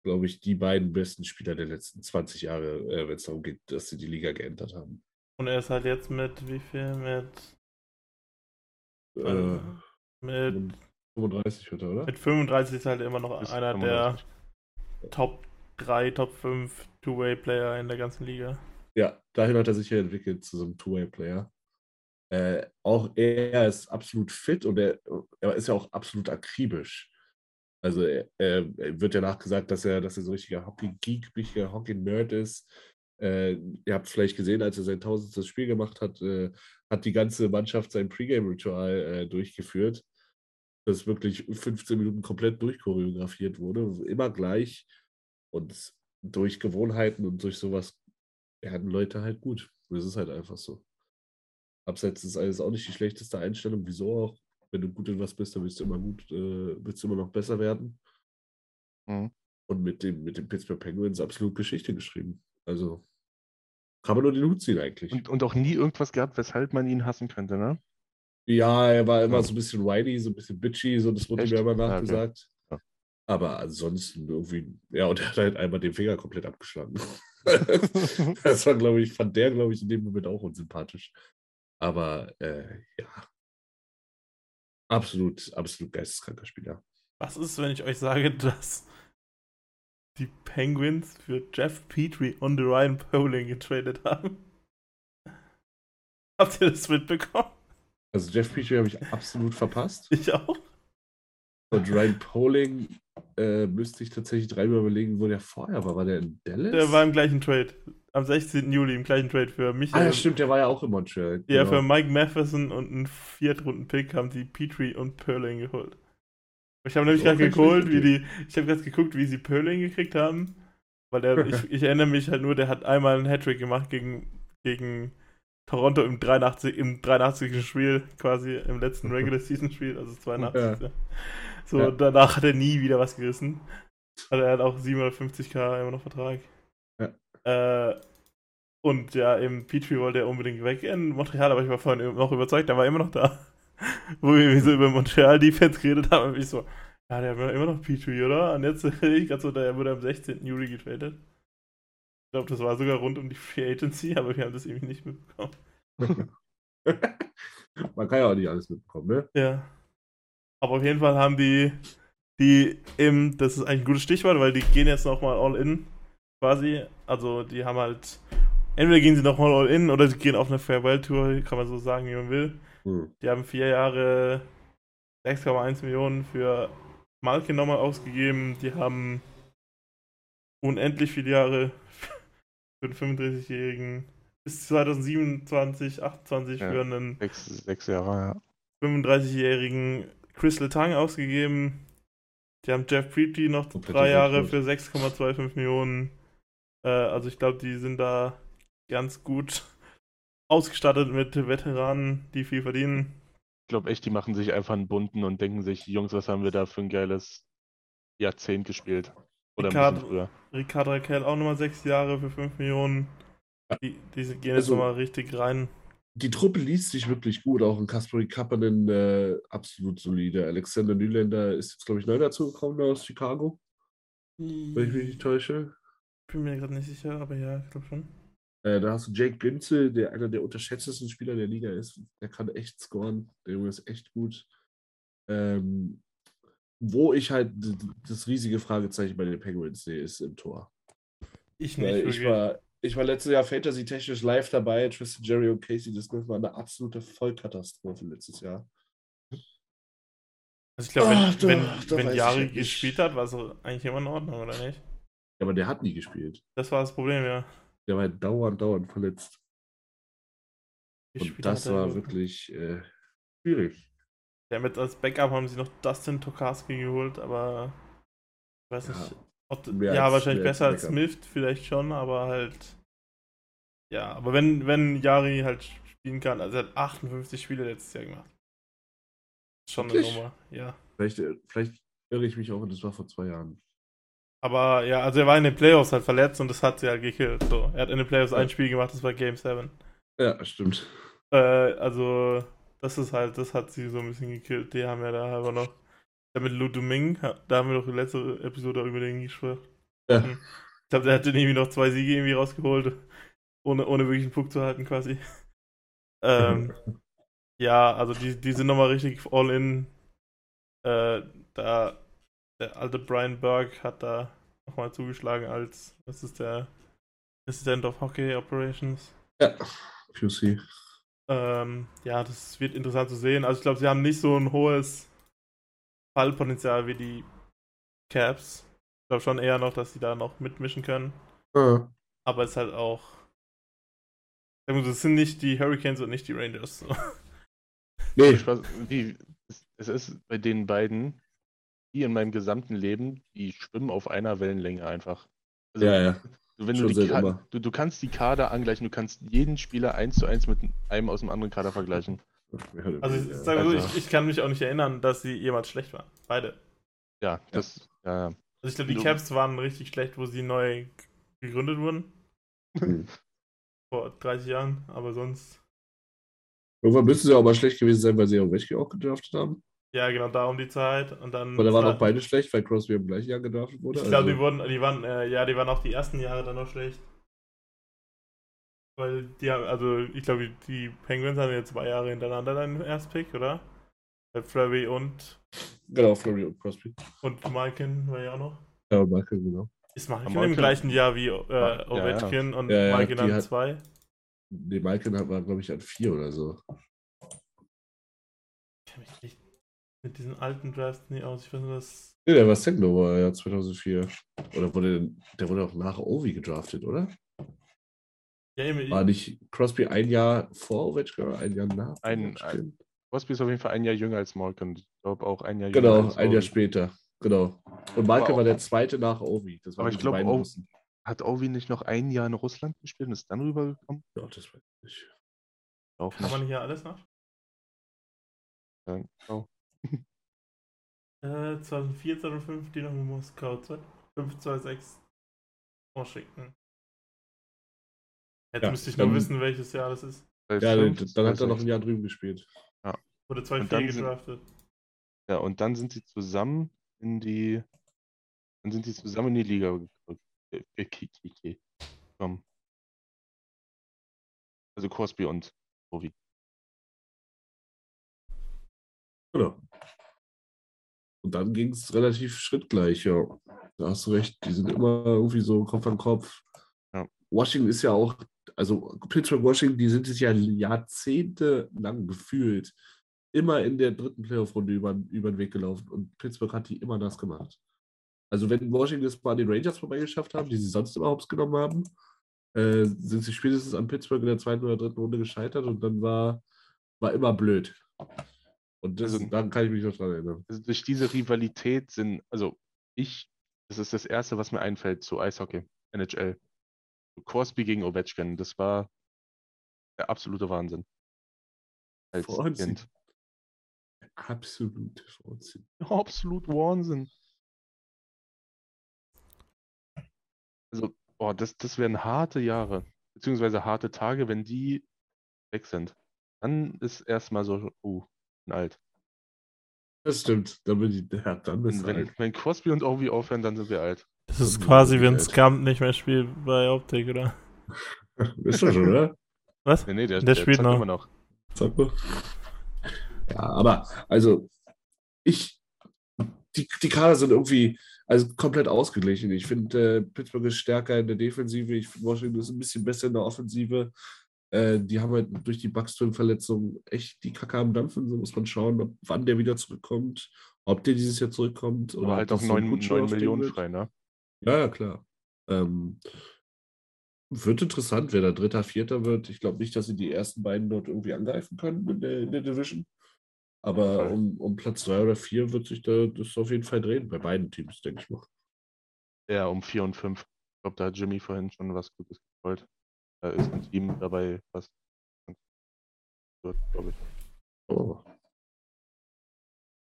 glaube ich, die beiden besten Spieler der letzten 20 Jahre, äh, wenn es darum geht, dass sie die Liga geändert haben. Und er ist halt jetzt mit wie viel? Mit, Äh, mit, 35 wird er, oder? mit 35 ist halt immer noch Bis einer 35. der Top 3, Top 5 Two-Way-Player in der ganzen Liga. Ja, dahin hat er sich ja entwickelt zu so einem Two-Way-Player. Äh, auch er ist absolut fit und er, er ist ja auch absolut akribisch. Also er, er er wird ja nachgesagt, dass er, dass er so ein richtiger Hockey-Geek, richtiger Hockey-Nerd ist. Äh, ihr habt vielleicht gesehen, als er sein tausendstes Spiel gemacht hat, äh, hat die ganze Mannschaft sein Pre-Game-Ritual äh, durchgeführt, das wirklich 15 Minuten komplett durchchoreografiert wurde, immer gleich. Und durch Gewohnheiten und durch sowas werden Leute halt gut. Das ist halt einfach so. Abseits ist alles auch nicht die schlechteste Einstellung. Wieso auch? Wenn du gut in was bist, dann willst du immer gut, äh, willst du immer noch besser werden. Mhm. Und mit dem, mit dem Pittsburgh Penguins absolut Geschichte geschrieben. Also kann man nur den Hut ziehen eigentlich. Und, und auch nie irgendwas gehabt, weshalb man ihn hassen könnte, ne? Ja, er war immer Ja. so ein bisschen whiny, so ein bisschen bitchy, so das wurde Echt? mir immer Ah, okay. nachgesagt. Ja. Aber ansonsten irgendwie, ja, und *laughs* er hat halt einmal den Finger komplett abgeschlagen. *laughs* das war, glaube ich, fand der, glaube ich, in dem Moment auch unsympathisch. Aber äh, ja. Absolut, absolut geisteskranker Spieler. Was ist, wenn ich euch sage, *laughs* dass die Penguins für Jeff Petrie und Ryan Poling getradet haben? Habt ihr das mitbekommen? Also Jeff Petrie habe ich absolut verpasst. Ich auch. Und Ryan Poling äh, müsste ich tatsächlich dreimal überlegen, wo der vorher war. War der in Dallas? Der war im gleichen Trade. Am 16. Juli im gleichen Trade für mich. ah, ja, stimmt, der war ja auch in Montreal. Ja, genau. für Mike Matheson und einen Viertrunden-Pick haben die Petrie und Perling geholt. Ich habe nämlich gerade geholt, wie die. Ich habe gerade geguckt, wie sie Perling gekriegt haben. Weil der, *laughs* ich, ich erinnere mich halt nur, der hat einmal einen Hattrick gemacht gegen, gegen Toronto im 83. im 83. Spiel, quasi im letzten Regular Season Spiel, also 82. Ja. So, Ja. danach hat er nie wieder was gerissen. Also er hat auch 750k immer noch Vertrag. Äh, und ja, im Petrie wollte er unbedingt weg in Montreal, aber ich war vorhin noch überzeugt, der war immer noch da. *laughs* Wo wir so über Montreal-Defense geredet haben, und ich so, ja, der war immer noch Petrie, oder? Und jetzt *laughs* rede ich gerade so, der wurde am 16. Juli getradet. Ich glaube, das war sogar rund um die Free Agency, *laughs* aber wir haben das irgendwie nicht mitbekommen. *laughs* Man kann ja auch nicht alles mitbekommen, ne? Ja. Aber auf jeden Fall haben die, die im, das ist eigentlich ein gutes Stichwort, weil die gehen jetzt nochmal all in, quasi. Also die haben halt, entweder gehen sie nochmal all in oder sie gehen auf eine Farewell-Tour, kann man so sagen, wie man will. Hm. Die haben vier Jahre 6,1 Millionen für Malkin nochmal ausgegeben. Die haben unendlich viele Jahre für den 35-Jährigen bis 2027, 28 Ja. für einen Sechs, sechs Jahre, ja. 35-jährigen Chris Letang ausgegeben. Die haben Jeff Petrie noch Komplette drei Jahre für 6,25 Millionen. Äh, also ich glaube, die sind da ganz gut ausgestattet mit Veteranen, die viel verdienen. Ich glaube echt, die machen sich einfach einen bunten und denken sich, Jungs, was haben wir da für ein geiles Jahrzehnt gespielt? Oder bisschen früher. Ricard Raquel auch nochmal sechs Jahre für 5 Millionen. Die, die gehen jetzt Also- nochmal richtig rein. Die Truppe liest sich wirklich gut, auch ein Kasperi Kapanen äh, absolut solide. Alexander Nylander ist jetzt, glaube ich, neu dazugekommen aus Chicago, wenn ich mich nicht täusche. Bin mir gerade nicht sicher, aber ja, ich glaube schon. Äh, da hast du Jake Günzel, der einer der unterschätztesten Spieler der Liga ist. Der kann echt scoren. Der Junge ist echt gut. Ähm, wo ich halt das riesige Fragezeichen bei den Penguins sehe, ist im Tor. Ich nicht. Weil ich war, ich war letztes Jahr fantasy-technisch live dabei. Tristan Jerry und Casey das war eine absolute Vollkatastrophe letztes Jahr. Also ich glaube, wenn, da- wenn, da wenn Jari gespielt hat, war es eigentlich immer in Ordnung, oder nicht? Ja, aber der hat nie gespielt. Das war das Problem, ja. Der war halt dauernd, dauernd verletzt. Und das war wirklich äh, schwierig. Ja, mit als Backup haben sie noch Dustin Tokarski geholt, aber ich weiß Ja, nicht. Ob, ja, als- wahrscheinlich als besser als Backup. Smith, vielleicht schon, aber halt. Ja, aber wenn, wenn Jari halt spielen kann, also er hat 58 Spiele letztes Jahr gemacht. Schon eine? Nummer, ja. Vielleicht, äh, vielleicht irre ich mich auch und das war vor zwei Jahren. Aber ja, also er war in den Playoffs halt verletzt und das hat sie halt gekillt. So. Er hat in den Playoffs Ja. ein Spiel gemacht, das war Game 7. Ja, stimmt. Äh, also, das ist halt, das hat sie so ein bisschen gekillt. Die haben ja da aber noch. Ja, mit Lou Domingue, da haben wir doch die letzte Episode über den gesprochen. Ja. Ich glaube, der hat dann irgendwie noch zwei Siege irgendwie rausgeholt, ohne, ohne wirklich einen Puck zu halten quasi. *laughs* Ähm, ja, also die, die sind nochmal richtig all in. Äh, da, der alte Brian Burke hat da nochmal zugeschlagen als, das ist der Assistant of Hockey Operations. Ja, QC. Ähm, ja, das wird interessant zu sehen. Also ich glaube, sie haben nicht so ein hohes Fallpotenzial wie die Caps. Ich glaube schon eher noch, dass sie da noch mitmischen können. Ah, Aber es ist halt auch. Es sind nicht die Hurricanes und nicht die Rangers. So. nee, Spaß, wie, es, es ist bei den beiden, wie in meinem gesamten Leben, die schwimmen auf einer Wellenlänge einfach. Also, ja, ja. Wenn schon du, Ka immer. du, du kannst die Kader angleichen, du kannst jeden Spieler eins zu eins mit einem aus dem anderen Kader vergleichen. Also ich, sag mal so, Also- ich, ich kann mich auch nicht erinnern, dass sie jemals schlecht waren. Beide. Ja, das, ja, ja. Also ich glaube, die Caps waren richtig schlecht, wo sie neu gegründet wurden. Hm. Vor 30 Jahren, aber sonst. Irgendwann müssten sie auch mal schlecht gewesen sein, weil sie Ovechkin auch gedraftet haben. Ja, genau, da um die Zeit. Und dann. Aber da waren auch beide schlecht, weil Crosby im gleichen Jahr gedraftet wurde. Ich glaube, also- die wurden, die waren, äh, ja, die waren auch die ersten Jahre dann noch schlecht. Weil die haben, also ich glaube, die Penguins haben jetzt zwei Jahre hintereinander dann Erstpick, oder? Bei Flurry und, Genau, Flurry und Crosby. und Malkin war ja auch noch. Ja, Michael, genau. Ist Malkin Malkin- im gleichen Jahr wie äh, Ja, ja. Ovechkin und Ja, ja, Malkin an hat- zwei? Nee, Michael hat- war, glaube ich, an vier oder so. Ich kenne mich nicht mit diesen alten Drafts nie aus. Ich weiß nur, dass. Nee, der war war ja 2004. Oder wurde der wurde auch nach Ovi gedraftet, oder? Ja, eben, War nicht Crosby ein Jahr vor Ovechkin oder ein Jahr nach? Ein- Ovechkin? Crosby ist auf jeden Fall ein Jahr jünger als Malkin. Ich glaube auch ein Jahr jünger Genau, ein Jahr später. Genau. Und auch- war der zweite nach Ovi. Das Aber waren ich die glaube, Russen. Hat Ovi nicht noch ein Jahr in Russland gespielt und ist dann rübergekommen? Ja, das weiß ich nicht. Auch kann man hier alles nach? Ja, genau. Äh, 2004, 2005, die noch in Moskau. 5, 2, 6. Washington. Jetzt Ja, müsste ich nur dann- wissen, welches Jahr das ist. Ja, fünf, dann hat er noch ein Jahr drüben gespielt. Wurde Und 2, 4 dann sind- gedraftet. Ja, und dann sind sie zusammen in die. Dann sind sie zusammen in die Liga gekommen. Also Crosby und Ovi. Genau. Und dann ging es relativ schrittgleich, ja. Da hast du recht, die sind immer irgendwie so Kopf an Kopf. Ja. Washington ist ja auch, also Pittsburgh, Washington, die sind sich ja jahrzehntelang gefühlt immer in der dritten Playoff-Runde über, über den Weg gelaufen und Pittsburgh hat die immer das gemacht. Also wenn Washington es mal an den Rangers vorbeigeschafft haben, die sie sonst immer hops genommen haben, äh, sind sie spätestens an Pittsburgh in der zweiten oder dritten Runde gescheitert und dann war, war immer blöd. Und das, Also- daran kann ich mich noch dran erinnern. Also durch diese Rivalität sind, also ich, das ist das Erste, was mir einfällt zu Eishockey, NHL. Crosby gegen Ovechkin, das war der absolute Wahnsinn. Als Wahnsinn. Kind. Absolute Wahnsinn. Absolut Wahnsinn. Also, oh, das, das wären harte Jahre, beziehungsweise harte Tage, wenn die weg sind. Dann ist erstmal so, uh, bin alt. Das stimmt. Dann bin ich, ja, dann bist wenn, alt. wenn Crosby und Ovi aufhören, dann sind wir alt. Das ist quasi, wenn alt. Scamp nicht mehr spielt bei Optik, oder? *laughs* Ist das schon, oder? Was? Nee, nee, der, Der spielt zockt noch. immer noch. Mal. Ja, aber also ich, die, die Kader sind irgendwie also komplett ausgeglichen. Ich finde, äh, Pittsburgh ist stärker in der Defensive. Ich finde, Washington ist ein bisschen besser in der Offensive. Äh, die haben halt durch die Buxton-Verletzung echt die Kacke am Dampfen. So muss man schauen, ob, wann der wieder zurückkommt, ob der dieses Jahr zurückkommt. Oder Oder halt ein 9, Kutscher 9 auf dem Millionen frei, ne? Ja, ja, klar. Ähm, wird interessant, wer da Dritter, Vierter wird. Ich glaube nicht, dass sie die ersten beiden dort irgendwie angreifen können in der, in der Division. Aber um, um Platz drei oder vier wird sich da das auf jeden Fall drehen, bei beiden Teams, denke ich mal. Ja, um 4 und 5. Ich glaube, da hat Jimmy vorhin schon was Gutes gewollt. Da ist ein Team dabei, was ganz wird, glaube ich. Oh.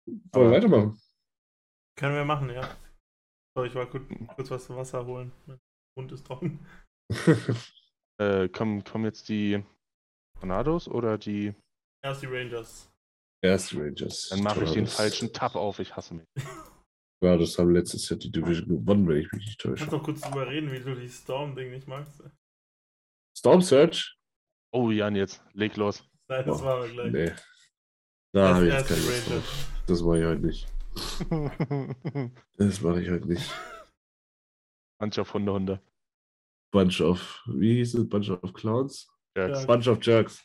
Wollen Aber- wir weitermachen? Können wir machen, ja. *laughs* So, ich war kurz, kurz was zum Wasser holen. Mein Mund ist trocken. *laughs* Äh, kommen, kommen jetzt die Tornados oder die. Erst die Rangers. Erst Rangers. Dann mache ich den falschen Tab auf, ich hasse mich. *laughs* Ja, das haben letztes Jahr die Division gewonnen, wenn ich mich nicht Du täusche. kannst noch kurz drüber reden, wie du die Storm-Ding nicht magst. Storm Search? Oh, Jan, jetzt leg los. Nein, das Oh, war wir gleich. Nee. Da habe ich jetzt keine Lust drauf. Das mache ich heute nicht. *laughs* Das mache ich heute nicht. Mancher Hunde, Hunde. Bunch of, wie hieß es? Bunch of Clowns? Jerks. Bunch of Jerks.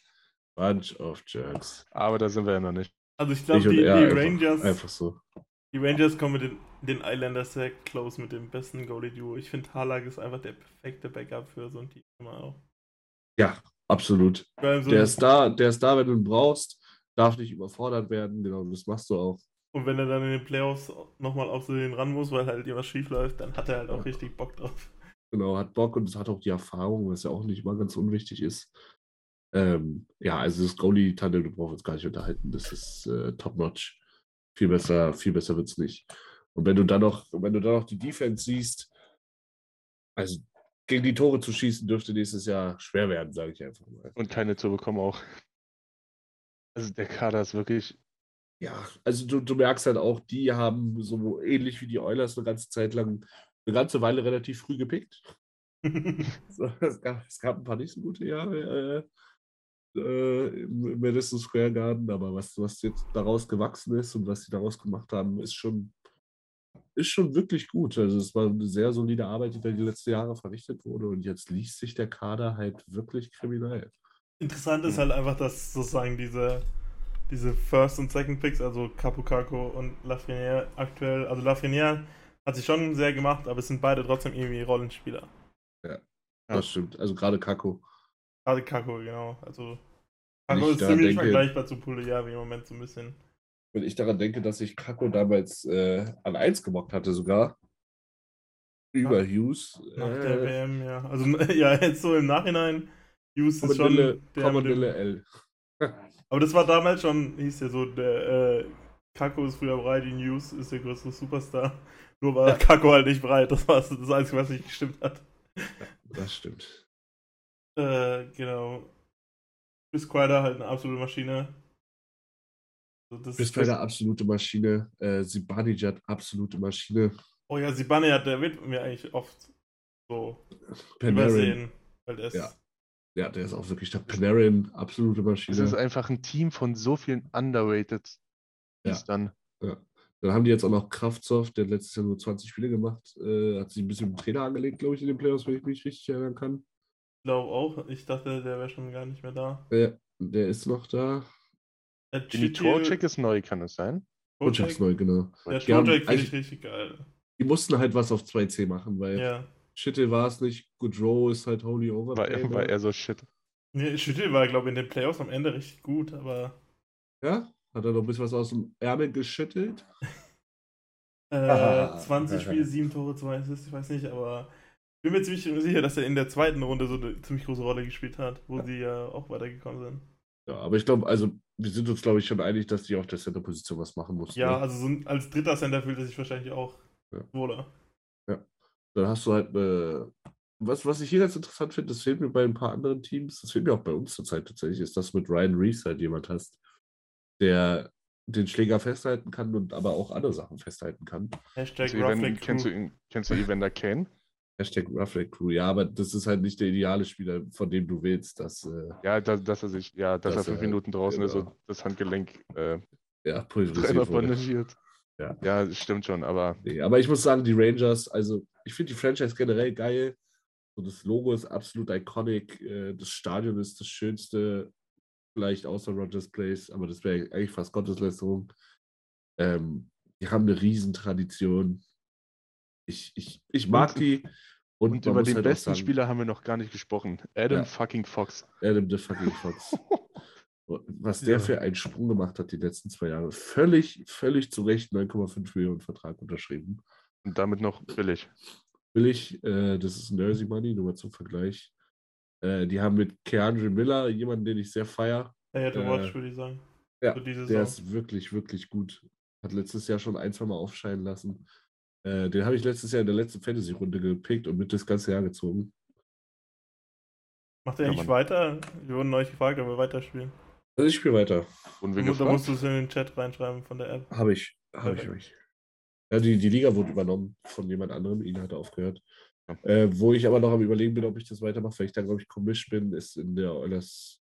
Bunch of Jerks. Aber da sind wir ja noch nicht. Also ich glaube, die, die einfach, Rangers, Einfach so. die Rangers kommen mit den, den Islanders sehr close mit dem besten Goalie-Duo. Ich finde, Harlag ist einfach der perfekte Backup für so ein Team immer auch. Ja, absolut. Vor allem so Der ist da, der ist da, wenn du ihn brauchst. Darf nicht überfordert werden. Genau, das machst du auch. Und wenn er dann in den Playoffs nochmal auf so den ran muss, weil halt irgendwas schief läuft, dann hat er halt auch Ja. richtig Bock drauf. Genau, hat Bock und hat auch die Erfahrung, was ja auch nicht mal ganz unwichtig ist. Ähm, ja, also das Goalie-Tandem, du brauchst uns gar nicht unterhalten. Das ist äh, top-notch. Viel besser, viel besser wird es nicht. Und wenn du dann noch, wenn du dann noch die Defense siehst, also gegen die Tore zu schießen, dürfte nächstes Jahr schwer werden, sage ich einfach mal. Und keine zu bekommen auch. Also der Kader ist wirklich. Ja, also du, du merkst halt auch, die haben so ähnlich wie die Oilers eine ganze Zeit lang, eine ganze Weile relativ früh gepickt. *laughs* So, es, gab, es gab ein paar nicht so gute Jahre äh, äh, im Madison Square Garden, aber was, was jetzt daraus gewachsen ist und was sie daraus gemacht haben, ist schon, ist schon wirklich gut. Also es war eine sehr solide Arbeit, die da die letzten Jahre verrichtet wurde und jetzt liest sich der Kader halt wirklich kriminell. Interessant ist halt einfach, dass sozusagen diese, diese First- und Second Picks, also Capocacco und Lafreniere aktuell, also Lafreniere hat sich schon sehr gemacht, aber es sind beide trotzdem irgendwie Rollenspieler. Ja. Das stimmt. Also gerade Kako. Gerade Kako, genau. Also Kako ist ziemlich denke- vergleichbar zu Puliavi im Moment so ein bisschen. Wenn ich daran denke, dass ich Kako damals äh, an 1 gemockt hatte sogar. Über Hughes. Nach äh, der WM, ja. Also *laughs* ja, jetzt so im Nachhinein, Hughes ist schon der Commodille L. *laughs* Aber das war damals schon, hieß ja so, der äh, Kako ist früher breit, die News ist der größte Superstar. Nur war Ja. Kako halt nicht breit. Das war das Einzige, was nicht gestimmt hat. Das stimmt. Äh, genau. Chris Kreider halt eine absolute Maschine. Das, Bist bei der absolute Maschine. Äh, Zibanejad, absolute Maschine. oh ja, Sibane hat, der wird mir eigentlich oft so Panarin. übersehen. Weil der ist, Ja. Ja, der ist auch wirklich der Panarin, absolute Es Maschine. ist einfach ein Team von so vielen Underrated. Ja. Dann. Dann haben die jetzt auch noch Kraftsoft, der hat letztes Jahr nur 20 Spiele gemacht. Äh, hat sich ein bisschen mit dem Trainer angelegt, glaube ich, in den Playoffs, wenn ich mich richtig erinnern kann. Ich glaube auch. Ich dachte, der wäre schon gar nicht mehr da. Äh, der ist noch da. Der Dimitrocek ist neu, kann es sein? Project ist neu, genau. Der Trojek finde ich richtig geil. Die mussten halt was auf 2C machen, weil Ja. Schittel war es nicht. Goodrow ist halt Holy Over. War, er- war er so shit. Nee, Schüttel war, glaube ich, in den Playoffs am Ende richtig gut, aber Ja? Hat er noch ein bisschen was aus dem Ärmel geschüttelt? *laughs* äh, Ah. 20 Spiele, 7 Tore, 2 Assists, ich weiß nicht, aber ich bin mir ziemlich sicher, dass er in der zweiten Runde so eine ziemlich große Rolle gespielt hat, wo sie ja auch weitergekommen sind. Ja, aber ich glaube, also wir sind uns, glaube ich, schon einig, dass die auf der Center-Position was machen mussten. Ja, ne? also so ein, als dritter Center fühlt er sich wahrscheinlich auch Ja. wohler. Dann hast du halt äh, was, was ich hier ganz interessant finde, das fehlt mir bei ein paar anderen Teams, das fehlt mir auch bei uns zurzeit tatsächlich, ist, dass mit Ryan Reese halt jemand hast, der den Schläger festhalten kann und aber auch andere Sachen festhalten kann. Hashtag Kennst du, du, kennst du Evander Kane? Hashtag Roughneck Crew. Ja, aber das ist halt nicht der ideale Spieler, von dem du willst. Dass, äh, Ja, dass, dass er sich, ja, dass, Dass er fünf er- Minuten draußen ist genau. und das Handgelenk äh, Ja, pulverisiert bandagiert. Ja. Ja, das stimmt schon, aber Nee, aber ich muss sagen, die Rangers, also ich finde die Franchise generell geil. So das Logo ist absolut iconic. äh, Das Stadion ist das schönste, vielleicht außer Rogers Place, aber das wäre eigentlich fast Gotteslästerung. Ähm, die haben eine Riesentradition. Ich, ich, ich mag die. Und, und über den halt besten sagen, Spieler haben wir noch gar nicht gesprochen. Adam Ja. fucking Fox. Adam the fucking Fox. *laughs* Was der Ja. für einen Sprung gemacht hat die letzten zwei Jahre. Völlig, völlig zu Recht 9,5 Millionen Vertrag unterschrieben. Und damit noch billig. Billig, äh, das ist Jersey Money, nur mal zum Vergleich. Äh, die haben mit Keandre Miller jemanden, den ich sehr feier. Er hätte Äh, Watch, würde ich sagen. Ja, Für diese der ist wirklich, wirklich gut. Hat letztes Jahr schon ein, zwei Mal aufscheinen lassen. Äh, den habe ich letztes Jahr in der letzten Fantasy-Runde gepickt und mit das ganze Jahr gezogen. Macht er Ja, eigentlich Mann. weiter? Wir wurden euch gefragt, ob wir weiterspielen. Also ich spiele weiter. Da wir da musst du es in den Chat reinschreiben von der App. Habe ich, habe ich, habe ich. Ja, die, die Liga wurde übernommen von jemand anderem. Ihn hat er aufgehört. Ja. Äh, wo ich aber noch am Überlegen bin, ob ich das weitermache, weil ich da, glaube ich, commissioned bin, ist in der Oilers,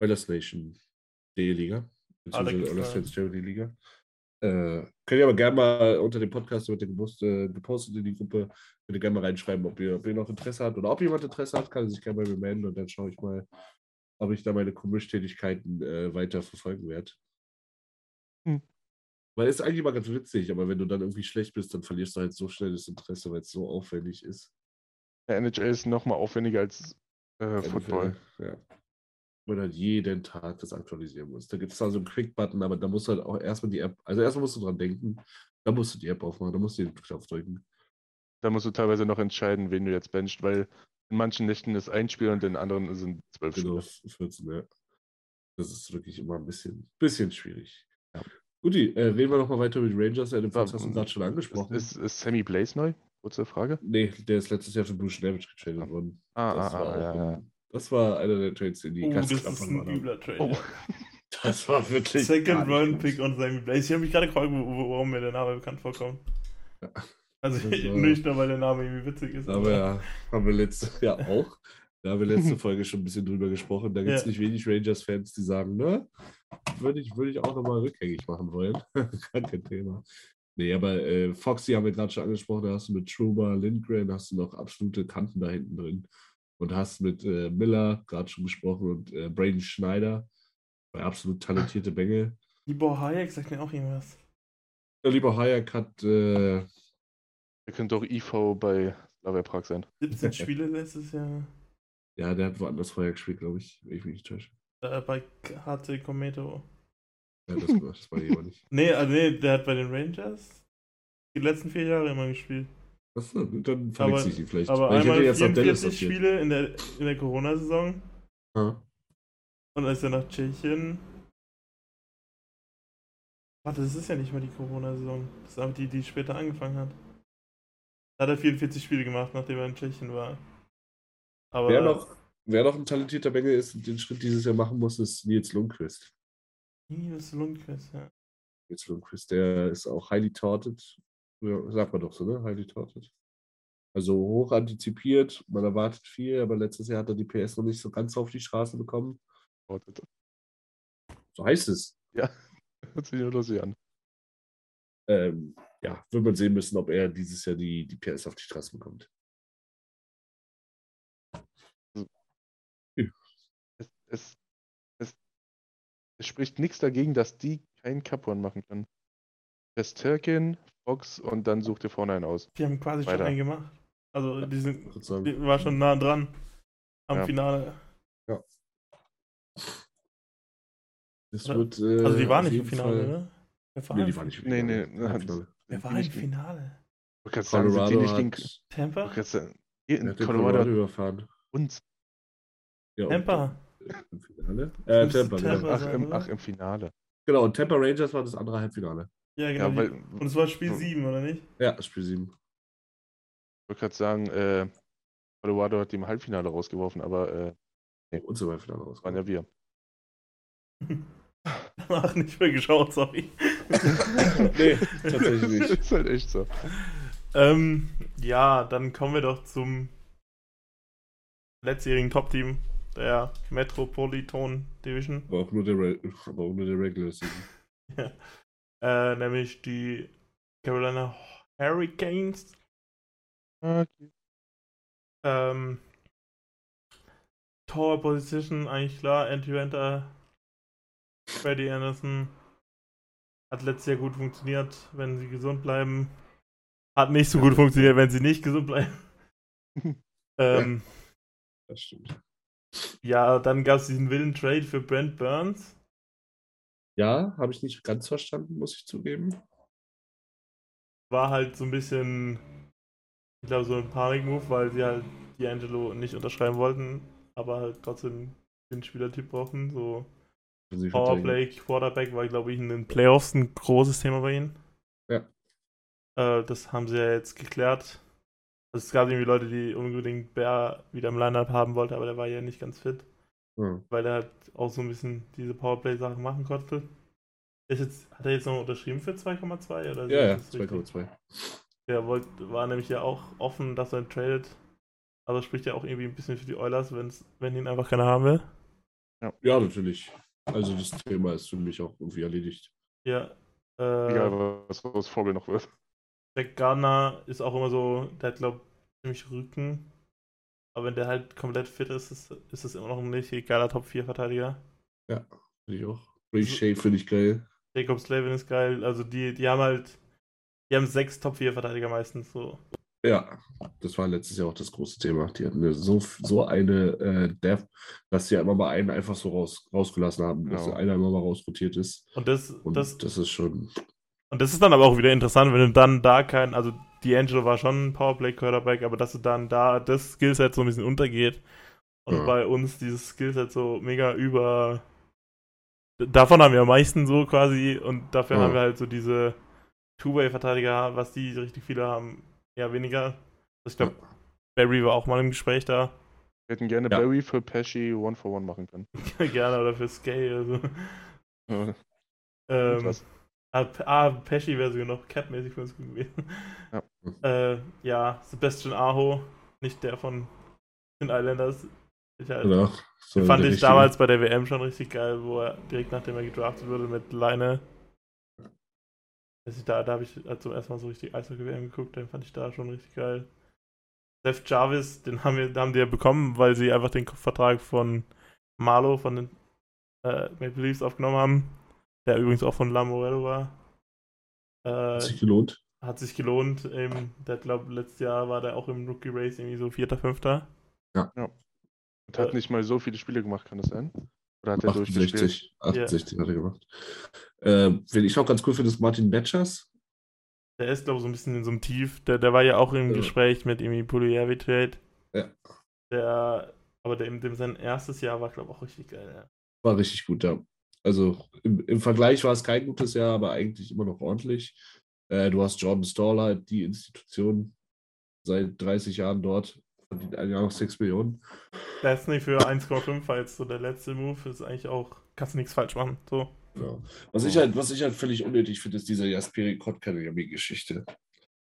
Oilers Nation D-Liga. Beziehungsweise Oilers Fans Charity Liga. Äh, könnt ihr aber gerne mal unter dem Podcast, wird der äh, gepostet in die Gruppe, könnt ihr gerne mal reinschreiben, ob ihr, ob ihr noch Interesse habt oder ob jemand Interesse hat, kann er sich gerne bei mir melden und dann schaue ich mal, ob ich da meine Commish-Tätigkeiten äh, weiter verfolgen werde. Hm. Weil es ist eigentlich immer ganz witzig, aber wenn du dann irgendwie schlecht bist, dann verlierst du halt so schnell das Interesse, weil es so aufwendig ist. Der NHL ist noch mal aufwendiger als äh, Football. Ja. Man halt jeden Tag das aktualisieren muss. Da gibt es da so einen Quick-Button, aber da musst du halt auch erstmal die App, also erstmal musst du dran denken, dann musst du die App aufmachen, dann musst du den Knopf drücken. Da musst du teilweise noch entscheiden, wen du jetzt bencht, weil in manchen Nächten ist ein Spiel und in anderen sind zwölf Genau, Spiele. 14, ja. Das ist wirklich immer ein bisschen, bisschen schwierig. Ja. Guti, äh, reden wir noch mal weiter die Rangers. Ja, den War- Fox hast du gerade schon angesprochen. Ist, ist Sammy Blaze neu? Kurze Frage. nee, der ist letztes Jahr für Bruce Savage getradet worden. Ah, Das ah, war ah, ja, ja. Das war einer der Trades, in die Oh, das ist ein waren. übler Trade. Oh. Das war wirklich. Second Round. Pick und Sammy Blaze. Ich habe mich gerade gefragt, warum mir der Name bekannt vorkommt. Also war- nicht nur, weil der Name irgendwie witzig ist. Aber ja, haben wir letzte, ja auch. Da haben wir letzte *laughs* Folge schon ein bisschen drüber gesprochen. Da gibt es Ja. nicht wenig Rangers-Fans, die sagen, ne, würde ich, würde ich auch nochmal rückgängig machen wollen. *laughs* Gar kein Thema. Nee, aber äh, Foxy haben wir gerade schon angesprochen, da hast du mit Truba, Lindgren, hast du noch absolute Kanten da hinten drin. Und hast mit äh, Miller gerade schon gesprochen und äh, Braden Schneider, zwei absolut talentierte Bänge. Libor Hayek sagt mir auch irgendwas. Der lieber Hayek hat, äh, Er könnte auch IV bei Slavia Prag sein. 17 *laughs* Spiele letztes Jahr ja, der hat woanders vorher gespielt, glaube ich, wenn ich mich nicht täusche. äh, bei HC Cometo. Ja, das, war- das war aber nicht. *laughs* Nee, also nee, der hat bei den Rangers die letzten vier Jahre immer gespielt. Achso, dann verwechsel ich die vielleicht. aber Weil ich hätte jetzt noch Dennis 44 sortiert. Spiele in der, in der Corona-Saison Ja. und dann ist er nach Tschechien. Warte, das ist ja nicht mal die Corona-Saison. Das ist aber die, die später angefangen hat. Da hat er 44 Spiele gemacht, nachdem er in Tschechien war. Aber Wer, noch, wer noch ein talentierter Bengel ist und den Schritt dieses Jahr machen muss, ist Nils Lundqvist. Nils Lundqvist, ja. Nils Lundqvist, der ist auch highly torted. Ja, sagt man doch so, ne? Highly torted. Also hoch antizipiert, man erwartet viel, aber letztes Jahr hat er die PS noch nicht so ganz auf die Straße bekommen. So heißt es. *laughs* Hört sich nur lustig an. Ähm, ja, wird man sehen müssen, ob er dieses Jahr die, die PS auf die Straße bekommt. Es, es, es, es spricht nichts dagegen, dass die keinen Cup-One machen können. Pesterkin, Fox und dann sucht ihr vorne einen aus. Die haben quasi schon Weiter. einen gemacht. Also die sind, die war schon nah dran am Ja. Finale. das Oder- wird, äh, Also die waren auf nicht im Finale, Fall- ne? Wer war Nee, die waren nicht im Nee, Finale. nee, Halbfinale. Wer war Nicht- im Finale? Du kannst sagen, sind die nicht den. hat, Tampa? Du kannst sagen, hier in Colorado, Colorado überfahren. uns. Ja, und Tampa. Im Finale? Äh, Tampa, Tampa genau. Ach im, ach, im Finale. Genau, und Tampa Rangers war das andere Halbfinale. Ja, genau. Ja, weil, und es war Spiel Ja. 7, oder nicht? Ja, Spiel 7. Ich wollte gerade sagen, äh, Colorado hat die im Halbfinale rausgeworfen, aber äh, Und so Halbfinale raus. waren ja wir. *laughs* Danach nicht mehr geschaut, sorry. *laughs* nee, tatsächlich nicht. *laughs* ist halt echt so. ähm, ja, dann kommen wir doch zum letztjährigen Top-Team der Metropolitan Division. Aber auch nur der, Re aber auch nur der Regular Season. Ja. Äh, nämlich die Carolina Hurricanes. Okay. Ähm, Tower Position eigentlich klar. Andy Renter, Freddie Anderson. Hat letztes Jahr gut funktioniert, wenn sie gesund bleiben. Hat nicht so gut funktioniert, wenn sie nicht gesund bleiben. *laughs* ähm, Das stimmt. ja, dann gab es diesen wilden Trade für Brent Burns. Ja, habe ich nicht ganz verstanden, muss ich zugeben. War halt so ein bisschen, ich glaube, so ein Panik-Move, weil sie halt D'Angelo nicht unterschreiben wollten, aber halt trotzdem den Spielertyp brauchen. So. Powerplay, Quarterback war, glaube ich, in den Playoffs ein großes Thema bei ihnen. Ja. Äh, das haben sie ja jetzt geklärt. Also es gab irgendwie Leute, die unbedingt Bär wieder im Lineup haben wollten, aber der war ja nicht ganz fit, Hm. weil er halt auch so ein bisschen diese Powerplay-Sachen machen konnte. Ist jetzt, hat er jetzt noch unterschrieben für 2,2 oder? Ja, ja, ist das richtig? 2,2. Der wollt, war nämlich ja auch offen, dass er tradet. Aber spricht ja auch irgendwie ein bisschen für die Oilers, wenn's, wenn ihn einfach keiner haben will. Ja, natürlich. Also das Thema ist für mich auch irgendwie erledigt. Ja. Äh, Egal, was aus Vogel noch wird. Jack Gardner ist auch immer so, der hat, glaube ich, ziemlich Rücken. Aber wenn der halt komplett fit ist, ist, ist es immer noch ein richtig geiler Top-4-Verteidiger. Ja, finde ich auch. Ray Shea finde ich geil. Jacob Slavin ist geil. Also die, die haben halt, die haben sechs Top-4-Verteidiger meistens so. Ja, das war letztes Jahr auch das große Thema. Die hatten so, so eine äh, Depth, dass sie immer mal einen einfach so raus, rausgelassen haben, dass Genau. einer immer mal rausrotiert ist. Und das, Und das, das, ist schon. Und das ist dann aber auch wieder interessant, wenn du dann da kein, also D'Angelo war schon ein Powerplay-Quarterback, aber dass du dann da das Skillset so ein bisschen untergeht und Ja. bei uns dieses Skillset so mega über. Davon haben wir am meisten so quasi und dafür Ja. haben wir halt so diese Two-Way-Verteidiger, was die richtig viele haben, eher weniger. Also ich glaube, Barry war auch mal im Gespräch da. Wir hätten gerne Ja. Barry für Pesci One for One machen können. *laughs* Gerne oder für Skay. Also. Ja, Ähm. Ah, ah, Pesci wäre sogar noch Cap-mäßig für uns gut gewesen. Ja. *laughs* Äh, ja, Sebastian Aho, nicht der von den Islanders. Ich halt, Genau. So fand ich richtige- damals bei der WM schon richtig geil, wo er direkt nachdem er gedraftet wurde mit Leine. Ich, da da habe ich halt zum ersten Mal so richtig Eishockey-WM geguckt, den fand ich da schon richtig geil. Seth Jarvis, den haben wir, den haben die ja bekommen, weil sie einfach den Vertrag von Marlo von den äh, Maple Leafs aufgenommen haben, der übrigens auch von Lamorello war. Äh, Hat sich gelohnt. hat sich gelohnt. Eben, der glaube letztes Jahr war der auch im Rookie Race irgendwie so vierter, fünfter. Und hat nicht mal so viele Spiele gemacht, kann das sein? Oder hat er durchgespielt? 68, 68 hat er gemacht. Ähm, Wen ich auch ganz cool finde, ist Martin Betchers. Der ist glaube ich so ein bisschen in so einem Tief. Der, der war ja auch im Ja. Gespräch mit Emi Pulijevi Trade. Ja. Der, aber der, dem sein erstes Jahr war glaube ich auch richtig geil. Ja. War richtig gut, ja. Also im, im Vergleich war es kein gutes Jahr, aber eigentlich immer noch ordentlich. Äh, du hast Jordan Staller, die Institution seit 30 Jahren dort, verdient ein Jahr noch 6 Millionen. Das nicht für 1,5 war jetzt so der letzte Move. Ist eigentlich auch, kannst du nichts falsch machen. So. Ja. Was, ich halt, was ich halt völlig unnötig finde, ist diese Jasperi Kotkaniemi-Geschichte.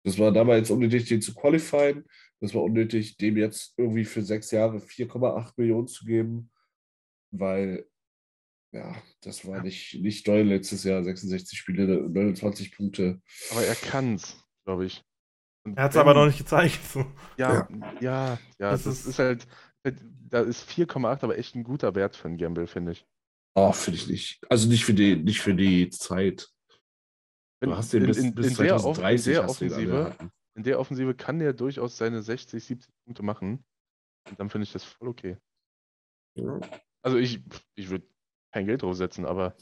Das war damals unnötig, den zu qualifieren. Das war unnötig, dem jetzt irgendwie für sechs Jahre 4,8 Millionen zu geben, weil, ja, das war nicht, nicht doll letztes Jahr. 66 Spiele, 29 Punkte. Aber er kann's, glaube ich. Und Er hat es aber noch nicht gezeigt. So. Ja, ja, ja, Das das, ist- ist, halt, halt- da ist 4,8 aber echt ein guter Wert für einen Gamble, finde ich. Oh, finde ich nicht. Also nicht für die, nicht für die Zeit. Du hast den in, bis, in, bis in, der, Off- in 2030 der hast du ihn alle Offensive, in der Offensive kann der durchaus seine 60, 70 Punkte machen. Und dann finde ich das voll okay. Ja. Also ich, ich würde kein Geld draufsetzen, aber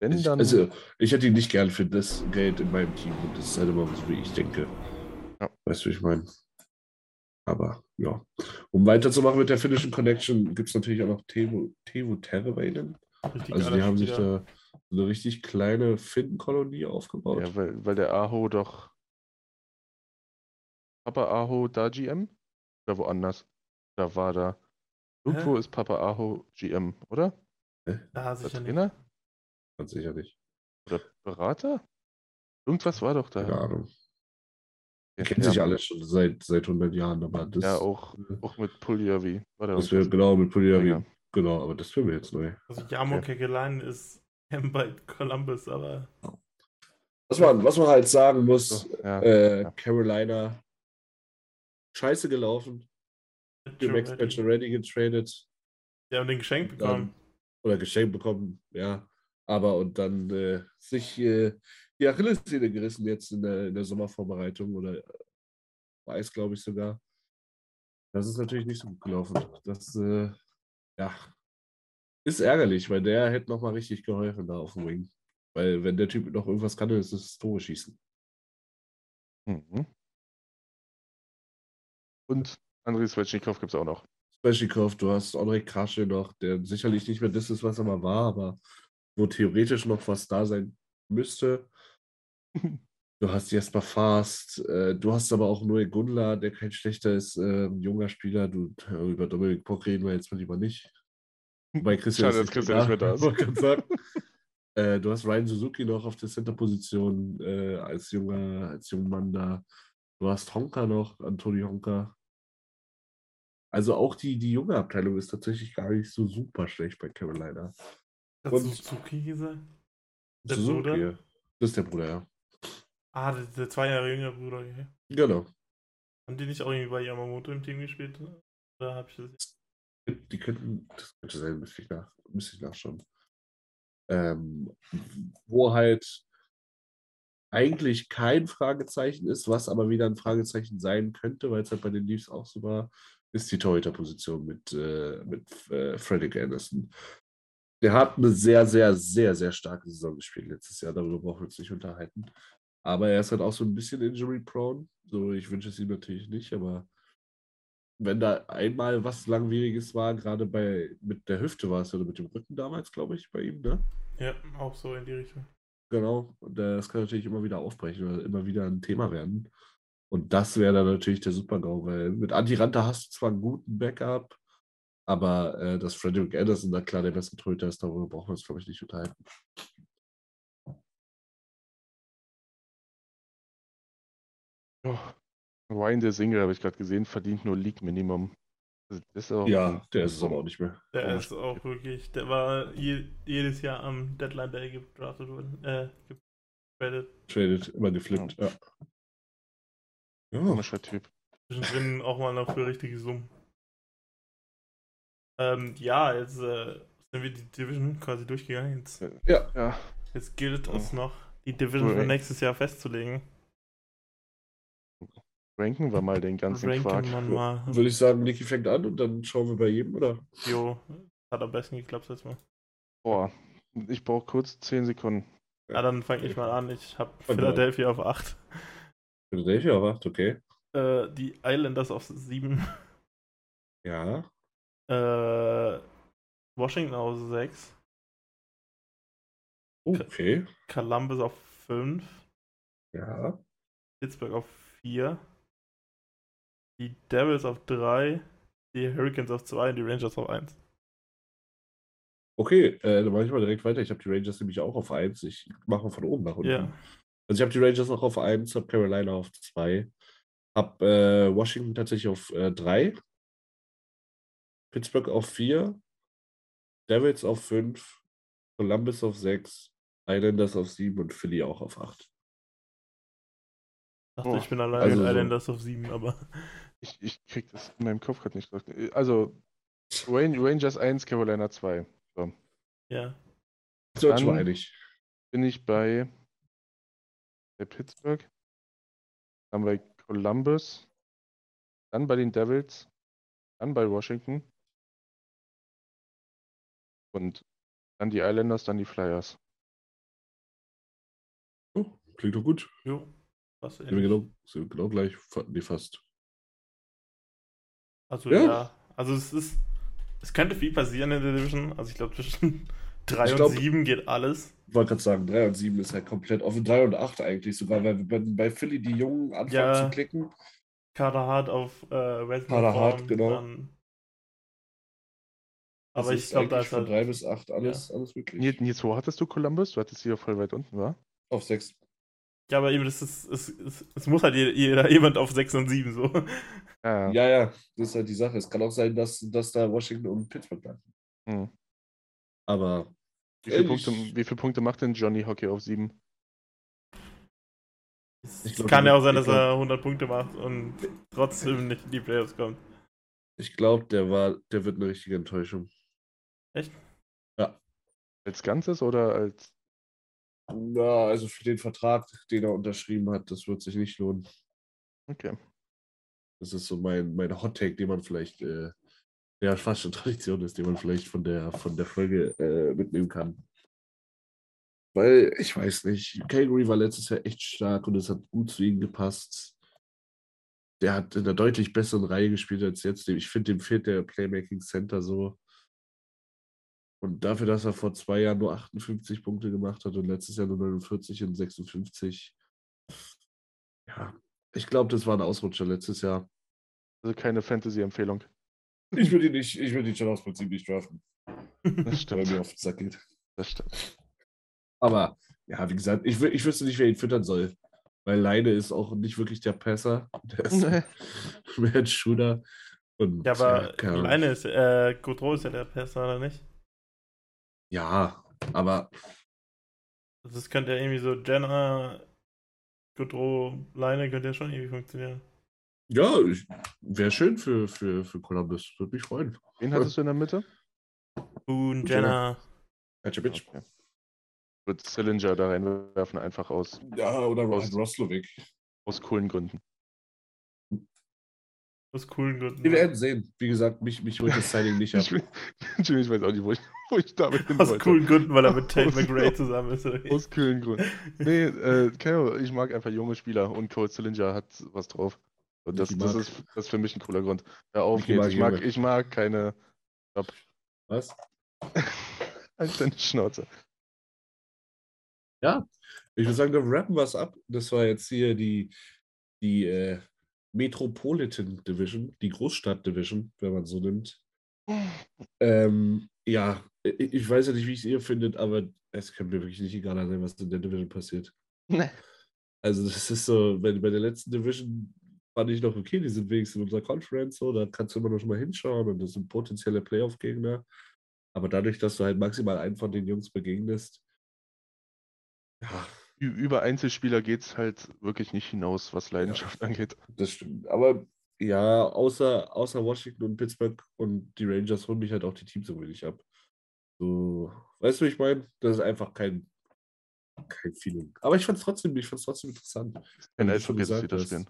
wenn Ich, dann. also, ich hätte ihn nicht gern für das Geld in meinem Team. Und das ist halt immer so, wie ich denke. Ja. Weißt du, wie ich meine? Aber ja. Um weiterzumachen mit der finnischen Connection, gibt es natürlich auch noch Tevo, Tevo Terveinen. Richtig Also die haben sich da so eine richtig kleine Finnenkolonie aufgebaut. ja, weil, weil der Aho doch. Papa Aho da GM? Oder woanders? Da war da. Irgendwo ist Papa Aho GM, oder? Da Der sicher nicht. Trainer? Ganz sicher nicht. Oder Berater? Irgendwas war doch da. Keine Ahnung. Ja, kennen sich alle schon seit, seit 100 Jahren, aber das, Ja, auch, auch mit Puljavi. Das wäre genau mit Pugliari. Länger. Genau, aber das wäre mir jetzt neu. Also Jamo Okay. Kekelainen ist *laughs* bei Columbus, aber Was man, was man halt sagen muss, ja. äh, ja. Carolina scheiße gelaufen. Für Max Pacioretty getradet. die haben den geschenkt Dann, bekommen. Oder geschenkt bekommen, ja. Aber und dann äh, sich äh, die Achillessehne gerissen jetzt in der, in der Sommervorbereitung oder äh, weiß, glaube ich sogar. Das ist natürlich nicht so gut gelaufen. Das äh, ja, ist ärgerlich, weil der hätte noch mal richtig geholfen da auf dem Wing. Weil wenn der Typ noch irgendwas kann, dann ist es Tore schießen. Mhm. Und Andrei Svechnikov gibt es auch noch. Speshikov, du hast Andrei Krasche noch, der sicherlich nicht mehr das ist, was er mal war, aber wo theoretisch noch was da sein müsste. *laughs* Du hast Jesper Fast, äh, du hast aber auch Noé Gundler, der kein schlechter ist, äh, junger Spieler. Du, äh, über Dominik Bock reden wir jetzt mal lieber nicht. Bei *laughs* Christian Schade, dass Christian nicht mehr da ist. *laughs* äh, du hast Ryan Suzuki noch auf der Center-Position äh, als junger, als junger Mann da. Du hast Honka noch, Antoni Honka. Also auch die, die junge Abteilung ist tatsächlich gar nicht so super schlecht bei Carolina. Hat und- Suzuki gesagt? Der Suzuki, Bruder? Das ist der Bruder, ja. Ah, der, der zwei Jahre jüngere Bruder. Okay. Genau. Haben die nicht auch irgendwie bei Yamamoto im Team gespielt? Oder hab ich das? Die könnten, das könnte sein, müsste ich, nach, müsste ich nachschauen. Ähm, wo halt eigentlich kein Fragezeichen ist, was aber wieder ein Fragezeichen sein könnte, weil es halt bei den Leafs auch so war, ist die Torhüter-Position mit, äh, mit äh, Frederick Anderson. Der hat eine sehr, sehr, sehr, sehr starke Saison gespielt letztes Jahr, darüber brauchen wir uns nicht unterhalten. Aber er ist halt auch so ein bisschen injury-prone. So, ich wünsche es ihm natürlich nicht, aber wenn da einmal was Langwieriges war, gerade bei mit der Hüfte war es oder mit dem Rücken damals, glaube ich, bei ihm, ne? Ja, auch so in die Richtung. Genau. Und das kann natürlich immer wieder aufbrechen oder immer wieder ein Thema werden. Und das wäre dann natürlich der Super-GAU, weil mit Antiranta hast du zwar einen guten Backup, aber äh, dass Frederick Anderson da klar der beste Torhüter ist, darüber brauchen wir uns, glaube ich, nicht unterhalten. Oh. Ryan der Single, habe ich gerade gesehen, verdient nur League Minimum. Das ist auch Ja, der ist es aber auch nicht mehr. Der Komisch. ist auch wirklich, der war je, jedes Jahr am Deadline Day gedraftet worden. Äh, getradet. Traded, immer geflippt, ja. Ja, komischer Typ. Zwischendrin *laughs* auch mal noch für richtige Summen. Ähm, ja, jetzt äh, sind wir die Division quasi durchgegangen. Jetzt, ja. Ja, jetzt gilt es Oh. noch, die Division für nächstes Jahr festzulegen. ranken wir mal den ganzen Ranken Quark. man mal. würde ich sagen, Niki fängt an und dann schauen wir bei jedem, oder? Jo, hat am besten geklappt jetzt mal. Boah, ich brauche kurz 10 Sekunden. Ja, dann fange ich mal an. Ich habe Philadelphia auf 8. Philadelphia auf acht, okay. Äh, die Islanders auf 7. Ja. Äh, Washington auf 6. Oh, okay. Columbus auf 5. Ja. Pittsburgh auf 4. Die Devils auf 3. Die Hurricanes auf 2 und die Rangers auf 1. Okay, äh, dann mache ich mal direkt weiter. Ich habe die Rangers nämlich auch auf 1. Ich mache mal von oben nach unten. Ja. Also ich habe die Rangers auch auf 1, habe Carolina auf 2, habe äh, Washington tatsächlich auf 3, Pittsburgh auf 4, Devils auf 5, Columbus auf 6, Islanders auf 7 und Philly auch auf 8. Dachte, Oh, ich bin allein also mit so- Islanders auf 7, aber *laughs* Ich, ich krieg das in meinem Kopf gerade nicht drauf. Also, Ran- Rangers 1, Carolina 2. ja. So, schon mal Dann-. Bin ich bei, bei Pittsburgh, dann bei Columbus, dann bei den Devils, dann bei Washington und dann die Islanders, dann die Flyers. Oh, klingt doch gut. Jo. Was Sind wir genau, sind genau gleich, nee, fast. Also Ja. ja. Also es ist. Es könnte viel passieren in der Division. Also ich glaube zwischen 3 Ich und glaub- 7 geht alles. Ich wollte gerade sagen, 3 und 7 ist halt komplett offen. 3 und 8 eigentlich sogar, weil wir bei, bei Philly die Jungen anfangen Ja. zu klicken. Kader Hart auf äh, West Kader Hart, genau. dann- Das Aber ich glaube, da eigentlich ist von halt. 3 bis 8 alles, alles wirklich. Nils, Nils, wo hattest du Columbus? Du hattest sie ja voll weit unten, war? Auf 6. Ja, aber eben, das ist, es, es, es muss halt jeder, jeder jemand auf 6 und 7 so. Ja. Ja, ja, das ist halt die Sache. Es kann auch sein, dass, dass da Washington und Pittsburgh landen. Hm. Aber Wie viele, Punkte, wie viele Punkte macht denn Johnny Hockey auf 7? Es glaub, kann ja auch sein, dass er glaub- 100 Punkte macht und trotzdem nicht in die Playoffs kommt. Ich glaube, der war, der wird eine richtige Enttäuschung. Echt? Als Ganzes oder als. Na, also für den Vertrag, den er unterschrieben hat, das wird sich nicht lohnen. Okay. Das ist so mein, mein Hot Take, den man vielleicht, äh, ja, fast schon Tradition ist, den man vielleicht von der, von der Folge äh, mitnehmen kann. Weil, ich weiß nicht, Calgary war letztes Jahr echt stark und es hat gut zu ihm gepasst. Der hat in einer deutlich besseren Reihe gespielt als jetzt. Ich finde, dem fehlt der Playmaking Center so. Und dafür, dass er vor zwei Jahren nur 58 Punkte gemacht hat und letztes Jahr nur 49 und 56. Ja, ich glaube, das war ein Ausrutscher letztes Jahr. Also keine Fantasy-Empfehlung. Ich würde ihn nicht, ich würde ihn schon aus Prinzip nicht draften, Das weil stimmt. mir auf den Sack geht. Das stimmt. Aber ja, wie gesagt, ich, ich wüsste nicht, wer ihn füttern soll. Weil Leine ist auch nicht wirklich der Passer. Der ist Nee. *laughs* mehr ein Shooter. Und, Ja, aber keine Ahnung. alleine ist, äh, Gaudreau ist ja der Passer, oder nicht? Ja, aber Also es könnte ja irgendwie so Jenna, Gaudreau, Leine könnte ja schon irgendwie funktionieren. Ja, wäre schön für, für, für Columbus. Würde mich freuen. Wen hattest du in der Mitte? Boone, Jenna. Jenna. Hatcha Bitch. Okay. Ich würde Sillinger da reinwerfen, einfach aus, Ja, oder Aus- Roslovic. aus coolen Gründen. Aus coolen Gründen. Wir werden sehen. Wie gesagt, mich, mich holt das Signing nicht ab. *laughs* Ich, ich weiß auch nicht, wo ich, wo ich damit hin Aus wollte. coolen Gründen, weil er mit *laughs* Tate McRae zusammen ist. wie? Aus coolen Gründen. Nee, äh, keine Ahnung, ich mag einfach junge Spieler und Cole Sillinger hat was drauf. Und das, das, ist, das ist für mich ein cooler Grund. Hör auf Mickey jetzt, ich mag, ich mag keine. Stopp. Was? *laughs* Halt deine Schnauze. Ja, ich würde sagen, dann rappen wir es ab. Das war jetzt hier die, die äh, Metropolitan Division, die Großstadt Division, wenn man so nimmt. *laughs* Ähm, ja, ich, ich weiß ja nicht, wie es ihr findet, aber es kann mir wirklich nicht egal sein, was in der Division passiert. Nee. *laughs* Also, das ist so, bei, bei der letzten Division fand ich noch okay, die sind wenigstens in unserer Conference, so, da kannst du immer noch schon mal hinschauen und das sind potenzielle Playoff-Gegner. Aber dadurch, dass du halt maximal einen von den Jungs begegnest, ja, Über Einzelspieler geht es halt wirklich nicht hinaus, was Leidenschaft angeht. Das stimmt. Aber ja, außer, außer Washington und Pittsburgh und die Rangers holen mich halt auch die Teams so wenig ab. So, weißt du, wie ich meine? Das ist einfach kein, kein Feeling. Aber ich fand es trotzdem, ich fand's trotzdem interessant. Kein Eishockey gesagt wieder spielen.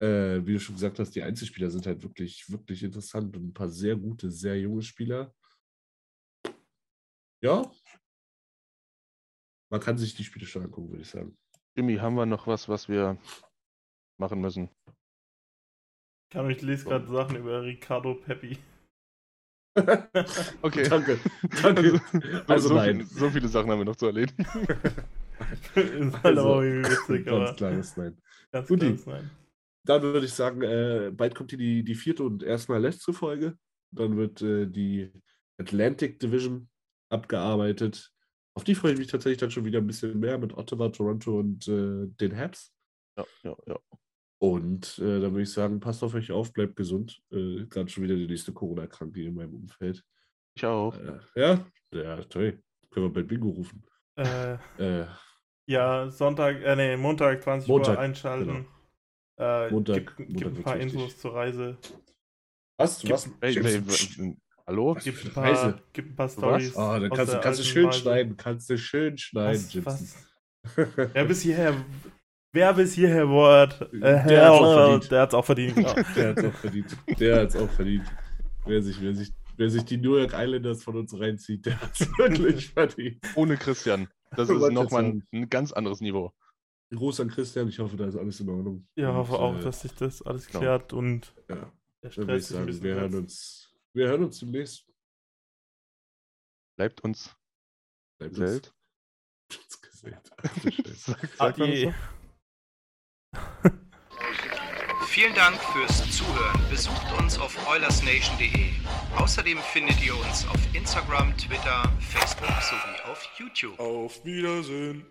Äh, wie du schon gesagt hast, die Einzelspieler sind halt wirklich, wirklich interessant und ein paar sehr gute, sehr junge Spieler. Ja. Man kann sich die Spiele schon angucken, würde ich sagen. Jimmy, haben wir noch was, was wir machen müssen? Ich kann ich lese gerade Sachen über Ricardo Peppi. *laughs* Okay. Danke. *laughs* Danke. Also so, nein. Viel, so viele Sachen haben wir noch zu erledigen. *laughs* ist halt Also, aber auch irgendwie witzig, Ganz aber klares Nein. ganz Guti. klares Nein. Dann würde ich sagen, äh, bald kommt hier die, die vierte und erstmal letzte Folge. Dann wird äh, die Atlantic Division abgearbeitet. Auf die freue ich mich tatsächlich dann schon wieder ein bisschen mehr mit Ottawa, Toronto und äh, den Habs. Ja, ja, ja. Und äh, dann würde ich sagen, passt auf euch auf, bleibt gesund. Äh, Gerade schon wieder die nächste Corona-Kranke in meinem Umfeld. Ich auch. Äh, ja, ja, toll. Können wir bald Bingo rufen. Äh, Äh, ja, Sonntag, äh, nee, Montag 20 Montag, Uhr einschalten. Äh, Montag- gibt, Montag gibt ein paar. Infos zur Reise. was? Gibt- was? Ey, James- ey, w- hallo? Gibt ein eine Reise? paar, gibt ein paar Was? Stories. Ah, dann kannst du, kannst du schön Reise. schneiden. Kannst du schön schneiden, Was, was? Wer bis hierher, wer bis hierher wort, äh, Der hat's auch der verdient. hat's auch verdient. genau. Der hat es auch verdient. Der hat es auch verdient. Wer sich, wer, sich, wer sich die New York Islanders von uns reinzieht, der hat es *laughs* wirklich verdient. Ohne Christian. Das ist nochmal ein, ein ganz anderes Niveau. Gruß an Christian, ich hoffe, da ist alles in Ordnung. Ja, Und, hoffe auch, äh, dass sich das alles genau. klärt und Ja, der dann würde ich Stress sagen, wir hören, uns, wir hören uns demnächst. Bleibt uns Bleibt Welt. uns, *laughs* gesellt. *laughs* Sag, *laughs* Adieu. so? Vielen Dank fürs Zuhören. Besucht uns auf oilersnation.de. Außerdem findet ihr uns auf Instagram, Twitter, Facebook sowie auf YouTube. Auf Wiedersehen.